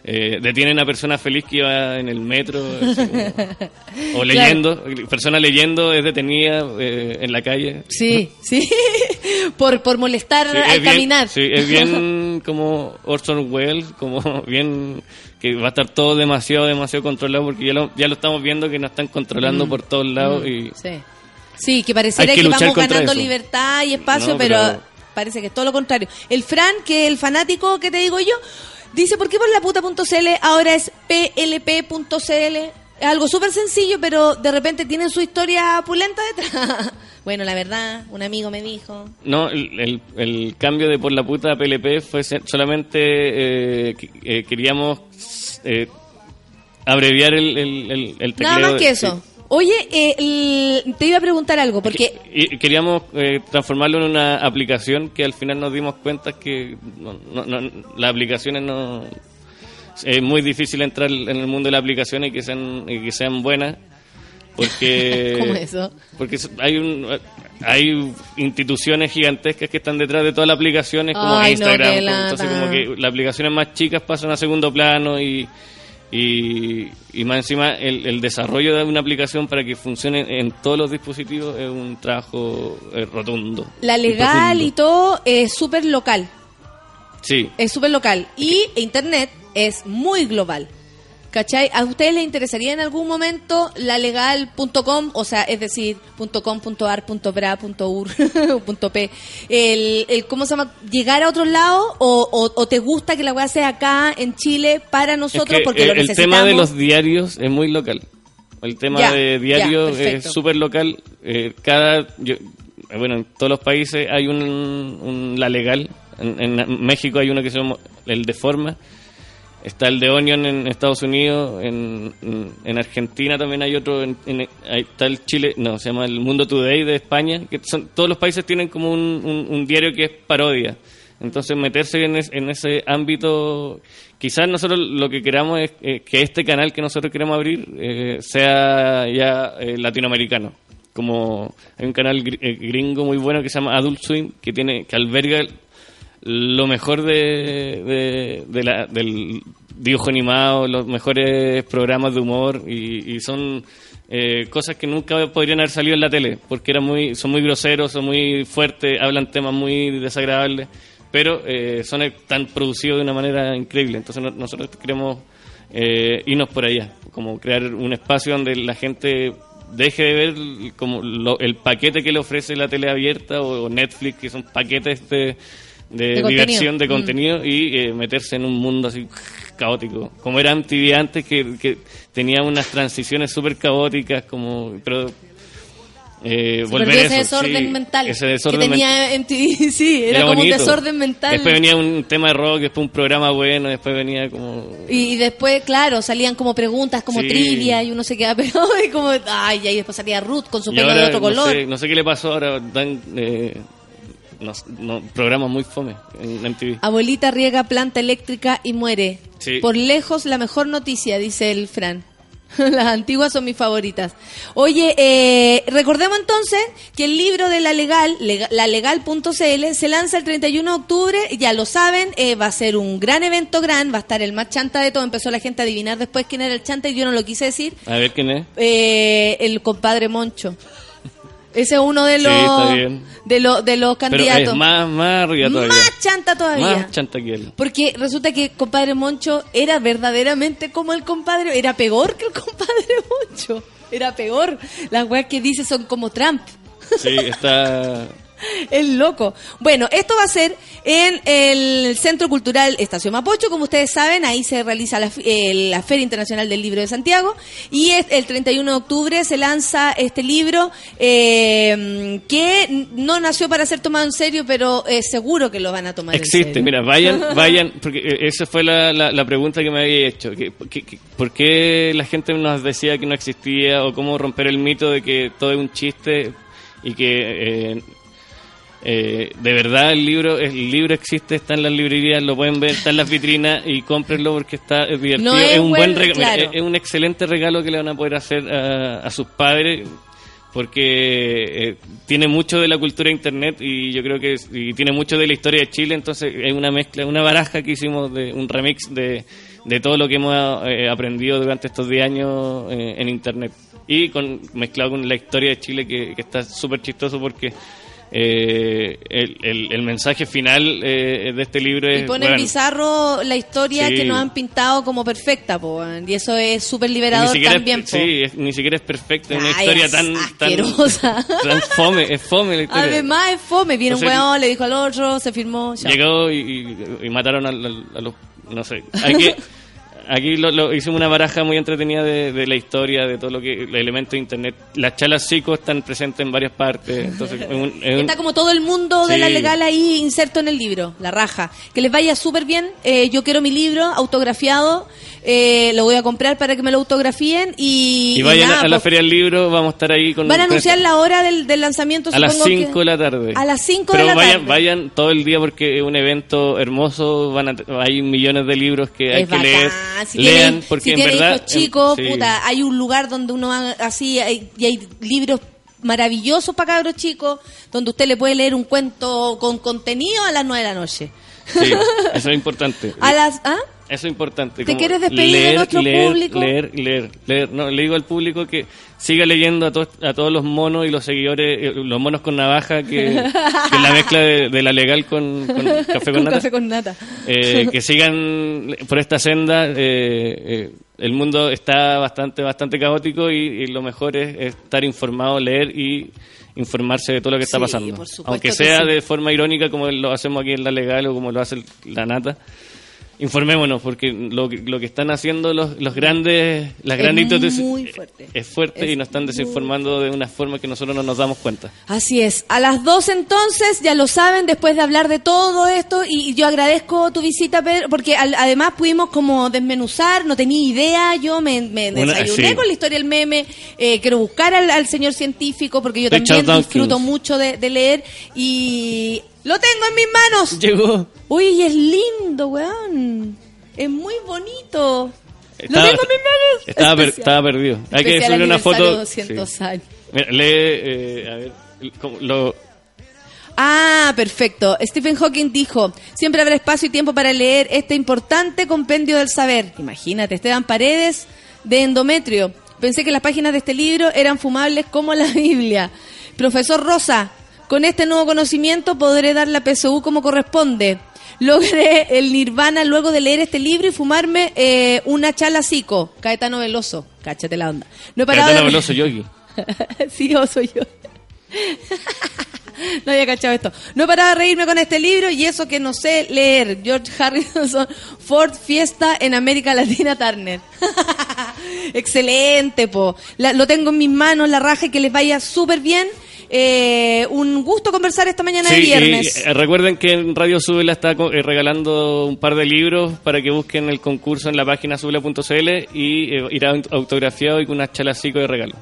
eh, detienen a persona feliz que iba en el metro así o leyendo, persona leyendo es detenida eh, en la calle. Sí, sí. por, por molestar Sí, al es bien- caminar. sí, es bien como Orson Welles, como bien que va a estar todo demasiado, demasiado controlado porque ya lo, ya lo estamos viendo que nos están controlando Mm, por todos lados mm, y Sí. Sí, que pareciera que que, vamos ganando eso. libertad y espacio, No, pero, pero- parece que es todo lo contrario. El Fran, que el fanático que te digo yo, dice, ¿por qué por la puta.cl ahora es plp.cl? Es algo súper sencillo, pero de repente tienen su historia pulenta detrás. bueno, la verdad, un amigo me dijo. No, el, el- el cambio de por la puta a PLP fue solamente eh, eh, queríamos eh, abreviar el, el, el, Nada más que eso. Oye, eh, el- te iba a preguntar algo, porque Y queríamos eh, transformarlo en una aplicación que al final nos dimos cuenta que no, no- no- las aplicaciones no... Es muy difícil entrar en el mundo de las aplicaciones y que sean, y que sean buenas. Porque, ¿Cómo eso? Porque hay un, hay instituciones gigantescas que están detrás de todas las aplicaciones como Ay, Instagram. entonces como que las aplicaciones más chicas pasan a segundo plano y, Y, y más encima, el, el desarrollo de una aplicación para que funcione en todos los dispositivos es un trabajo eh, rotundo. La y legal profundo. y todo es súper local. Sí, Es súper local. Y Internet es muy global. ¿Cachai? ¿A ustedes les interesaría en algún momento la legal.com? O sea, es decir, .com, .ar, .bra, .ur, .p. El, el, ¿Cómo se llama? ¿Llegar a otros lados? O, o, o te gusta que la weá sea acá en Chile para Es nosotros? que porque el, lo el necesitamos. tema de los diarios es muy local. El tema Ya, de ya, diario perfecto. es súper local. Eh, cada, yo- bueno, en todos los países hay un, un- la legal. En, en México hay uno que se llama el de forma. Está el de Onion en Estados Unidos. En, en- en Argentina también hay otro. En, en- ahí está el Chile, no, se llama el Mundo Today de España. Que son, todos los países tienen como un, un- diario que es parodia. Entonces meterse en, es- en ese ámbito, quizás nosotros lo que queramos es que este canal que nosotros queremos abrir eh, sea ya eh, latinoamericano. Como hay un canal eh, gringo muy bueno que se llama Adult Swim, que tiene que alberga lo mejor de, de- la- del dibujo animado, los mejores programas de humor y, y son eh, cosas que nunca podrían haber salido en la tele porque eran muy, son muy groseros, son muy fuertes, hablan temas muy desagradables, pero eh, son tan producidos de una manera increíble. Entonces no- nosotros queremos eh, irnos por allá, como crear un espacio donde la gente deje de ver como lo- el paquete que le ofrece la tele abierta o, o Netflix, que son paquetes de, de, De contenido. diversión, de Mm. contenido, y eh, meterse en un mundo así caótico. Como era MTV antes, que, que tenía unas transiciones súper caóticas, como pero eh, volver ese eso, desorden sí, mental ese desorden que tenía MTV, sí, era, como bonito. un desorden mental. Después venía un tema de rock, después un programa bueno, después venía como... Y, y después, claro, salían como preguntas, como Sí. trivia, y uno se queda y como, ay, y después salía Ruth con su pelo de otro no color. sé, no sé qué le pasó ahora, dan eh, no- no, programas muy fome en MTV. Abuelita riega planta eléctrica y muere. Sí. Por lejos la mejor noticia, dice el Fran. Las antiguas son mis favoritas. Oye, eh, recordemos entonces que el libro de la legal, lega- lalegal.cl, se lanza el 31 de octubre, ya lo saben, eh, va a ser un gran evento gran, va a estar el más chanta de todo, empezó la gente a adivinar después quién era el chanta y yo no lo quise decir, A ver quién es. eh, el compadre Moncho. Ese es uno de Sí, los, está bien. de, los de los Pero candidatos. es más, más arriba todavía. Más chanta todavía. Más chanta que él. Porque resulta que compadre Moncho era verdaderamente como el compadre, era peor que el compadre Moncho. Era peor. Las weas que dice son como Trump. Sí, está... Es loco. Bueno, esto va a ser en el Centro Cultural Estación Mapocho, como ustedes saben, ahí se realiza la, eh, la Feria Internacional del Libro de Santiago y es- el 31 de octubre se lanza este libro eh, que no nació para ser tomado en serio, pero eh, seguro que lo van a tomar en Existe, serio. mira, vayan, vayan, porque eh, esa fue la, la, la pregunta que me había hecho. Que, que- que- ¿Por qué la gente nos decía que no existía o cómo romper el mito de que todo es un chiste y que eh, eh, de verdad el libro el libro existe, está en las librerías, lo pueden ver, está en las vitrinas y cómprenlo porque está es divertido, No es es, un buen- buen claro. es, es un excelente regalo que le van a poder hacer a, a sus padres porque eh, tiene mucho de la cultura de internet y yo creo que es- y tiene mucho de la historia de Chile, entonces es una mezcla, una baraja que hicimos de un remix de, de todo lo que hemos eh, aprendido durante estos 10 años eh, en internet y con mezclado con la historia de Chile que, que está súper chistoso porque eh, el, el- el mensaje final eh, de este libro es Y ponen bueno, bizarro la historia Sí. que nos han pintado como perfecta, po, y eso es súper liberador también. es, sí, es- ni siquiera es perfecta, es una Ay, historia es tan, tan, asquerosa. tan fome, es fome la historia. Además es fome, viene un weón, le dijo al otro, se firmó. chao. Llegó y, y- y mataron al- al- a, los... No sé. Aquí, aquí lo, lo- hicimos una baraja muy entretenida de, de la historia, de todo lo que... El elemento de internet. Las chalas psico están presentes en varias partes. Entonces, es un- es un- Está como todo el mundo de la legal ahí inserto en el libro, la raja. Que les vaya súper bien. Eh, yo quiero mi libro autografiado. eh, lo voy a comprar para que me lo autografíen. Y, y vayan nada, a la pues, Feria del Libro, vamos a estar ahí con... Van a anunciar la hora del, del lanzamiento. A las supongo que- 5 de la tarde. A las 5 de la vayan, tarde. vayan todo el día porque es un evento hermoso. Van a, hay millones de libros que hay que bacán. leer. Si Lean, tiene, porque si en tiene verdad. hijos chicos, sí. puta, hay un lugar donde uno va así hay- y hay libros maravillosos para cabros chicos, donde usted le puede leer un cuento con contenido a las 9 de la noche. Sí, eso es importante. A las, ¿ah? Eso es importante. ¿Te quieres despedir de leer, nuestro leer, público? Leer, leer, leer. No, le digo al público que siga leyendo a, todos a todos los monos y los seguidores, eh, los monos con navaja, que, es la mezcla de, de la legal con, con café con, Con nata. café con nata. Eh, que sigan por esta senda. eh, eh, el mundo está bastante bastante caótico y, y lo mejor es, es estar informado, leer y informarse de todo lo que está Sí, pasando. Aunque que sea sí. de forma irónica como lo hacemos aquí en la legal o como lo hace la nata. Informémonos, porque lo, que- lo que están haciendo los, los grandes, las Es grandes instituciones fuerte. es fuerte Es y nos están desinformando de una forma que nosotros no nos damos cuenta. Así es. A las dos entonces, ya lo saben, después de hablar de todo esto, y yo agradezco tu visita, Pedro, porque al- además pudimos como desmenuzar, no tenía idea, yo me, me Una- desayuné sí. con la historia del meme, eh, quiero buscar al, al señor científico, porque yo Richard también Dawkins. disfruto mucho de, de leer, y lo tengo en mis manos. Llegó. Uy, es lindo, weón. Es muy bonito. Estaba- lo tengo en mis manos. Estaba, per- estaba perdido. Hay que Especial subir una foto. 200 sí. años. Mira, lee, eh, a ver, lo, Ah, perfecto. Stephen Hawking dijo, siempre habrá espacio y tiempo para leer este importante compendio del saber. Imagínate, Esteban Paredes de endometrio. Pensé que las páginas de este libro eran fumables como la Biblia. Profesor Rosa, con este nuevo conocimiento podré dar la PSU como corresponde. Logré el nirvana luego de leer este libro y fumarme eh, una chala psico. Caetano Veloso. Cáchate la onda. No he parado Caetano de- Veloso Yogi. sí, yo soy yo. No había cachado esto. No he parado de reírme con este libro y eso que no sé leer. George Harrison, Ford Fiesta en América Latina Turner. Excelente, po. La- lo tengo en mis manos, la raja y que les vaya súper bien. Eh, un gusto conversar esta mañana de Sí, viernes. eh, recuerden que en Radio Subela está eh, regalando un par de libros para que busquen el concurso en la página subela.cl y eh, irá aut- autografiado y con unas chalacicos de regalo.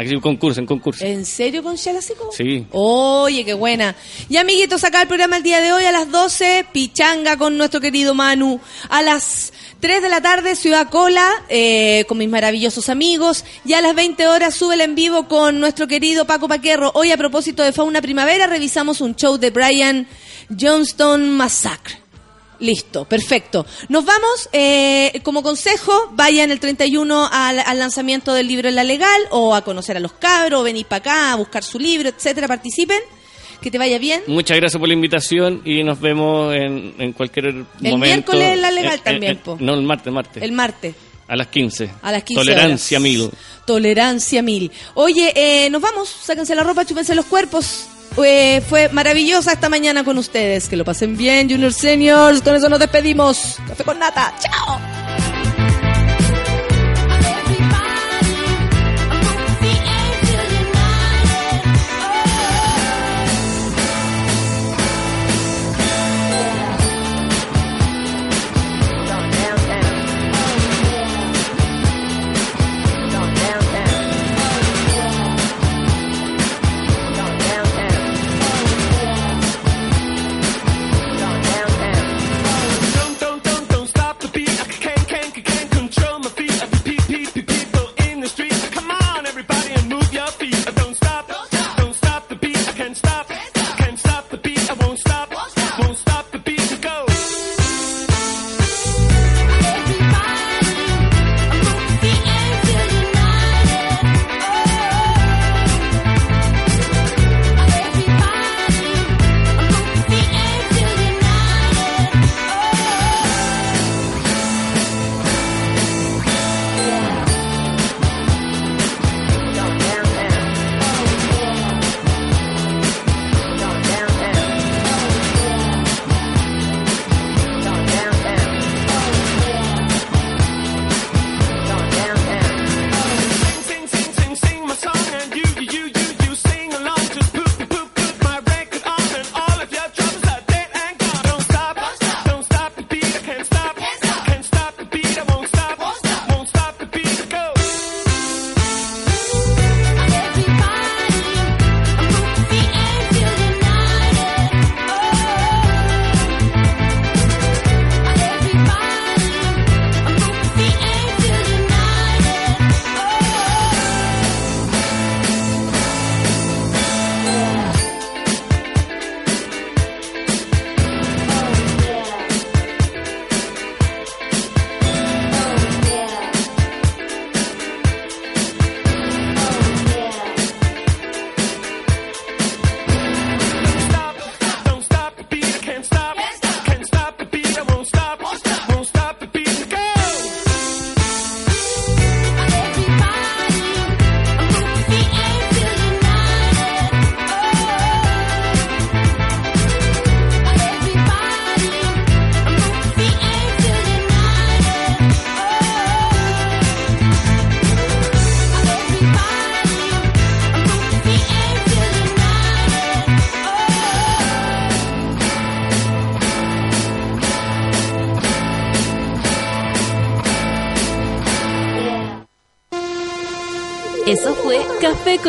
Aquí concurso, en concurso. ¿En serio con Chalasico? Sí. Oye, qué buena. Y amiguitos, acá el programa el día de hoy a las 12, Pichanga con nuestro querido Manu. A las 3 de la tarde, Ciudad Cola, eh, con mis maravillosos amigos. Y a las 20 horas, sube el en vivo con nuestro querido Paco Paquerro. Hoy, a propósito de Fauna Primavera, revisamos un show de Brian Johnston Massacre. Listo, perfecto. Nos vamos, eh, como consejo, vayan el 31 al, al lanzamiento del libro en la legal o a conocer a los cabros, venir para acá a buscar su libro, etcétera, participen. Que te vaya bien. Muchas gracias por la invitación y nos vemos en, en cualquier momento. miércoles en la legal Eh, eh, también, eh, po. No, el martes, martes. El martes, A las 15. a las 15 Tolerancia horas. mil. Tolerancia mil. Oye, eh, nos vamos, sáquense la ropa, chúpense los cuerpos. Fue maravillosa esta mañana con ustedes. Que lo pasen bien, Junior Seniors. Con eso nos despedimos. Café con nata. Chao.